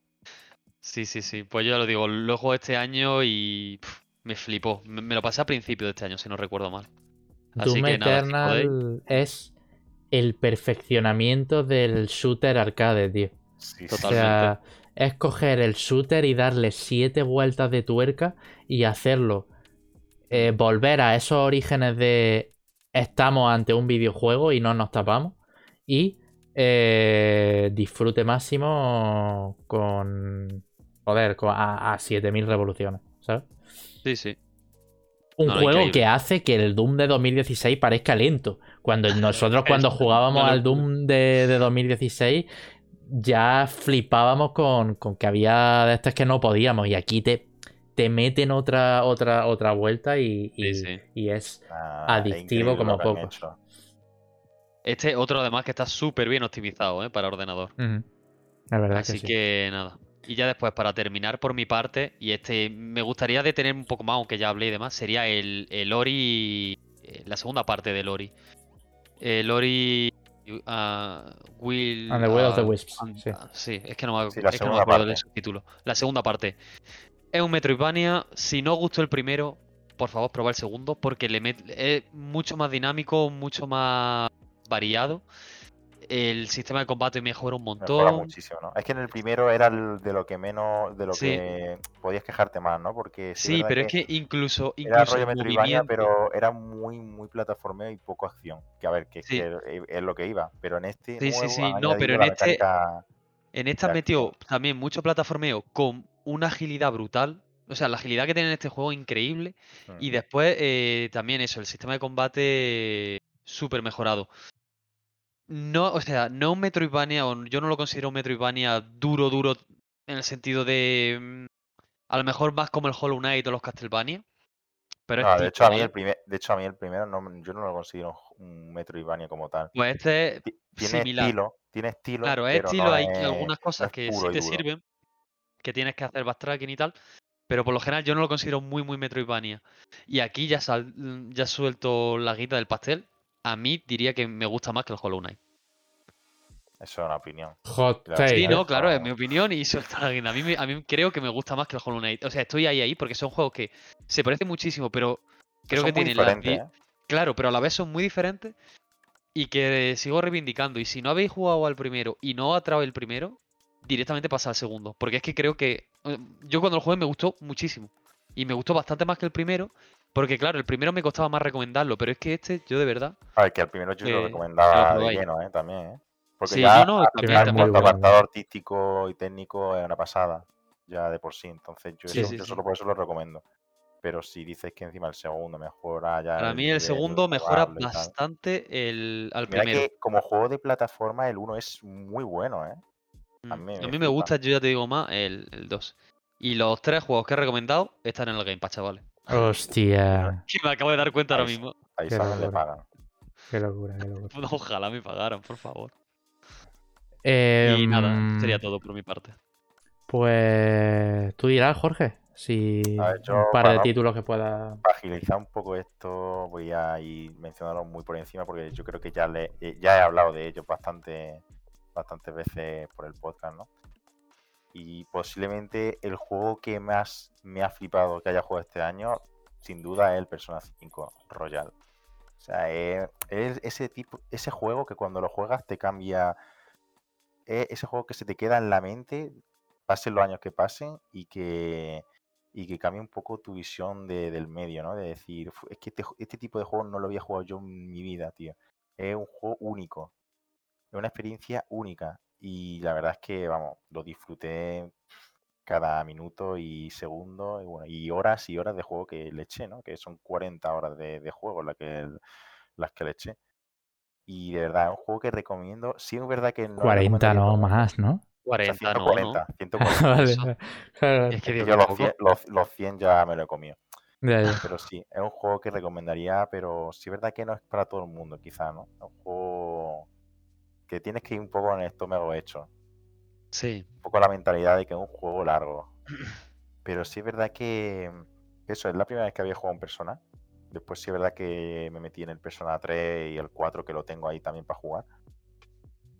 Sí, sí, sí. Pues yo ya lo digo, lo juego este año y me flipó. Me, me lo pasé a principio de este año, si no recuerdo mal. Así Doom que nada, si podéis. Eternal es el perfeccionamiento del shooter arcade, tío. Sí, sí. O Totalmente. sea, es coger el shooter y darle siete vueltas de tuerca y hacerlo. eh, volver a esos orígenes de estamos ante un videojuego y no nos tapamos. Y eh, disfrute máximo con. Joder, a, a 7000 revoluciones, ¿sabes? Sí, sí. Un No, juego increíble. que hace que el Doom de 2016 parezca lento. Cuando nosotros (laughs) cuando jugábamos al. Doom de, de 2016 ya flipábamos con, con que había de estas que no podíamos y aquí te, te meten otra, otra, otra vuelta y, y- Sí, sí. y es... Ah, es adictivo como hecho. Este otro además que está súper bien optimizado ¿eh? para ordenador. La verdad Así que sí. que nada. Y ya después, para terminar por mi parte, y este me gustaría detener un poco más, aunque ya hablé y demás, sería el, el Ori, eh, la segunda parte del Ori. El Ori ah, Will... And the Will of the ah, Wisps. and- sí. ah, sí, es que no me, Sí, la es que no me segunda acuerdo del subtítulo. La segunda parte. Es un Metroidvania. Si no os gustó el primero, por favor, probad el segundo, porque le met- es mucho más dinámico, mucho más variado. El sistema de combate mejora un Mejora montón. muchísimo, ¿no? Es que en el primero era el de lo que menos, de lo Sí. que podías quejarte más, ¿no? Porque Sí, pero es que incluso, era incluso rollo el Metroidvania, movimiento- pero era muy, muy plataformeo y poco acción. Que a ver, que es, que lo que iba. Pero en este Sí, sí, nuevo sí. No, pero en este- mecánica- En esta metió también mucho plataformeo con una agilidad brutal. O sea, la agilidad que tiene en este juego es increíble. Y después eh, también eso, el sistema de combate súper mejorado. No, o sea, no un Metroidvania, o yo no lo considero un Metroidvania duro, duro, en el sentido de. mm, A lo mejor más como el Hollow Knight o los Castlevania. Pero es No, de hecho, a mí el primer, de hecho, a mí el primero no, yo no lo considero un Metroidvania como tal. Pues este es Ti- Tiene similar. estilo, tiene estilo. Claro, es estilo, no hay es- algunas cosas que sí te sirven, que tienes que hacer backtracking y tal, pero por lo general yo no lo considero muy, muy Metroidvania. Y aquí ya, sal- ya suelto la guita del pastel, a mí diría que me gusta más que el Hollow Knight. Eso es una opinión. Hot Claro. take. Sí, no, claro, es mi opinión y suelto la guita. A mí, me- a mí creo que me gusta más que el Hollow Knight. O sea, estoy ahí, ahí, porque son juegos que se parecen muchísimo, pero creo Son que muy tienen la... ¿eh? Claro, pero a la vez son muy diferentes y que sigo reivindicando. Y si no habéis jugado al primero y no atrae el primero, directamente pasa al segundo. Porque es que creo que eh, yo cuando lo jugué me gustó muchísimo. Y me gustó bastante más que el primero. Porque claro, el primero me costaba más recomendarlo, pero es que este, yo de verdad. A ver, que al primero yo lo que recomendaba lo de lleno, ¿eh? También, ¿eh? Porque Sí, ya no, también, a Muy bueno. apartado artístico y técnico es una pasada, ya de por sí. Entonces yo, Sí, eso- sí, yo solo por eso lo recomiendo. Pero si dices que encima el segundo mejora ya Para el mí el segundo mejora bastante el, al Mira primero. que como juego de plataforma el 1 es muy bueno, ¿eh? a Mm, mí me me flipa. gusta, yo ya te digo más, el, el 2. Y los tres juegos que he recomendado están en el Game Pass, chavales. Hostia. Que me acabo de dar cuenta ahora mismo. Ahí Qué saben le locura. pagan. Qué locura, qué locura. (laughs) Ojalá me pagaran, por favor. Eh, y nada, sería todo por mi parte. Pues tú dirás, Jorge, si ver, yo, un par de bueno, títulos que pueda. Para agilizar un poco esto, voy a ir mencionarlo muy por encima porque yo creo que ya le ya he hablado de ellos bastante, bastantes veces por el podcast, ¿no? Y posiblemente el juego que más me ha flipado que haya jugado este año, sin duda, es el Persona 5 Royal. O sea, es, es ese tipo, ese juego que cuando lo juegas te cambia. Es ese juego que se te queda en la mente, pasen los años que pasen, y que y que cambie un poco tu visión de- del medio, ¿no? De decir, "Fu, es que este, este tipo de juego no lo había jugado yo en mi vida, tío. Es un juego único. Es una experiencia única. Y la verdad es que, vamos, lo disfruté cada minuto y segundo, y, bueno, y horas y horas de juego que le eché, ¿no? Que son 40 horas de, de juego las que, las que le eché. Y de verdad, es un juego que recomiendo. Sí, es verdad que no lo 40, recomendaría no más, ¿no? O sea, 40, no, ¿no? 140, 140. Vale, Es que yo los poco. 100, los, los 100 ya me lo he comido. ya, ya. Pero sí, es un juego que recomendaría, pero sí es verdad que no es para todo el mundo, quizá, ¿no? Es un juego que tienes que ir un poco en el estómago hecho. Sí. Un poco la mentalidad de que es un juego largo. (clears throat) Pero sí es verdad que eso es la primera vez que había jugado en Persona. Después sí es verdad que me metí en el Persona 3 y el 4 que lo tengo ahí también para jugar.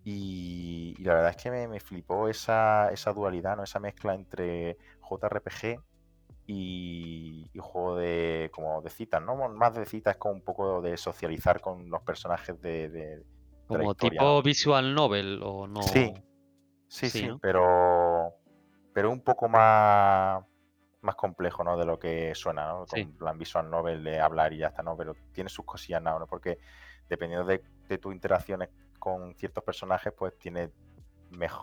Y, y la verdad es que me, me flipó esa, esa dualidad, ¿no? Esa mezcla entre JRPG y, y juego de como de citas, ¿no? Más de citas con un poco de socializar con los personajes de, Como tipo visual novel o no. Sí, Sí, Sí, sí, ¿no? pero pero un poco más más complejo, ¿no? De lo que suena, ¿no? Con Sí. plan visual novel de hablar y ya está, ¿no? Pero tiene sus cosillas, ¿no? ¿no? Porque dependiendo de, de tus interacciones con ciertos personajes, pues tiene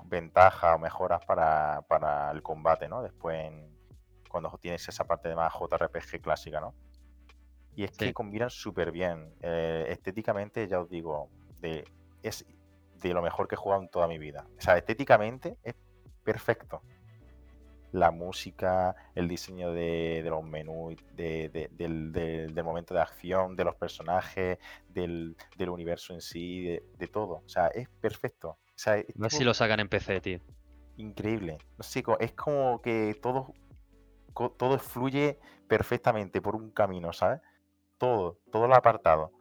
ventajas o mejoras para, para el combate, ¿no? Después en- cuando tienes esa parte de más JRPG clásica, ¿no? Y es que combinan súper bien. Eh, estéticamente, ya os digo, de, es de lo mejor que he jugado en toda mi vida. O sea, estéticamente es perfecto. La música, el diseño de, de los menús, de- de- del, del- momento de acción, de los personajes, del, del universo en sí, de, todo. O sea, es perfecto. O sea, es A ver si lo sacan en PC, tío. increíble. No sé, es como que todo, todo fluye perfectamente por un camino, ¿sabes? Todo, todo lo apartado.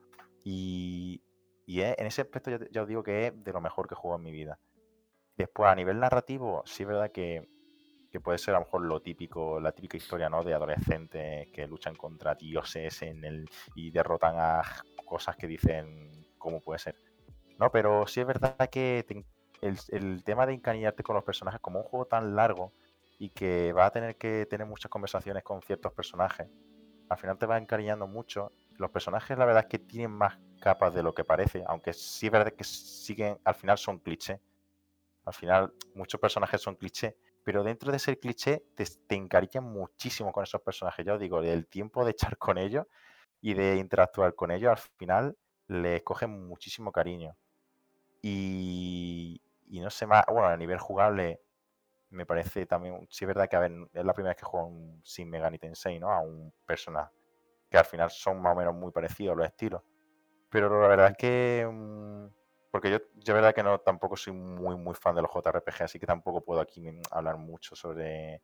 Y, y es- en ese aspecto ya, os digo que es de lo mejor que jugado en mi vida. Después, a nivel narrativo, sí es verdad que, que puede ser a lo mejor lo típico, la típica historia, ¿no? De adolescentes que luchan contra dioses en el, y derrotan a cosas que dicen cómo puede ser. No, pero sí es verdad que el, el tema de encariñarte con los personajes, como un juego tan largo y que va a tener que tener muchas conversaciones con ciertos personajes, al final te va encariñando mucho. Los personajes, la verdad es que tienen más capas de lo que parece, aunque sí es verdad que siguen, al final son clichés. Al final, muchos personajes son clichés, pero dentro de ser cliché, te, te muchísimo con esos personajes. Ya os digo, el tiempo de echar con ellos y de interactuar con ellos, al final les cogen muchísimo cariño. Y, no sé más, bueno, a nivel jugable, me parece también, sí es verdad que a ver, es la primera vez que juego un Shin Megami Tensei, ¿no? A un personaje que al final son más o menos muy parecidos los estilos. Pero la verdad es que, mm, porque yo, yo verdad que no tampoco soy muy muy fan de los JRPG, así que tampoco puedo aquí mm, hablar mucho sobre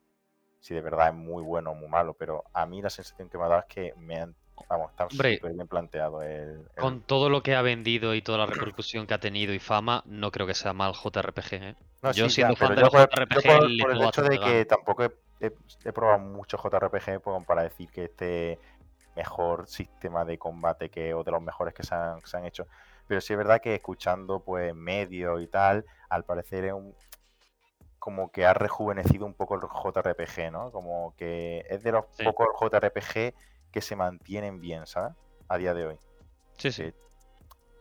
si de verdad es muy bueno o muy malo, pero a mí la sensación que me ha dado es que me han, vamos, está súper bien planteado el, el- Con todo lo que ha vendido y toda la repercusión que ha tenido y fama, no creo que sea mal JRPG, ¿eh? No, Yo sí, siendo ya, fan de yo los por, yo JRPG por- el hecho de que tampoco he, he- he probado muchos JRPG pues, para decir que este mejor sistema de combate que o de los mejores que se han, se han hecho. Pero sí es verdad que escuchando pues medios y tal, al parecer es un como que ha rejuvenecido un poco el JRPG, ¿no? Como que es de los Sí. pocos JRPG que se mantienen bien, ¿sabes? A día de hoy. Sí, sí. Eh,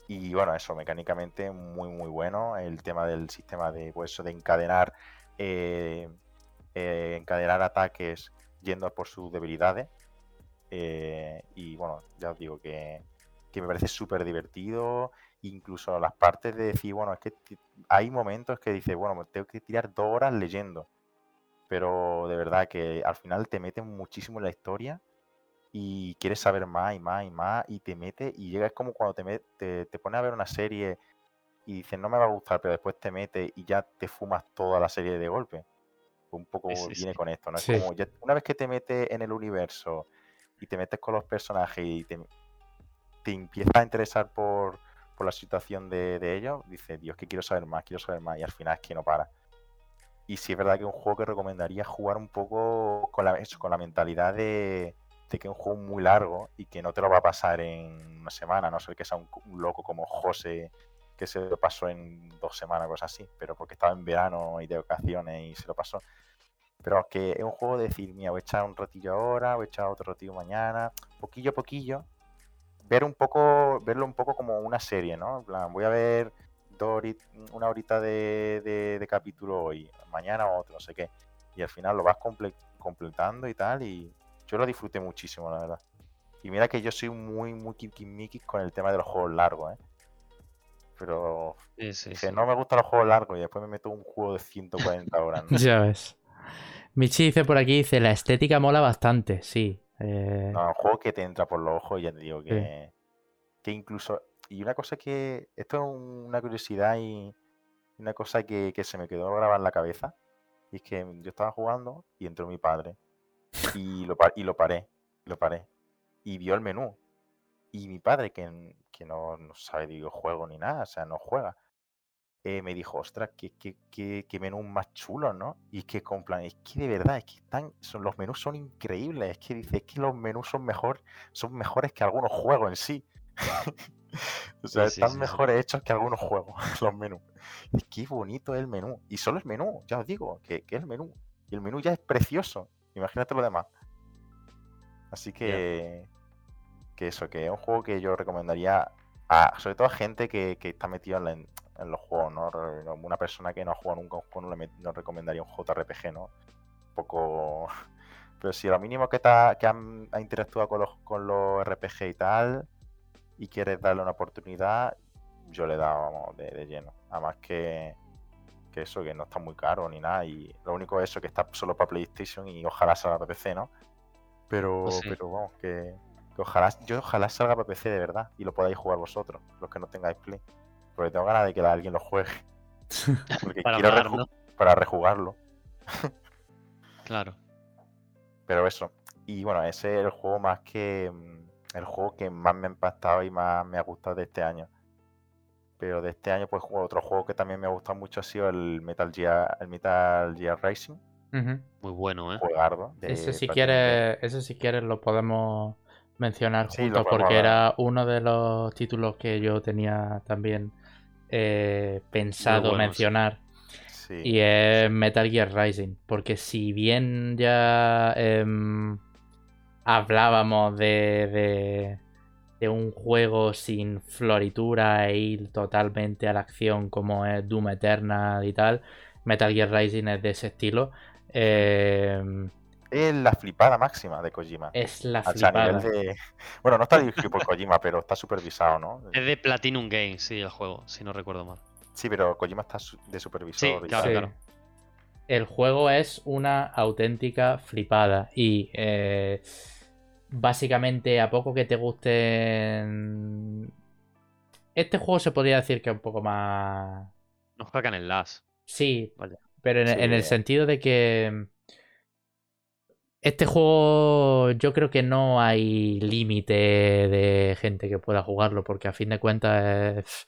y bueno, eso, mecánicamente muy, muy bueno. El tema del sistema de, pues, eso de encadenar, eh, eh, encadenar ataques yendo por sus debilidades. Eh, y bueno, ya os digo que, que me parece súper divertido. Incluso las partes de decir, bueno, es que hay momentos que dices, bueno, tengo que tirar dos horas leyendo. Pero de verdad que al final te meten muchísimo en la historia y quieres saber más y más y más y te mete y llega es como cuando te, met- te, te pones a ver una serie y dices no me va a gustar pero después te metes y ya te fumas toda la serie de golpe un poco sí, viene sí. con esto no es Sí. como ya- una vez que te metes en el universo y te metes con los personajes y te, te empiezas a interesar por, por la situación de, de ellos dices Dios que quiero saber más quiero saber más y al final es que no para y sí es verdad que es un juego que recomendaría jugar un poco con la, eso, con la mentalidad de, de que es un juego muy largo y que no te lo va a pasar en una semana, no ser que sea un, un loco como José que se lo pasó en dos semanas, cosas así, pero porque estaba en verano y de vacaciones y se lo pasó. Pero que es un juego de decir, mira, voy a echar un ratillo ahora, voy a echar otro ratillo mañana, poquillo a poquillo, ver un poco, verlo un poco como una serie, ¿no? En plan, voy a ver dos una horita de, de- de capítulo hoy, mañana otro, no sé qué. Y al final lo vas comple- completando y tal, y yo lo disfruté muchísimo, la verdad. Y mira que yo soy muy, muy kikimiki con el tema de los juegos largos, ¿eh? Pero Sí, sí, dije, sí. no me gustan los juegos largos y después me meto un juego de 140 horas, ¿no? (laughs) Ya ves. Michi dice por aquí, dice, la estética mola bastante, sí. Eh, No, un juego que te entra por los ojos, ya te digo que, que incluso. Y una cosa que. Esto es una curiosidad y una cosa que, que se me quedó grabada en la cabeza. Y es que yo estaba jugando y entró mi padre. Y lo, y lo paré. Lo paré. Y vio el menú. Y mi padre, que, que no, no sabe de videojuegos ni nada, o sea, no juega. Eh, me dijo, ostras, qué, qué, qué, qué menús más chulos, ¿no? Y es que con plan, es que de verdad, es que están, son, los menús son increíbles. Es que dice, es que los menús son mejor, son mejores que algunos juegos en sí. (laughs) o sea, Sí, están sí, sí. mejores hechos que algunos juegos, (laughs) los menús. Y qué bonito es el menú. Y solo el menú, ya os digo, que, que es el menú. Y el menú ya es precioso. Imagínate lo demás. Así que, que eso, que es un juego que yo recomendaría, a, sobre todo a gente que, que está metido en, la- en los juegos, ¿no? Una persona que no ha jugado nunca un juego no le no recomendaría un JRPG, ¿no? Un poco... (laughs) Pero si a lo mínimo que, ta- que han, ha interactuado con los, con los RPG y tal, y quieres darle una oportunidad, yo le he dado vamos, de, de lleno. Además que, que eso, que no está muy caro ni nada, y lo único es eso, que está solo para PlayStation y ojalá salga para PC, ¿no? Pero, Pues sí. pero vamos, que, que ojalá, yo ojalá salga para PC de verdad y lo podáis jugar vosotros, los que no tengáis Play. Porque tengo ganas de que alguien lo juegue. (laughs) Porque Para quiero hablar, reju- ¿no? para rejugarlo. Claro. Pero eso. Y bueno, ese es el juego más que. mm, El juego que más me ha impactado y más me ha gustado de este año. Pero de este año, pues juego- otro juego que también me ha gustado mucho ha sido el Metal Gear, el Metal Gear Racing. Muy bueno, ¿eh? Juegardo. de Ese si quieres, ese si quieres lo podemos mencionar Sí, juntos porque hablar. era uno de los títulos que yo tenía también eh, pensado mencionar. Sí. y es Metal Gear Rising porque si bien ya em, hablábamos de, de, de un juego sin floritura e ir totalmente a la acción como es Doom Eternal y tal, Metal Gear Rising es de ese estilo. Em, Es la flipada máxima de Kojima. es la O sea, a flipada. nivel de. Bueno, no está dirigido por Kojima, pero está supervisado, ¿no? Es de Platinum Games, sí, el juego, si no recuerdo mal. Sí, pero Kojima está de supervisor. y claro. Sí. claro. El juego es una auténtica flipada y eh, básicamente a poco que te gusten... Este juego se podría decir que es un poco más... Nos cagan el las. Sí, pero en, en el Sí. sentido de que... Este juego yo creo que no hay límite de gente que pueda jugarlo porque a fin de cuentas es-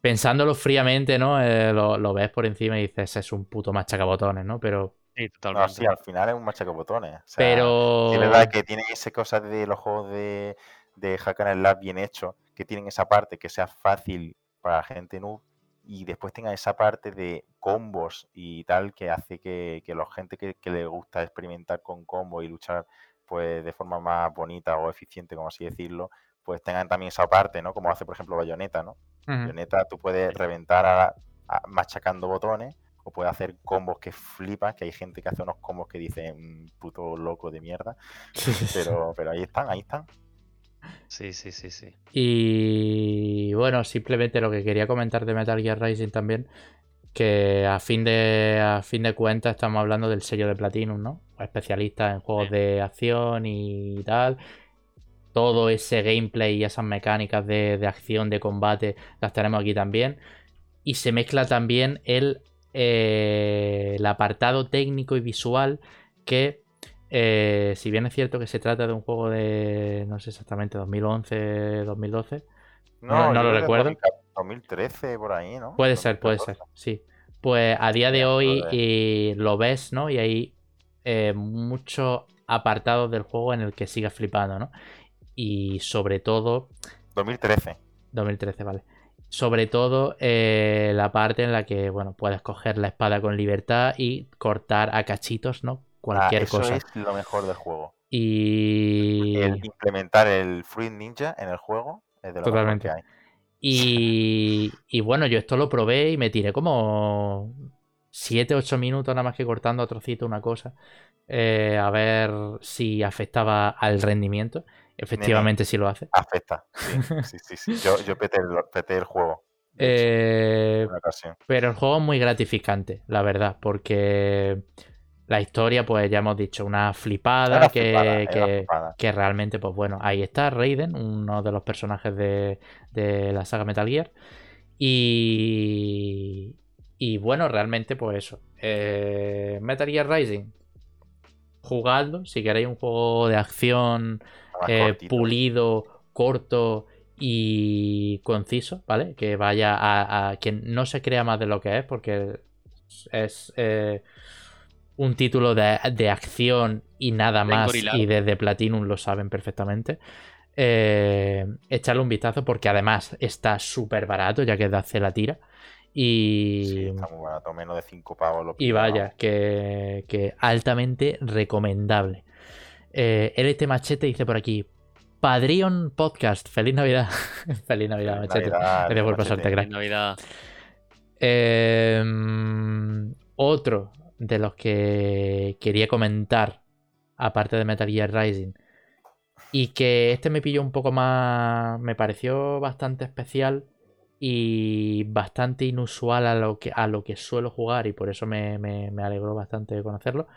pensándolo fríamente, ¿no? Eh, lo, lo ves por encima y dices es un puto machacabotones, ¿no? Pero Sí, No, sí, al final es un machacabotones. O sea, pero Es verdad que tienen esa cosa de los juegos de, de Hack and Slash bien hechos, que tienen esa parte que sea fácil para la gente noob y después tenga esa parte de combos y tal que hace que, que la gente que, que le gusta experimentar con combos y luchar pues de forma más bonita o eficiente, como así decirlo, pues tengan también esa parte, ¿no? Como hace, por ejemplo, Bayonetta, ¿no? Ujú. Bayonetta tú puedes reventar a- a- machacando botones o puedes hacer combos que flipan, que hay gente que hace unos combos que dicen puto loco de mierda, pero, pero ahí están, ahí están. Sí, sí, sí, sí. Y bueno, simplemente lo que quería comentar de Metal Gear Rising también, que a fin de, a fin de cuentas estamos hablando del sello de Platinum, ¿no? Especialista en juegos Sí. de acción y tal. Todo ese gameplay y esas mecánicas de, de acción, de combate, las tenemos aquí también. Y se mezcla también el, eh, el apartado técnico y visual que eh, si bien es cierto que se trata de un juego de, no sé exactamente, 2011, 2012, No, no lo recuerdo. 2013, por ahí, ¿no? puede ser, puede ser, 2014. sí. Pues a día de hoy joder. y lo ves, ¿no? Y hay eh, muchos apartados del juego en el que sigas flipando, ¿no? Y sobre todo, 2013. 2013, vale. Sobre todo eh, la parte en la que, bueno, puedes coger la espada con libertad y cortar a cachitos, ¿no? Ah, Cualquier eso cosa. es lo mejor del juego. Y... El implementar el Fruit Ninja en el juego es de lo Totalmente. mejor que hay. Y, y bueno, yo esto lo probé y me tiré como 7, 8 minutos nada más que cortando a trocito una cosa. eh, a ver si afectaba al rendimiento. Efectivamente sí lo hace. Afecta. Sí, sí, sí. sí. Yo, yo peté, el, peté el juego. Eh, pero el juego es muy gratificante, la verdad, porque la historia, pues ya hemos dicho, una flipada que, flipada, que- flipada. que realmente, pues bueno, ahí está Raiden, uno de los personajes de, de la saga Metal Gear. Y, y bueno, realmente, pues eso. eh, Metal Gear Rising, jugadlo. Si queréis un juego de acción eh, pulido, corto y conciso, ¿vale? Que vaya a, a que no se crea más de lo que es, porque es eh, un título de, de acción y nada más. gorilado. Y desde Platinum lo saben perfectamente. Eh, echarle un vistazo porque además está súper barato, ya que de hace la tira. Y, Sí, está muy barato, menos de 5 pavos. Lo y vaya, que, que altamente recomendable. Eh, LT Machete dice por aquí: Padrion Podcast. Feliz Navidad. (laughs) Feliz Navidad, Feliz Machete. Navidad, Gracias por Machete. pasarte, crack. En Navidad. Eh, otro de los que quería comentar, aparte de Metal Gear Rising, y que este me pilló un poco más. Me pareció bastante especial y bastante inusual a lo que, a lo que suelo jugar, y por eso me, me- me alegró bastante conocerlo.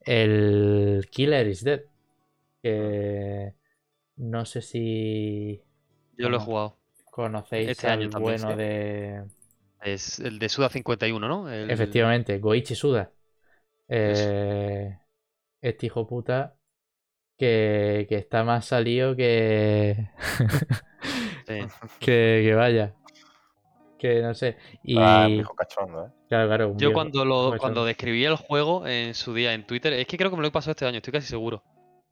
El Killer is Dead. Que no sé si Yo lo he jugado. conocéis Este al también, bueno sí. de. Es el de Suda 51, ¿no? El- Efectivamente, Goichi Suda. Eh, este hijo puta que, que está más salido que, (laughs) sí. (laughs) que, que vaya. Que no sé. Y Ah, viejo cachondo, ¿eh? claro, claro, un Yo viejo- cuando lo cuando describí el juego en su día en Twitter, es que creo que me lo he pasado este año, estoy casi seguro.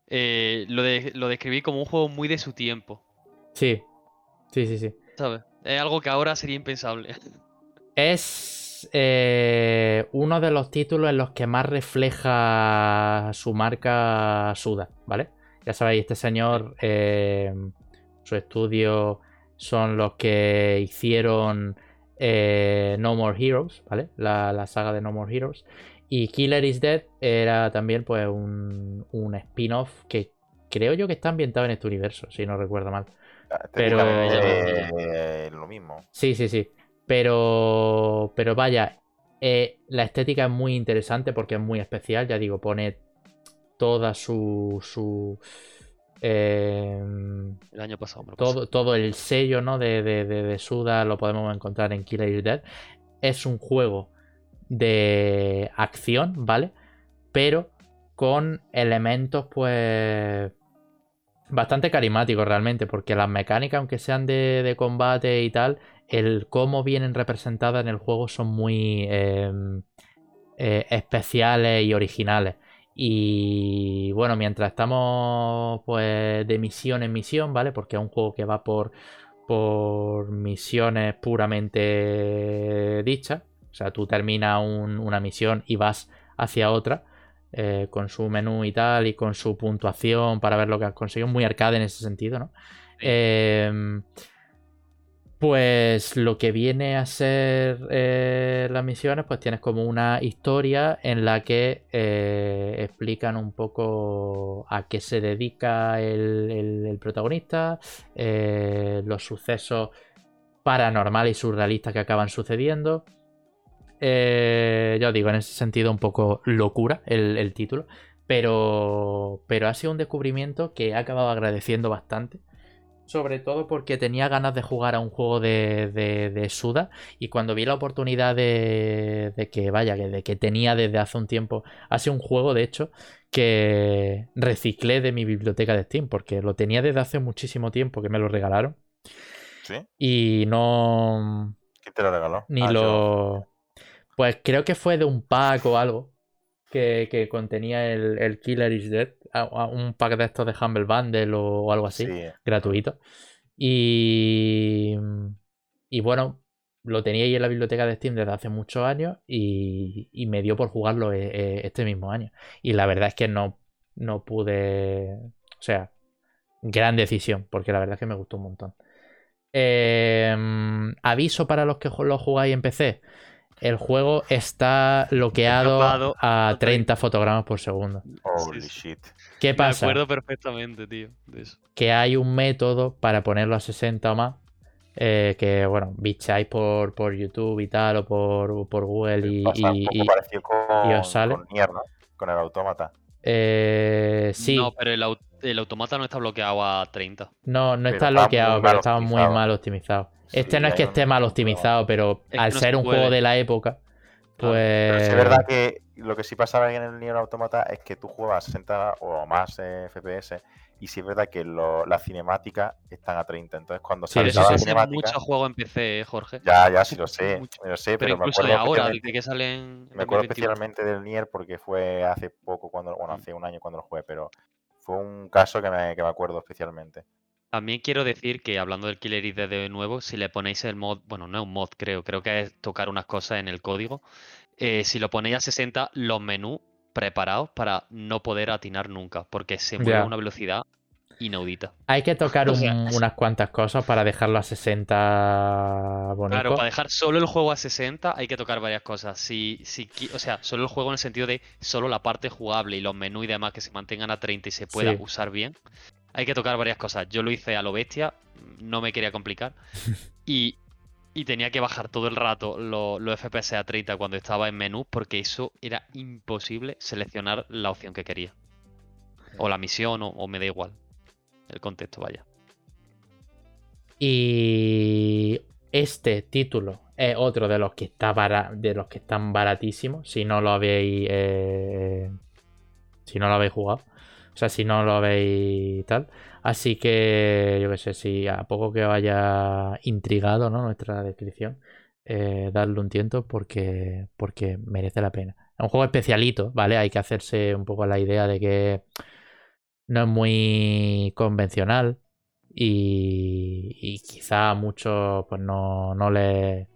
Eh, lo, de- lo describí como un juego muy de su tiempo, Sí, sí, sí, sí. ¿sabes? Es algo que ahora sería impensable. Es eh, uno de los títulos en los que más refleja su marca Suda, ¿vale? Ya sabéis, este señor, eh, su estudio son los que hicieron eh, No More Heroes, ¿vale? La, la saga de No More Heroes. Y Killer is Dead era también pues un, un spin-off que creo yo que está ambientado en este universo, si no recuerdo mal. Ah, Pero- lo mismo. Sí, sí, sí. Pero, pero vaya, eh, la estética es muy interesante porque es muy especial. Ya digo, pone toda su. su em, El año pasado me todo, todo el sello ¿no? de, de, de- de Suda lo podemos encontrar en Killer is Dead. Es un juego de acción, ¿vale? Pero con elementos, pues. Bastante carismáticos realmente, porque las mecánicas, aunque sean de, de combate y tal, el cómo vienen representadas en el juego son muy em, eh, especiales y originales. Y bueno, mientras estamos pues de misión en misión, ¿vale? Porque es un juego que va por, por misiones puramente dichas. O sea, tú terminas un- una misión y vas hacia otra. eh, con su menú y tal, y con su puntuación para ver lo que has conseguido. Muy arcade en ese sentido, ¿no? Em, pues lo que viene a ser eh, las misiones, pues tienes como una historia en la que eh, explican un poco a qué se dedica el, protagonista, los sucesos paranormales y surrealistas que acaban sucediendo. Eh, ya os digo, en ese sentido un poco locura el, título. Pero, pero ha sido un descubrimiento que he acabado agradeciendo bastante. Sobre todo porque tenía ganas de jugar a un juego de, de, Suda. Y cuando vi la oportunidad de, de que, vaya, que, de que tenía desde hace un tiempo. Ha sido un juego, de hecho, que reciclé de mi biblioteca de Steam. Porque lo tenía desde hace muchísimo tiempo que me lo regalaron. ¿Sí? Y no. ¿Quién te lo regaló? Ni ah, lo. Pues creo que fue de un pack o algo que, contenía el, Killer is Dead. Un pack de estos de Humble Bundle o, algo así, gratuito. Y, y bueno, lo tenía ahí en la biblioteca de Steam desde hace muchos años y, me dio por jugarlo eh, eh, este mismo año. Y la verdad es que no, no pude. O sea, gran decisión, porque la verdad es que me gustó un montón. Em, aviso para los que lo jugáis en PC. El juego está bloqueado a 30 fotogramas por segundo. Holy shit. ¿Qué pasa? Me acuerdo perfectamente, tío. Que hay un método para ponerlo a 60 o más. Eh, que bueno, bicháis por, por YouTube y tal, o por, por Google y, y, con, os sale. Con, con el autómata. Eh, sí. No, pero el, el, automata no está bloqueado a 30. No, no está bloqueado, pero está muy mal optimizado. Este no es que esté mal optimizado, pero al ser un juego de la época, pues. es verdad que lo que sí pasaba en el Nier Automata es que tú juegas 60 o más FPS y sí es verdad que las cinemáticas están a 30. Entonces, cuando sale la cinemática. mucho juego en PC, ¿eh, Jorge. Ya, ya, sí lo sé. Lo sé pero, me acuerdo de ahora, de que salen. Me acuerdo especialmente del Nier porque fue hace poco, cuando bueno, mm. hace un año cuando lo jugué, pero fue un caso que me, que me acuerdo especialmente. También quiero decir que hablando del Killer ID de nuevo, si le ponéis el mod, bueno, no es un mod, creo, creo que es tocar unas cosas en el código. Eh, si lo ponéis a 60, los menús preparados para no poder atinar nunca, porque se mueve a una velocidad inaudita. Hay que tocar (laughs) unas cuantas cosas para dejarlo a 60 bonito. Claro, para dejar solo el juego a 60 hay que tocar varias cosas. Si, si, o sea, solo el juego en el sentido de solo la parte jugable y los menús y demás que se mantengan a 30 y se pueda usar bien hay que tocar varias cosas. Yo lo hice a lo bestia, no me quería complicar. (laughs) Y, tenía que bajar todo el rato los lo FPS a 30 cuando estaba en menú porque eso era imposible seleccionar la opción que quería. O la misión, o, me da igual. El contexto, vaya. Y este título es otro de los que está de los que están baratísimos. Si no lo habéis. Eh, si no lo habéis jugado. O sea, si no lo veis tal. Así que, yo qué sé, si a poco que vaya intrigado ¿no? nuestra descripción, eh, darle un tiento porque, porque merece la pena. Es un juego especialito, ¿vale? Hay que hacerse un poco la idea de que no es muy convencional y, y quizá a muchos pues no, no, le,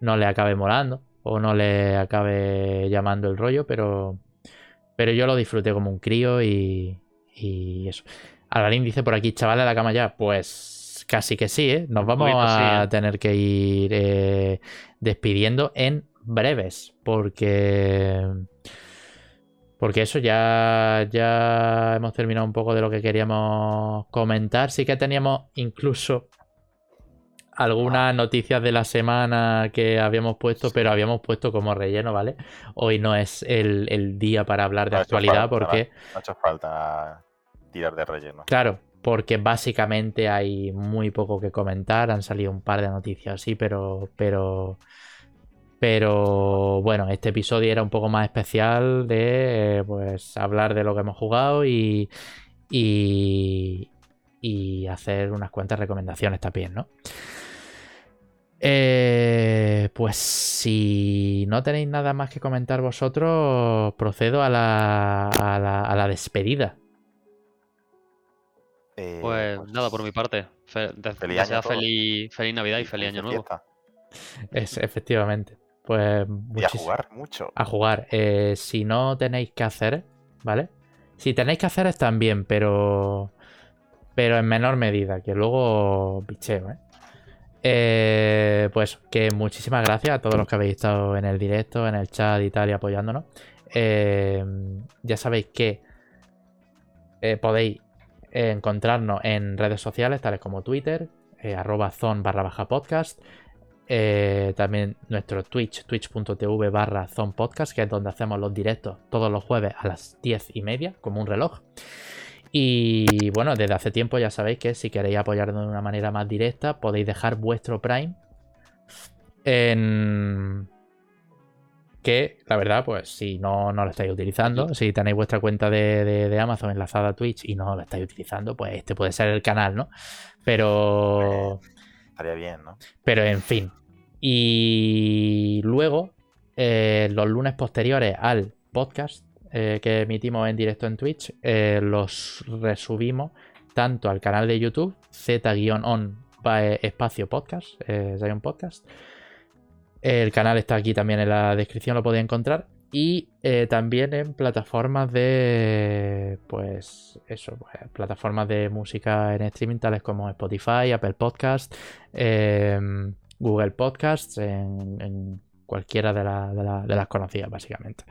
no le acabe molando o no le acabe llamando el rollo, pero pero yo lo disfruté como un crío y, y eso. Alvarín dice por aquí, chaval de la cama ya. Pues casi que sí, ¿eh? Nos vamos a ¿eh? tener que ir eh, despidiendo en breves. Porque. Porque eso ya, ya hemos terminado un poco de lo que queríamos comentar. Sí que teníamos incluso algunas noticias de la semana que habíamos puesto, pero habíamos puesto como relleno, ¿vale? Hoy no es el, día para hablar de actualidad porque... No ha hecho falta tirar de relleno. Claro, porque básicamente hay muy poco que comentar, han salido un par de noticias así, pero... pero pero bueno, este episodio era un poco más especial de pues hablar de lo que hemos jugado y, y, y hacer unas cuantas recomendaciones también, ¿no? Eh, pues si no tenéis nada más que comentar vosotros, procedo a la, a la, despedida. Eh, pues, pues, nada, por mi parte. feliz, año feliz, feliz, Navidad y feliz, Año Nuevo. Es, efectivamente. Pues y a jugar mucho. A jugar. Eh, si no tenéis que hacer, ¿vale? Si tenéis que hacer también, pero. Pero en menor medida, que luego bicheo, ¿eh? ¿Eh? Pues que muchísimas gracias a todos los que habéis estado en el directo, en el chat y tal, y apoyándonos. Eh, ya sabéis que eh, podéis encontrarnos en redes sociales, tales como Twitter, arroba zon barra baja podcast. también nuestro Twitch, twitch.tv barra que es donde hacemos los directos todos los jueves a las 10 y media, como un reloj. Y bueno, desde hace tiempo ya sabéis que si queréis apoyarnos de una manera más directa, podéis dejar vuestro Prime en... Que la verdad, pues si no, no lo estáis utilizando, si tenéis vuestra cuenta de, Amazon enlazada a Twitch y no lo estáis utilizando, pues este puede ser el canal, ¿no? Pero... estaría bien, ¿no? Pero en fin. Y luego, eh, los lunes posteriores al podcast, eh, que emitimos en directo en Twitch, eh, los resubimos tanto al canal de YouTube, Z-on espacio podcast, eh, Podcast. El canal está aquí también en la descripción, lo podéis encontrar. Y también en plataformas de. Pues eso, pues, plataformas de música en streaming, tales como Spotify, Apple Podcast, em, Google Podcasts, en, cualquiera de las conocidas, básicamente.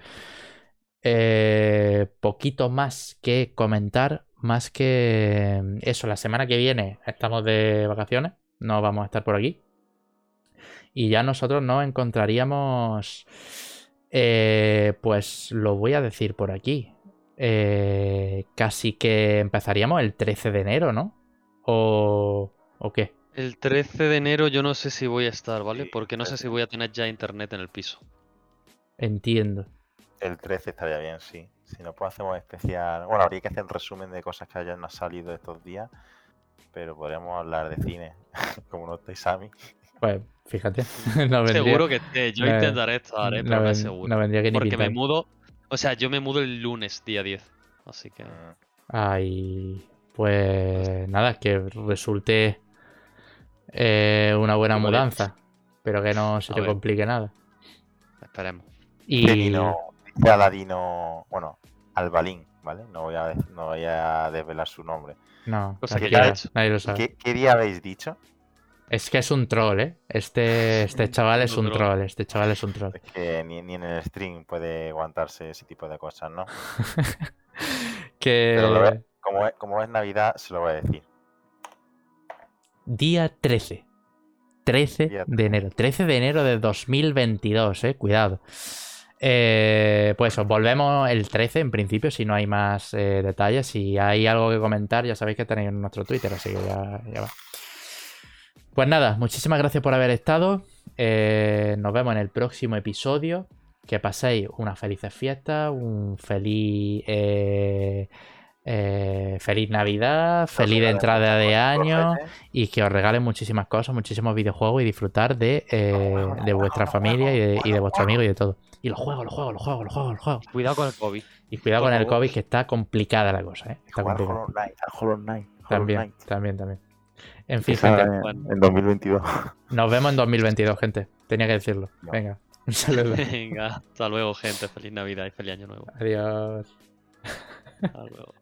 Eh, poquito más que comentar, más que mm, eso, la semana que viene estamos de vacaciones, no vamos a estar por aquí. Y ya nosotros nos encontraríamos, eh, pues lo voy a decir por aquí, eh, casi que empezaríamos el 13 de enero, ¿no? ¿O, ¿O qué? El 13 de enero yo no sé si voy a estar, ¿vale? Porque no sé si voy a tener ya internet en el piso. Entiendo. El 13 estaría bien, sí. Si no, pues hacemos especial. Bueno, habría que hacer un resumen de cosas que hayan salido estos días. Pero podríamos hablar de cine, (laughs) como no estáis a mí. Pues fíjate. (laughs) seguro que esté. Yo intentaré estar, ¿eh? pero no, seguro. No vendría que ni Porque me mudo. O sea, yo me mudo el lunes, día 10. Así que. Mm. Ay. Pues nada, que resulte eh, una buena mudanza. Pero que no se te complique nada. Esperemos. Y de Aladino, bueno, Albalín, ¿vale? No voy a, no voy a desvelar su nombre. No, Cosa que ya nadie lo sabe. ¿Qué, día habéis dicho? Es que es un troll, ¿eh? Este, este (laughs) chaval es un troll, este chaval es un troll. Es que ni, en el stream puede aguantarse ese tipo de cosas, ¿no? (laughs) que... Pero como, es, como es Navidad, se lo voy a decir. Día 13. 13 de enero. 13 de enero de 2022, eh. Cuidado. Eh, pues os volvemos el 13 en principio, si no hay más eh, detalles. Si hay algo que comentar, ya sabéis que tenéis en nuestro Twitter, así que ya, va. Pues nada, muchísimas gracias por haber estado. Eh, nos vemos en el próximo episodio. Que paséis unas felices fiestas, un feliz eh, feliz Navidad, feliz entrada de año y que os regalen muchísimas cosas, muchísimos videojuegos y disfrutar de, eh, vuestra familia y de, y vuestro amigo y de todo. Y los juegos, los juegos, los juegos, los juegos, los juegos. Cuidado con el COVID. Y cuidado con el COVID que está complicada la cosa, ¿eh? Está complicada. También, también, también. En fin, gente. En 2022. (laughs) Nos vemos en 2022, gente. Tenía que decirlo. Venga, un saludo. (laughs) Venga, hasta luego, gente. Feliz Navidad y feliz Año Nuevo. Adiós. Hasta luego.